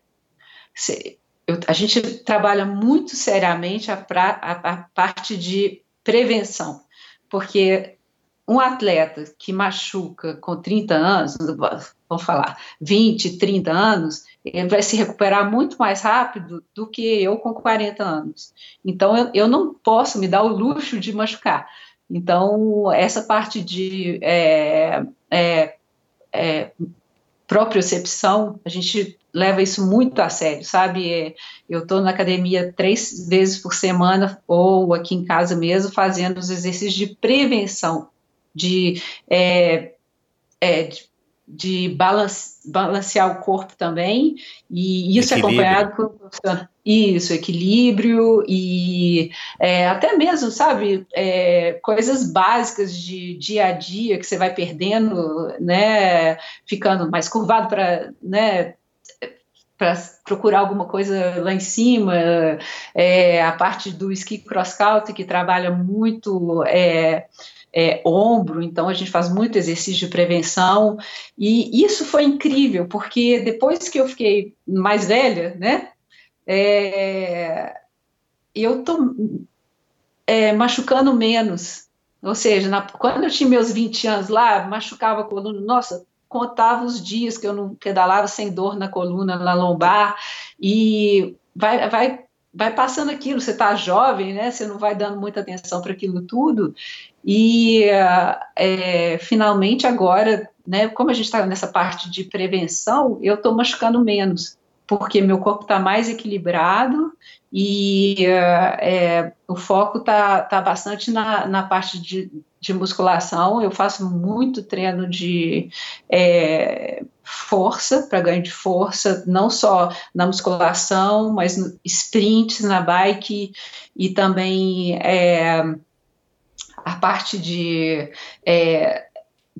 se, eu, a gente trabalha muito seriamente a, pra, a, a parte de prevenção, porque um atleta que machuca com 30 anos, vamos falar, 20, 30 anos, ele vai se recuperar muito mais rápido do que eu com 40 anos. Então, eu, eu não posso me dar o luxo de machucar. Então, essa parte de é, é, é, propriocepção, a gente leva isso muito a sério, sabe? É, eu estou na academia três vezes por semana, ou aqui em casa mesmo, fazendo os exercícios de prevenção, de, é, é, de balance, balancear o corpo também, e isso equilíbrio. é acompanhado por isso, equilíbrio e é, até mesmo, sabe, coisas básicas de dia a dia que você vai perdendo, né, ficando mais curvado para, né, para procurar alguma coisa lá em cima, é, a parte do ski cross country que trabalha muito é, é, ombro, então a gente faz muito exercício de prevenção, e isso foi incrível, porque depois que eu fiquei mais velha, né, é, eu tô é, machucando menos, ou seja, na, quando eu tinha meus 20 anos lá, machucava a coluna, nossa, contava os dias que eu não pedalava sem dor na coluna, na lombar, e vai, vai vai passando aquilo, você está jovem, né? Você não vai dando muita atenção para aquilo tudo. E é, finalmente agora, né? Como a gente está nessa parte de prevenção, eu estou machucando menos, porque meu corpo está mais equilibrado e é, o foco está tá bastante na, na parte de, de musculação. Eu faço muito treino de é, força, para ganho de força, não só na musculação, mas no na bike e também é, a parte de é,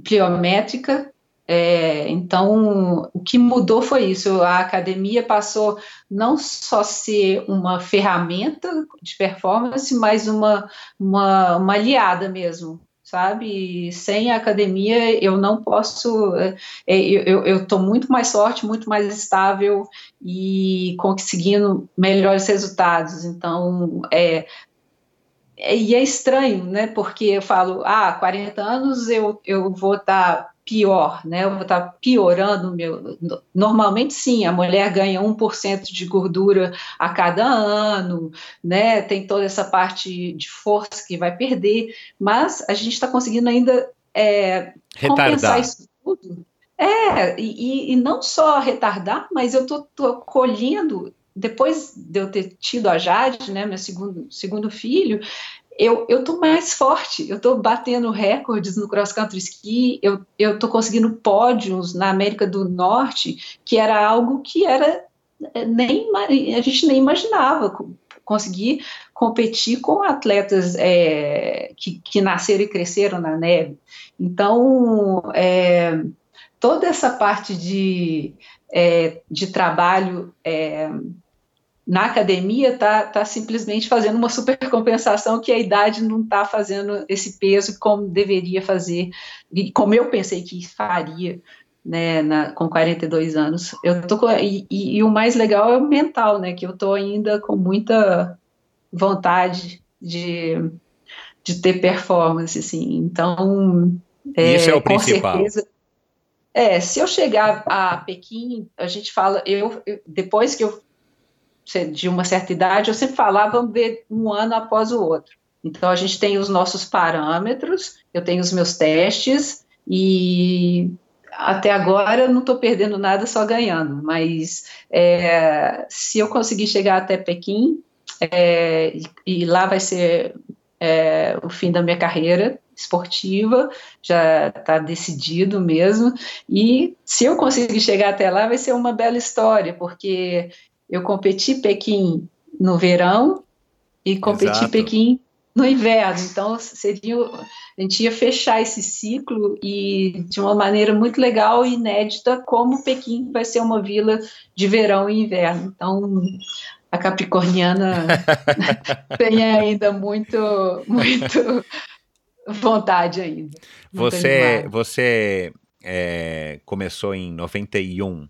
pliométrica. É, então, o que mudou foi isso. A academia passou não só ser uma ferramenta de performance, mas uma, uma, uma aliada mesmo sabe? Sem a academia eu não posso, é, é, eu estou muito mais forte, muito mais estável e conseguindo melhores resultados. Então, é, é, e é estranho, né? Porque eu falo, ah, 40 anos eu, eu vou estar tá pior, né? Eu vou estar tá piorando meu. Normalmente, sim, a mulher ganha 1% de gordura a cada ano, né? Tem toda essa parte de força que vai perder, mas a gente está conseguindo ainda é, compensar isso tudo. É, e, e, não só retardar, mas eu tô colhendo depois de eu ter tido a Jade, né, meu segundo, segundo filho, eu, eu tô mais forte, eu tô batendo recordes no cross country ski, eu, eu tô conseguindo pódios na América do Norte, que era algo que era eh, nem a gente nem imaginava conseguir competir com atletas é, que, que nasceram e cresceram na neve. Então, é, toda essa parte de, é, de trabalho na academia está tá simplesmente fazendo uma supercompensação que a idade não está fazendo esse peso como deveria fazer, e como eu pensei que faria né, na, com 42 anos. Eu tô com, e, e, e, o mais legal é o mental, né, que eu estou ainda com muita vontade de, de ter performance, assim. Então, é, Isso é o principal. Certeza, é, se eu chegar a Pequim, a gente fala, eu, eu depois que eu de uma certa idade, eu sempre falava, vamos ver um ano após o outro. Então, a gente tem os nossos parâmetros, eu tenho os meus testes, e até agora não estou perdendo nada, só ganhando. Mas é, se eu conseguir chegar até Pequim, é, e, e, lá vai ser é, o fim da minha carreira esportiva, já está decidido mesmo. E se eu conseguir chegar até lá, vai ser uma bela história, porque eu competi Pequim no verão e competi Exato. Pequim no inverno. Então, seria, a gente ia fechar esse ciclo e de uma maneira muito legal e inédita, como Pequim vai ser uma vila de verão e inverno. Então, a Capricorniana tem ainda muito, muito vontade ainda. Você, você é, começou em 91.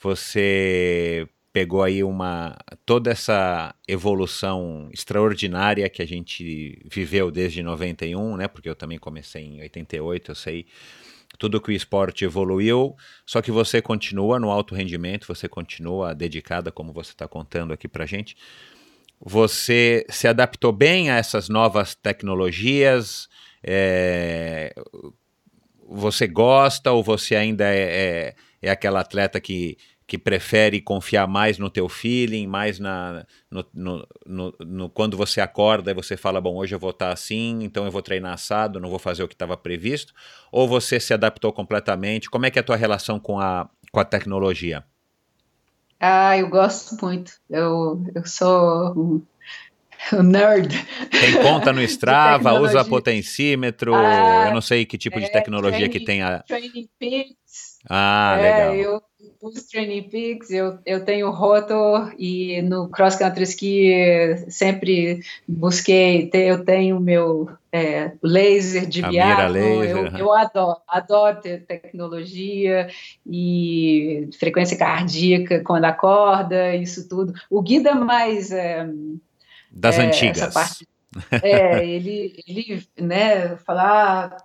Você pegou aí uma toda essa evolução extraordinária que a gente viveu desde 91, né? Porque eu também comecei em 88, eu sei tudo que o esporte evoluiu, só que você continua no alto rendimento, você continua dedicada, como você está contando aqui para gente. Você se adaptou bem a essas novas tecnologias? É, você gosta ou você ainda é, é, é aquela atleta que que prefere confiar mais no teu feeling, mais na, no, no, no, no quando você acorda e você fala, bom, hoje eu vou estar assim, então eu vou treinar assado, não vou fazer o que estava previsto, ou você se adaptou completamente? Como é que é a tua relação com a, com a tecnologia? Ah, eu gosto muito. Eu, eu sou um, um nerd. Tem conta no Strava, usa potencímetro, ah, eu não sei que tipo é, de tecnologia training, que tem a... Training Peaks. Ah, é, legal. Eu, os Training Peaks, eu, eu tenho rotor e no Cross Country Ski sempre busquei, eu tenho meu é, laser de viagem, eu, eu, adoro, adoro ter tecnologia e frequência cardíaca quando acorda, isso tudo. O guida mais... É, das é, antigas. Parte, é, ele, ele né, falar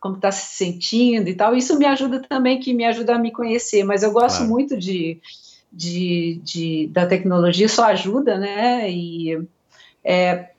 como está se sentindo e tal. Isso me ajuda também, que me ajuda a me conhecer, mas eu gosto claro. muito de, de, de, da tecnologia, só ajuda, né? E é,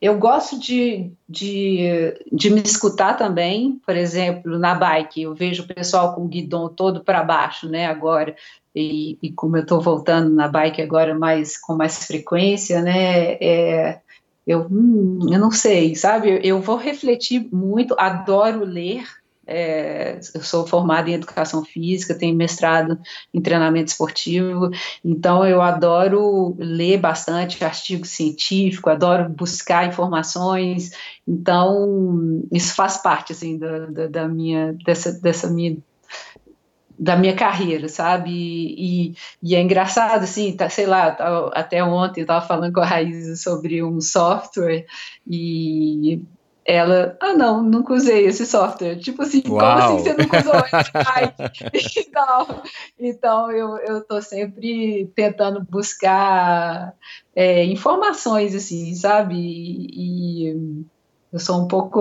eu gosto de, de, de me escutar também, por exemplo, na bike, eu vejo o pessoal com o guidão todo para baixo, né, agora, e, e como eu estou voltando na bike agora mais com mais frequência, né, é, eu, hum, eu não sei, sabe? Eu vou refletir muito, adoro ler. É, eu sou formada em educação física, tenho mestrado em treinamento esportivo, então eu adoro ler bastante artigo científico, adoro buscar informações, então isso faz parte assim da, da, da minha dessa, dessa minha da minha carreira, sabe? E, e, é engraçado, assim, tá, sei lá, tá, até ontem eu estava falando com a Raíssa sobre um software e ela, ah, não, nunca usei esse software. Tipo assim, Uau. como assim você nunca usou esse então, então eu, eu tô sempre tentando buscar é, informações, assim, sabe? e, e eu sou um pouco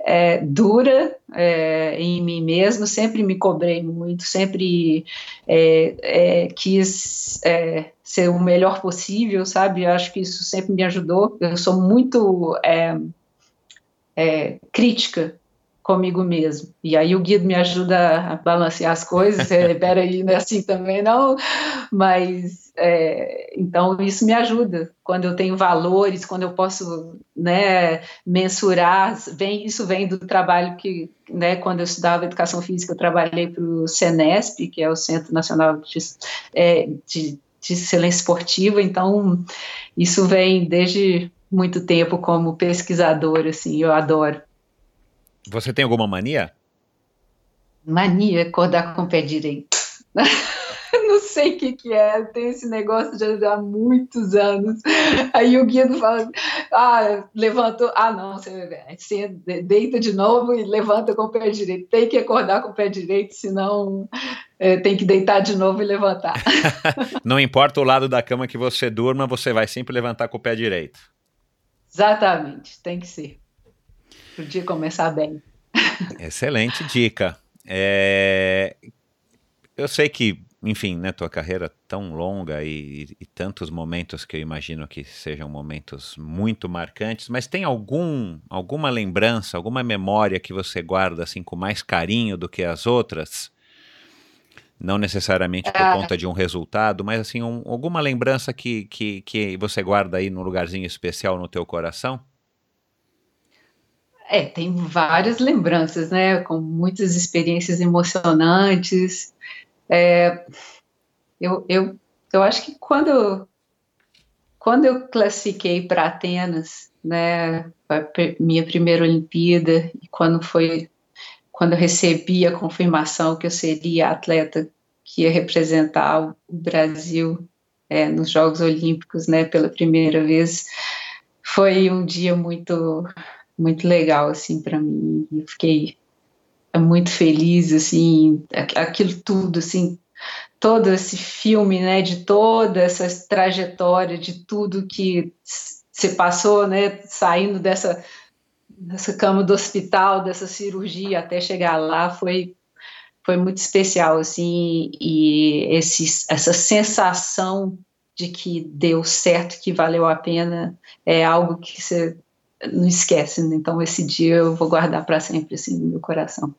é, dura é, em mim mesmo, sempre me cobrei muito, sempre é, é quis é, ser o melhor possível, sabe? Eu acho que isso sempre me ajudou. Eu sou muito é, crítica comigo mesmo. E aí o guia me ajuda a balancear as coisas. É, peraí, não é assim também não, mas é, então isso me ajuda quando eu tenho valores, quando eu posso, né, mensurar. Vem isso vem do trabalho que, né, quando eu estudava educação física, eu trabalhei para o Cenesp, que é o Centro Nacional de, é, de, de Excelência Esportiva. Então isso vem desde muito tempo como pesquisador, assim, eu adoro. Você tem alguma mania? Mania, acordar com o pé direito. não sei o que, que é, tem esse negócio de há muitos anos. Aí o guia fala, ah, levantou, ah não, você, você deita de novo e levanta com o pé direito. Tem que acordar com o pé direito, senão é, tem que deitar de novo e levantar. não importa o lado da cama que você durma, você vai sempre levantar com o pé direito. Exatamente, tem que ser para o dia começar bem. Excelente dica. É... Eu sei que enfim, né, tua carreira tão longa e, e, tantos momentos que eu imagino que sejam momentos muito marcantes, mas tem algum alguma lembrança, alguma memória que você guarda assim com mais carinho do que as outras? Não necessariamente por ah. conta de um resultado, mas assim, um, alguma lembrança que, que, que você guarda aí num lugarzinho especial no teu coração? É, tem várias lembranças, né? Com muitas experiências emocionantes. É, eu, eu, eu acho que quando, quando eu classifiquei para Atenas, né, minha primeira Olimpíada, e quando foi quando eu recebi a confirmação que eu seria a atleta que ia representar o Brasil é, nos Jogos Olímpicos, né, pela primeira vez, foi um dia muito muito legal assim para mim. Eu fiquei muito feliz assim, aquilo tudo assim, todo esse filme, né, de toda essa trajetória, de tudo que se passou, né, saindo dessa dessa cama do hospital, dessa cirurgia até chegar lá, foi foi muito especial assim e esse, essa sensação de que deu certo, que valeu a pena, é algo que você não esquece. Né? Então esse dia eu vou guardar para sempre assim no meu coração.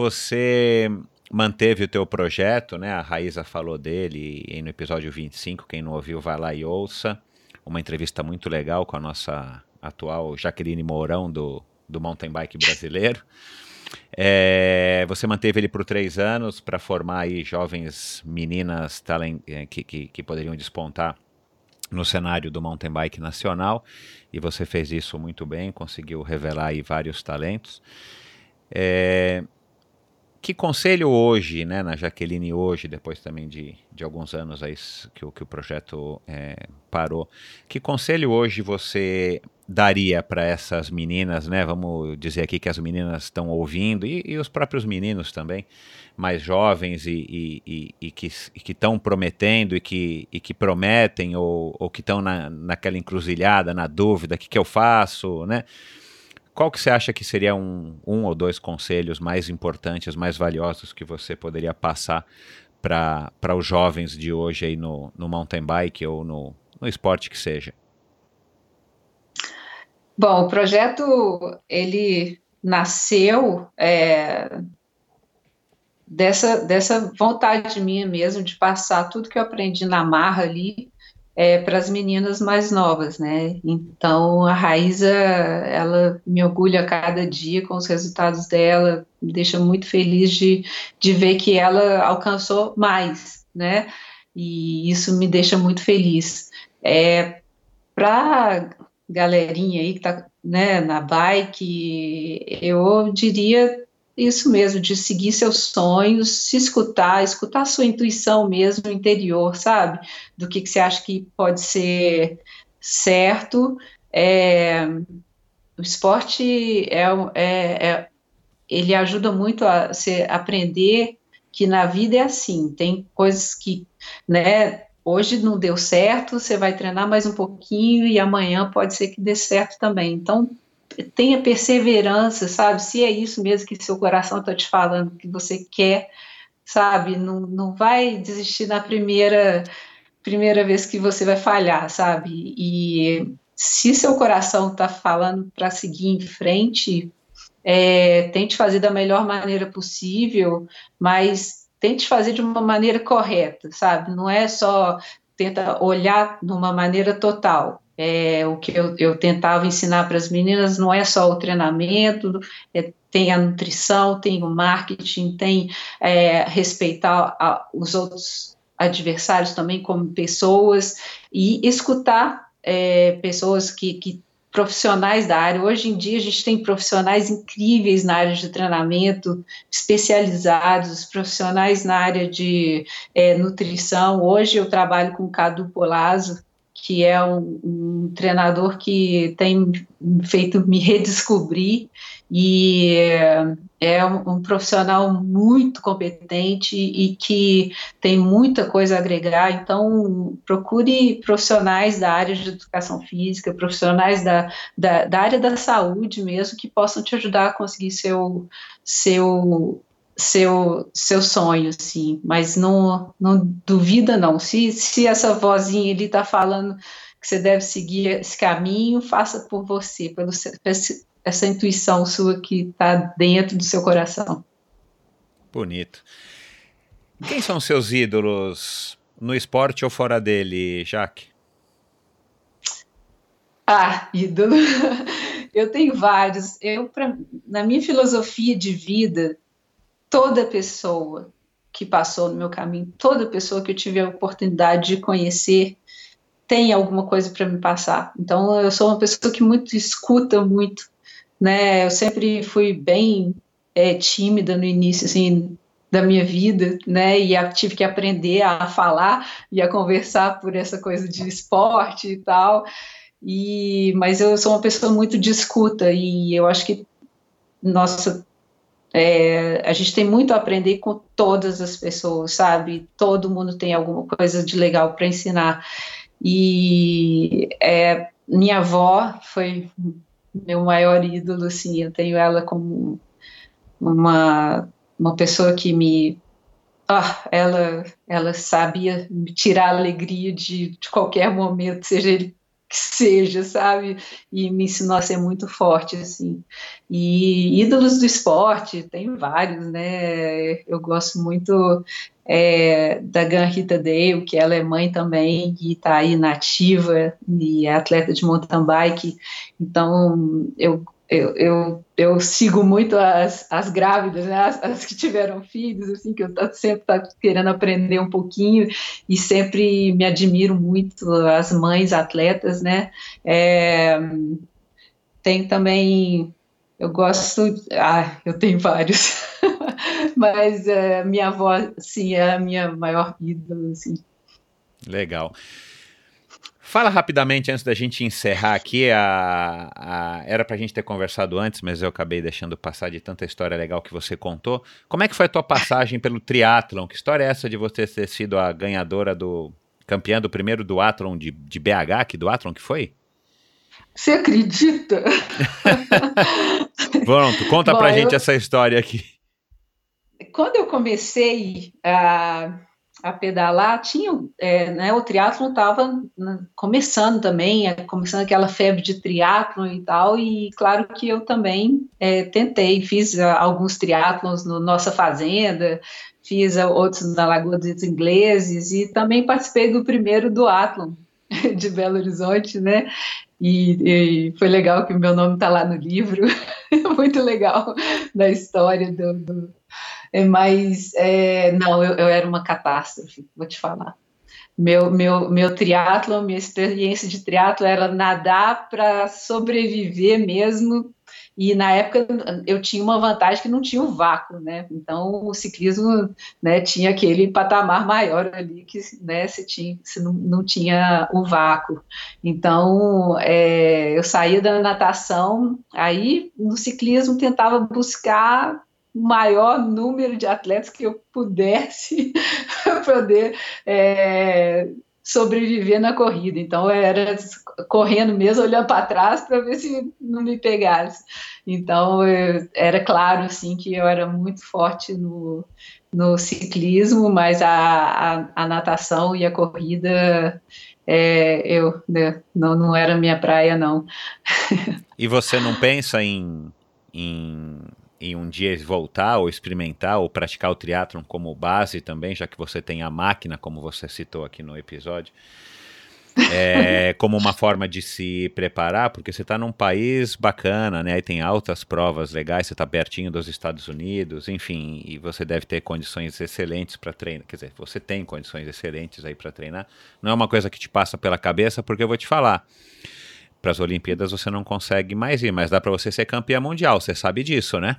Você manteve o teu projeto, né? A Raíza falou dele no episódio 25, quem não ouviu, vai lá e ouça. Uma entrevista muito legal com a nossa atual Jaqueline Mourão do, do mountain bike brasileiro. É, você manteve ele por três anos para formar aí jovens meninas talent, é, que, que, que, poderiam despontar no cenário do mountain bike nacional e você fez isso muito bem, conseguiu revelar aí vários talentos. É, que conselho hoje, né, na Jaqueline hoje, depois também de, de alguns anos aí que, o, que o projeto é, parou, que conselho hoje você daria para essas meninas, né, vamos dizer aqui que as meninas estão ouvindo, e, e, os próprios meninos também, mais jovens e, e, e que estão prometendo e que, e que prometem ou, ou que estão na, naquela encruzilhada, na dúvida, o que, que eu faço, né, qual que você acha que seria um, um ou dois conselhos mais importantes, mais valiosos que você poderia passar para os jovens de hoje aí no, no mountain bike ou no, no esporte que seja? Bom, o projeto ele nasceu é, dessa, dessa vontade minha mesmo de passar tudo que eu aprendi na marra ali é, para as meninas mais novas, né? Então a Raíza, ela me orgulha a cada dia com os resultados dela, me deixa muito feliz de, de ver que ela alcançou mais, né? E isso me deixa muito feliz. É, para galerinha aí que está né, na bike, eu diria isso mesmo, de seguir seus sonhos, se escutar, escutar sua intuição mesmo interior, sabe? Do que, que você acha que pode ser certo. É, o esporte é, é, é, ele ajuda muito a você aprender que na vida é assim, tem coisas que, né, hoje não deu certo, você vai treinar mais um pouquinho e amanhã pode ser que dê certo também. Então, tenha perseverança, sabe? Se é isso mesmo que seu coração está te falando que você quer, sabe? Não, não vai desistir na primeira primeira vez que você vai falhar, sabe? E se seu coração está falando para seguir em frente, é, tente fazer da melhor maneira possível, mas tente fazer de uma maneira correta, sabe? Não é só tenta olhar de uma maneira total. É, o que eu, eu tentava ensinar para as meninas não é só o treinamento, é, tem a nutrição, tem o marketing, tem é, respeitar a, os outros adversários também como pessoas e escutar é, pessoas que, que profissionais da área. Hoje em dia a gente tem profissionais incríveis na área de treinamento, especializados, profissionais na área de é, nutrição. Hoje eu trabalho com o Cadu Polazzo, que é um, um, treinador que tem feito me redescobrir e é, um, um, profissional muito competente e que tem muita coisa a agregar. Então, procure profissionais da área de educação física, profissionais da, da, da área da saúde mesmo, que possam te ajudar a conseguir seu, seu seu seu sonho, sim, mas não, não duvida não. Se, se essa vozinha ele está falando que você deve seguir esse caminho, faça por você, pelo essa intuição sua que está dentro do seu coração. Bonito. Quem são seus ídolos no esporte ou fora dele, Jaque? Ah, ídolo. Eu tenho vários. Eu, pra, na minha filosofia de vida, toda pessoa que passou no meu caminho, toda pessoa que eu tive a oportunidade de conhecer, tem alguma coisa para me passar. Então, eu sou uma pessoa que muito escuta muito, né? Eu sempre fui bem é, tímida no início, assim, da minha vida, né? E tive que aprender a falar e a conversar por essa coisa de esporte e tal. E, mas eu sou uma pessoa muito de escuta e eu acho que nossa é, a gente tem muito a aprender com todas as pessoas, sabe? Todo mundo tem alguma coisa de legal para ensinar. E é, minha avó foi meu maior ídolo, assim, eu tenho ela como uma, uma pessoa que me ah, ela, ela sabia me tirar a alegria de, de qualquer momento, seja ele que seja, sabe? E me ensinou a ser muito forte, assim. E ídolos do esporte, tem vários, né? Eu gosto muito é, da Gan Rita Dale, que ela é mãe também e está aí nativa e é atleta de mountain bike. Então, eu eu, eu, eu, sigo muito as, as grávidas, né, as, as, que tiveram filhos, assim, que eu tô, sempre tá querendo aprender um pouquinho e sempre me admiro muito as mães atletas, né, é, tem também, eu gosto, ah, eu tenho vários, mas é, minha avó, sim, é a minha maior ídola, assim. Legal. Fala rapidamente antes da gente encerrar aqui. A, a era para a gente ter conversado antes, mas eu acabei deixando passar de tanta história legal que você contou. Como é que foi a tua passagem pelo triatlon? Que história é essa de você ter sido a ganhadora do campeã do primeiro duatlon de, de BH? Que duatlon que foi? Você acredita? Pronto, conta Bom, pra eu... gente essa história aqui. Quando eu comecei a a pedalar, tinha, é, né, o triatlo estava né, começando também, é, começando aquela febre de triatlo e tal, e claro que eu também é, tentei, fiz uh, alguns triatlons no Nossa Fazenda, fiz uh, outros na Lagoa dos Ingleses, e também participei do primeiro do Atlon de Belo Horizonte, né, e, e foi legal que o meu nome está lá no livro, muito legal da história do, do mas, é, não, eu, eu, era uma catástrofe, vou te falar. Meu, meu, meu triatlo, minha experiência de triatlo era nadar para sobreviver mesmo. E na época eu tinha uma vantagem que não tinha o vácuo, né? Então o ciclismo né, tinha aquele patamar maior ali que né, se, tinha, se não, não tinha o vácuo. Então é, eu saía da natação, aí no ciclismo tentava buscar maior número de atletas que eu pudesse poder é, sobreviver na corrida. Então, era correndo mesmo, olhando para trás para ver se não me pegasse. Então, eu, era claro, assim, que eu era muito forte no, no ciclismo, mas a, a, a natação e a corrida é, eu né, não, não era minha praia, não. E você não pensa em, em em um dia voltar ou experimentar ou praticar o triatlon como base também, já que você tem a máquina, como você citou aqui no episódio, é, como uma forma de se preparar, porque você está num país bacana, né? Aí tem altas provas legais, você está pertinho dos Estados Unidos, enfim, e você deve ter condições excelentes para treinar. Quer dizer, você tem condições excelentes aí para treinar. Não é uma coisa que te passa pela cabeça, porque eu vou te falar para as Olimpíadas você não consegue mais ir, mas dá para você ser campeã mundial, você sabe disso, né?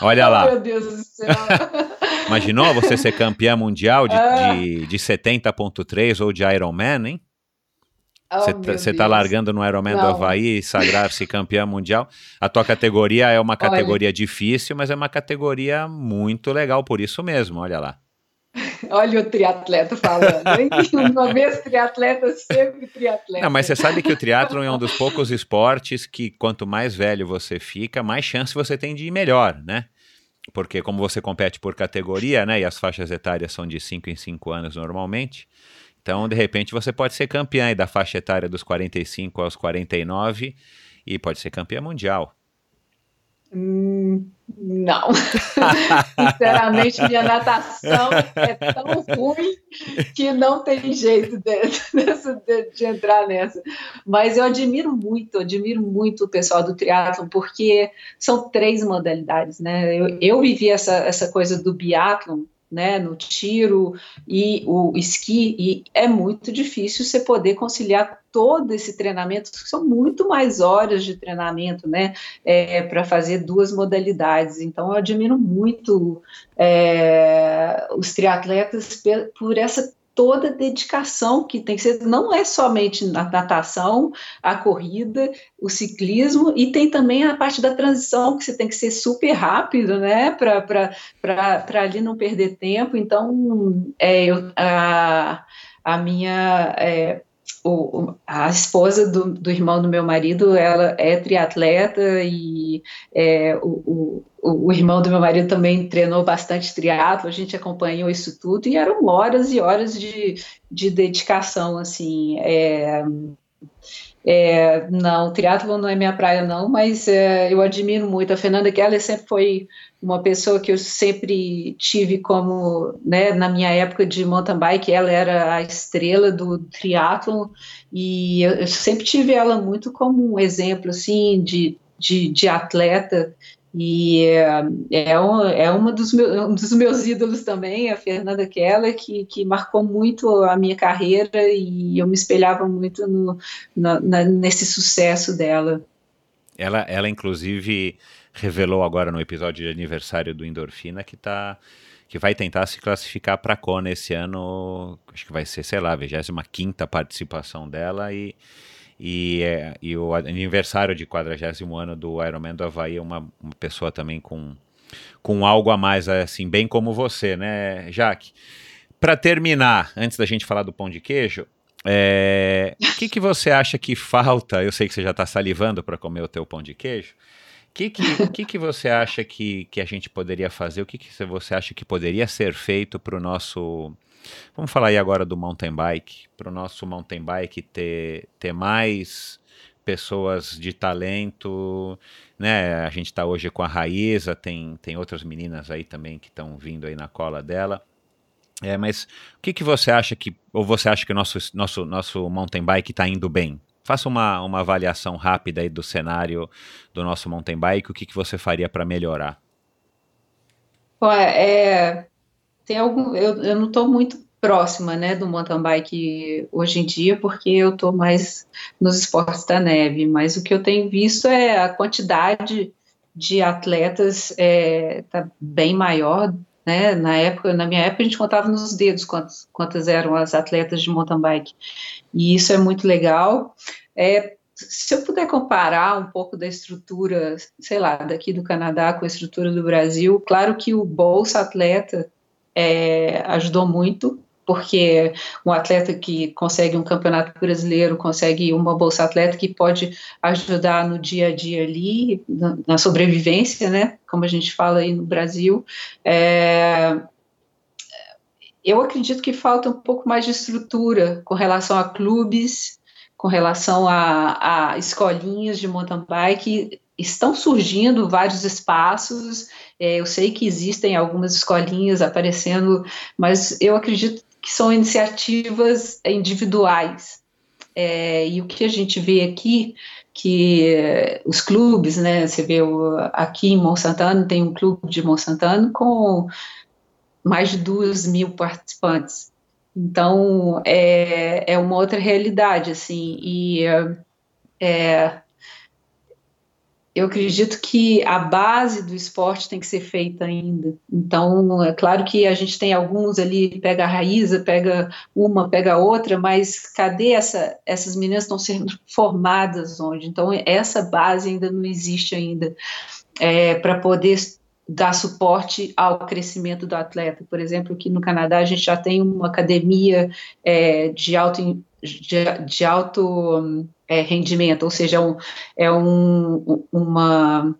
Olha lá. Meu Deus do céu. Imaginou você ser campeã mundial de, ah. de, de 70.3 ou de Ironman, hein? Você oh, tá largando no Ironman Não. do Havaí e sagrar-se campeã mundial. A tua categoria é uma categoria olha. difícil, mas é uma categoria muito legal por isso mesmo, olha lá. Olha o triatleta falando? Uma vez triatleta, sempre triatleta. Não, mas você sabe que o triatlon é um dos poucos esportes que quanto mais velho você fica, mais chance você tem de ir melhor, né? porque como você compete por categoria, né, e as faixas etárias são de 5 em 5 anos normalmente, então de repente você pode ser campeã da faixa etária dos 45 aos 49 e pode ser campeã mundial. Hum, não. Sinceramente, minha natação é tão ruim que não tem jeito de, de, de, entrar nessa. Mas eu admiro muito, admiro muito o pessoal do triatlon, porque são três modalidades, né? Eu, eu vivi essa, essa coisa do biatlon né, no tiro e o esqui, e é muito difícil você poder conciliar todo esse treinamento, são muito mais horas de treinamento, né, é, para fazer duas modalidades. Então, eu admiro muito é, os triatletas por essa toda a dedicação que tem que ser, não é somente a natação, a corrida, o ciclismo, e tem também a parte da transição, que você tem que ser super rápido, né, para ali não perder tempo. Então, é, eu, a, a minha. É, o, a esposa do, do, irmão do meu marido, ela é triatleta e é, o, o, o, irmão do meu marido também treinou bastante triatlo, a gente acompanhou isso tudo e eram horas e horas de, de dedicação, assim, é, é, não, triatlo não é minha praia não, mas é, eu admiro muito. A Fernanda Keller sempre foi uma pessoa que eu sempre tive como, né, na minha época de mountain bike, ela era a estrela do triatlo e eu, eu sempre tive ela muito como um exemplo, assim, de, de, de atleta e é, é, um, é uma dos, meus, um dos meus ídolos também, a Fernanda Keller, que, que marcou muito a minha carreira e eu me espelhava muito no, na, nesse sucesso dela. Ela, ela inclusive revelou agora no episódio de aniversário do Endorfina que tá que vai tentar se classificar para a Kona esse ano, acho que vai ser, sei lá, a 25 participação dela e, e, é, e o aniversário de 40 ano do Ironman do Havaí é uma, uma pessoa também com, com algo a mais, assim, bem como você, né, Jaque? Para terminar, antes da gente falar do pão de queijo, é, o que, que você acha que falta? Eu sei que você já está salivando para comer o teu pão de queijo que que, que, que você acha que, que a gente poderia fazer? O que, que você acha que poderia ser feito para o nosso. Vamos falar aí agora do mountain bike, para o nosso mountain bike ter, ter mais pessoas de talento, né? A gente está hoje com a Raíza, tem, tem outras meninas aí também que estão vindo aí na cola dela. É, mas o que, que você acha que, ou você acha que o nosso, nosso, nosso mountain bike está indo bem? Faça uma, uma avaliação rápida aí do cenário do nosso mountain bike, o que, que você faria para melhorar? é, tem algum, eu, eu não estou muito próxima né, do mountain bike hoje em dia, porque eu estou mais nos esportes da neve, mas o que eu tenho visto é a quantidade de atletas é, tá bem maior né? Na época, na minha época, a gente contava nos dedos quantas, quantas eram as atletas de mountain bike. E isso é muito legal. É, se eu puder comparar um pouco da estrutura, sei lá, daqui do Canadá com a estrutura do Brasil, claro que o Bolsa Atleta é, ajudou muito, porque um atleta que consegue um campeonato brasileiro, consegue uma bolsa atleta que pode ajudar no dia a dia ali, na, sobrevivência, né, como a gente fala aí no Brasil, é, eu acredito que falta um pouco mais de estrutura com relação a clubes, com relação a, a escolinhas de mountain bike, estão surgindo vários espaços, é, eu sei que existem algumas escolinhas aparecendo, mas eu acredito que são iniciativas individuais. É, e o que a gente vê aqui, que os clubes, né, você vê o, aqui em Monsantano, tem um clube de Monsantano com mais de duas mil participantes. Então, é, é uma outra realidade, assim, e é, eu acredito que a base do esporte tem que ser feita ainda. Então, é claro que a gente tem alguns ali, pega a raiz, pega uma, pega outra, mas cadê essa, essas meninas estão sendo formadas onde? Então, essa base ainda não existe ainda é, para poder dar suporte ao crescimento do atleta. Por exemplo, aqui no Canadá a gente já tem uma academia é, de alto de, de alto é, rendimento, ou seja, um, é um, uma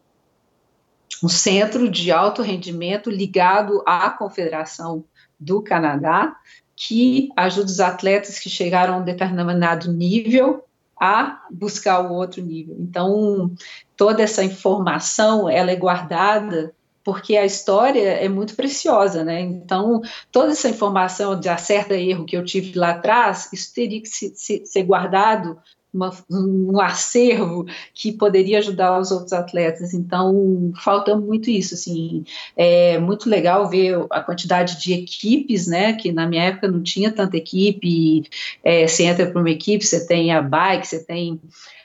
um centro de alto rendimento ligado à Confederação do Canadá, que ajuda os atletas que chegaram a um determinado nível a buscar o outro nível. Então, toda essa informação, ela é guardada porque a história é muito preciosa, né? Então, toda essa informação de acerto e erro que eu tive lá atrás, isso teria que se, se, ser guardado uma, um acervo que poderia ajudar os outros atletas. Então, falta muito isso, assim, é muito legal ver a quantidade de equipes, né, que na minha época não tinha tanta equipe, é, você entra para uma equipe, você tem a bike, você tem,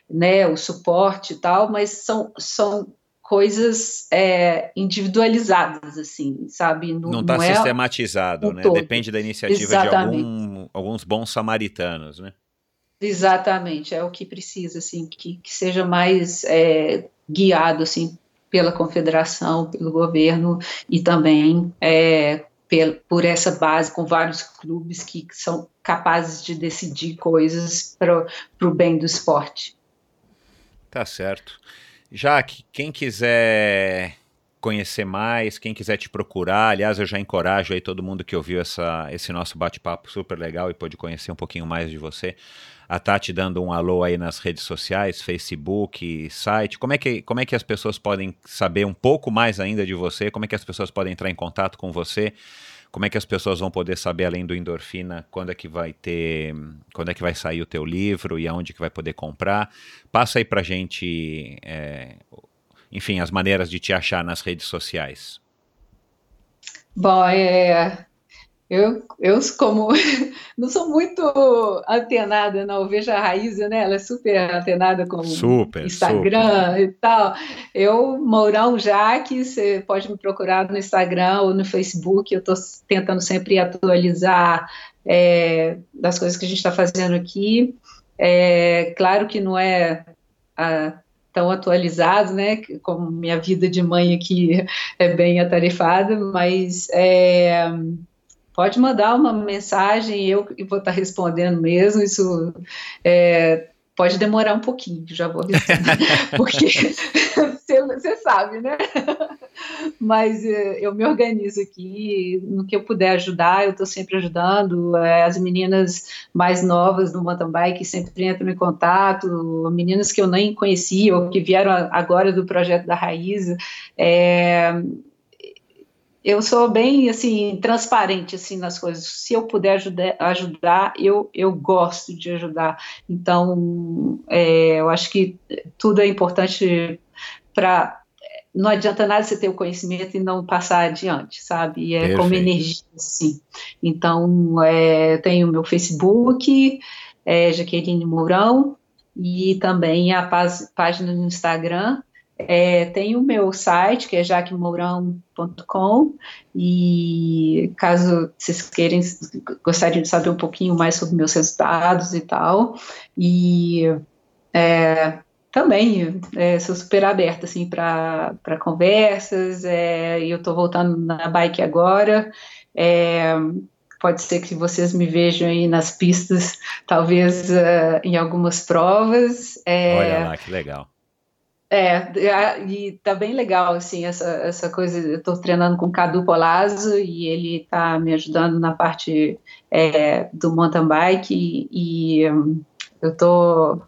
né, o suporte e tal, mas são, são coisas é, individualizadas, assim, sabe? Não está é sistematizado, né? Todo. Depende da iniciativa Exatamente. de algum, alguns bons samaritanos, né? Exatamente, é o que precisa, assim, que, que seja mais é, guiado, assim, pela confederação, pelo governo e também é, pel, por essa base com vários clubes que são capazes de decidir coisas para o bem do esporte. Tá certo. Jaque, quem quiser conhecer mais, quem quiser te procurar, aliás, eu já encorajo aí todo mundo que ouviu essa, esse nosso bate-papo super legal e pôde conhecer um pouquinho mais de você a Tati dando um alô aí nas redes sociais, Facebook, site. Como é que, como é que as pessoas podem saber um pouco mais ainda de você? Como é que as pessoas podem entrar em contato com você? Como é que as pessoas vão poder saber, além do Endorfina, quando é que vai ter, quando é que vai sair o teu livro e aonde que vai poder comprar? Passa aí pra gente, é, enfim, as maneiras de te achar nas redes sociais. Bom, é, eu, eu como não sou muito antenada, não. Veja a Raíza, né? Ela é super antenada com super, Instagram super. e tal. Eu, Mourão Jaque, você pode me procurar no Instagram ou no Facebook. Eu estou tentando sempre atualizar é, das coisas que a gente está fazendo aqui. É, claro que não é a, tão atualizado, né? Como minha vida de mãe aqui é bem atarefada, mas é, pode mandar uma mensagem, eu vou estar respondendo mesmo, isso é, pode demorar um pouquinho, já vou responder, porque você sabe, né? Mas é, eu me organizo aqui, no que eu puder ajudar, eu estou sempre ajudando. É, as meninas mais novas do mountain bike sempre entram em contato, meninas que eu nem conhecia ou que vieram agora do projeto da Raiz. É, eu sou bem assim transparente assim nas coisas. Se eu puder ajudar, ajudar eu, eu gosto de ajudar. Então, é, eu acho que tudo é importante para não adianta nada você ter o conhecimento e não passar adiante, sabe? E é Perfeito. como energia, assim. Então, é, eu tenho o meu Facebook, é, Jaqueline Mourão, e também a página no Instagram, é, tem o meu site, que é jaquemourão.com, e caso vocês queiram, gostariam de saber um pouquinho mais sobre meus resultados e tal, e é, também é, sou super aberta assim, para conversas, é, eu estou voltando na bike agora, é, pode ser que vocês me vejam aí nas pistas, talvez uh, em algumas provas. É, Olha lá, que legal. É, e tá bem legal, assim, essa, essa coisa, eu tô treinando com o Cadu Polazzo e ele tá me ajudando na parte é, do mountain bike e, e um, eu tô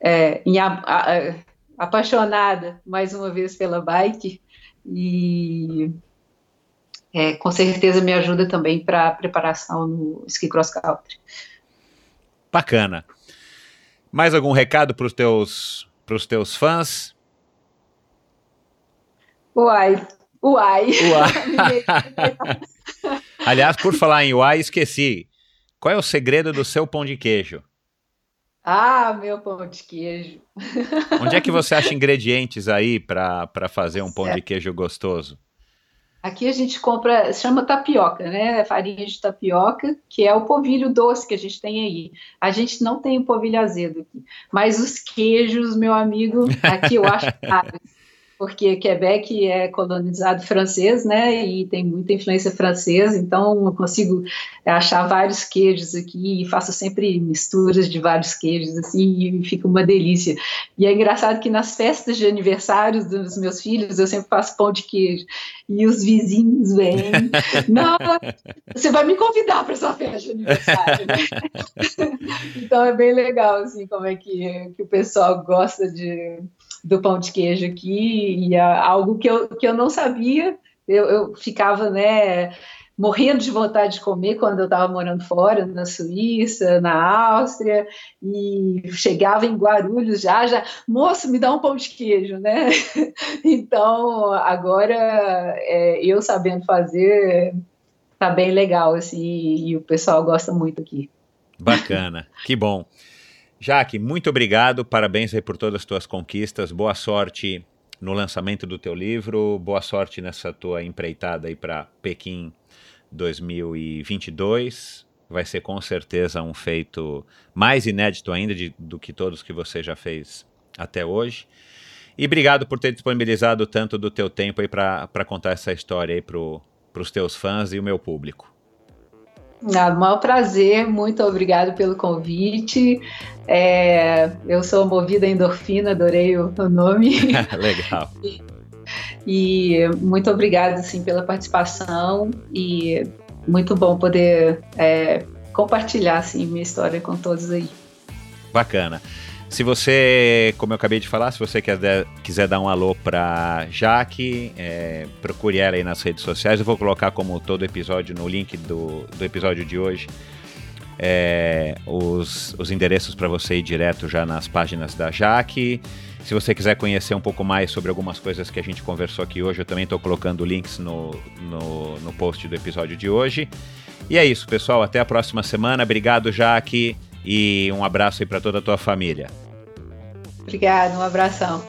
é, em, a, a, apaixonada mais uma vez pela bike e é, com certeza me ajuda também para preparação no ski cross country. Bacana. Mais algum recado para os teus para os teus fãs? Uai, uai. uai. Aliás, por falar em uai, esqueci. Qual é o segredo do seu pão de queijo? Ah, meu pão de queijo. Onde é que você acha ingredientes aí para fazer um pão certo. de queijo gostoso? Aqui a gente compra, chama tapioca, né? Farinha de tapioca, que é o polvilho doce que a gente tem aí. A gente não tem o polvilho azedo aqui, mas os queijos, meu amigo, aqui eu acho caros. Porque Quebec é colonizado francês, né, e tem muita influência francesa, então eu consigo achar vários queijos aqui e faço sempre misturas de vários queijos, assim, e fica uma delícia. E é engraçado que nas festas de aniversários dos meus filhos, eu sempre faço pão de queijo, e os vizinhos vêm, não, você vai me convidar para essa festa de aniversário, né? então é bem legal, assim, como é que, que o pessoal gosta de do pão de queijo aqui, e é algo que eu, que eu não sabia, eu, eu ficava, né, morrendo de vontade de comer quando eu estava morando fora, na Suíça, na Áustria, e chegava em Guarulhos já, já, moço, me dá um pão de queijo, né? Então, agora, é, eu sabendo fazer, tá bem legal, assim, e o pessoal gosta muito aqui. Bacana, que bom. Jaque, muito obrigado, parabéns aí por todas as tuas conquistas, boa sorte no lançamento do teu livro, boa sorte nessa tua empreitada aí para Pequim 2022. Vai ser com certeza um feito mais inédito ainda de, do que todos que você já fez até hoje. E obrigado por ter disponibilizado tanto do teu tempo aí para contar essa história aí para os teus fãs e o meu público. Ah, maior prazer, muito obrigado pelo convite. É, eu sou movida endorfina, adorei o, o nome. Legal. E, e, muito obrigado assim, pela participação e muito bom poder é, compartilhar assim, minha história com todos aí. Bacana. Se você, como eu acabei de falar, se você quiser, quiser dar um alô para Jaque, é, procure ela aí nas redes sociais. Eu vou colocar como todo episódio no link do, do episódio de hoje é, os, os endereços para você ir direto já nas páginas da Jaque. Se você quiser conhecer um pouco mais sobre algumas coisas que a gente conversou aqui hoje, eu também estou colocando links no, no, no post do episódio de hoje. E é isso, pessoal. Até a próxima semana. Obrigado, Jaque e um abraço aí para toda a tua família. Obrigada, um abração.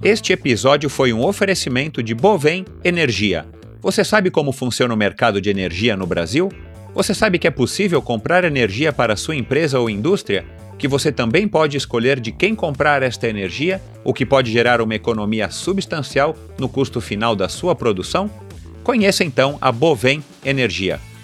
Este episódio foi um oferecimento de Bovem Energia. Você sabe como funciona o mercado de energia no Brasil? Você sabe que é possível comprar energia para sua empresa ou indústria? Que você também pode escolher de quem comprar esta energia, o que pode gerar uma economia substancial no custo final da sua produção? Conheça então a Bovem Energia.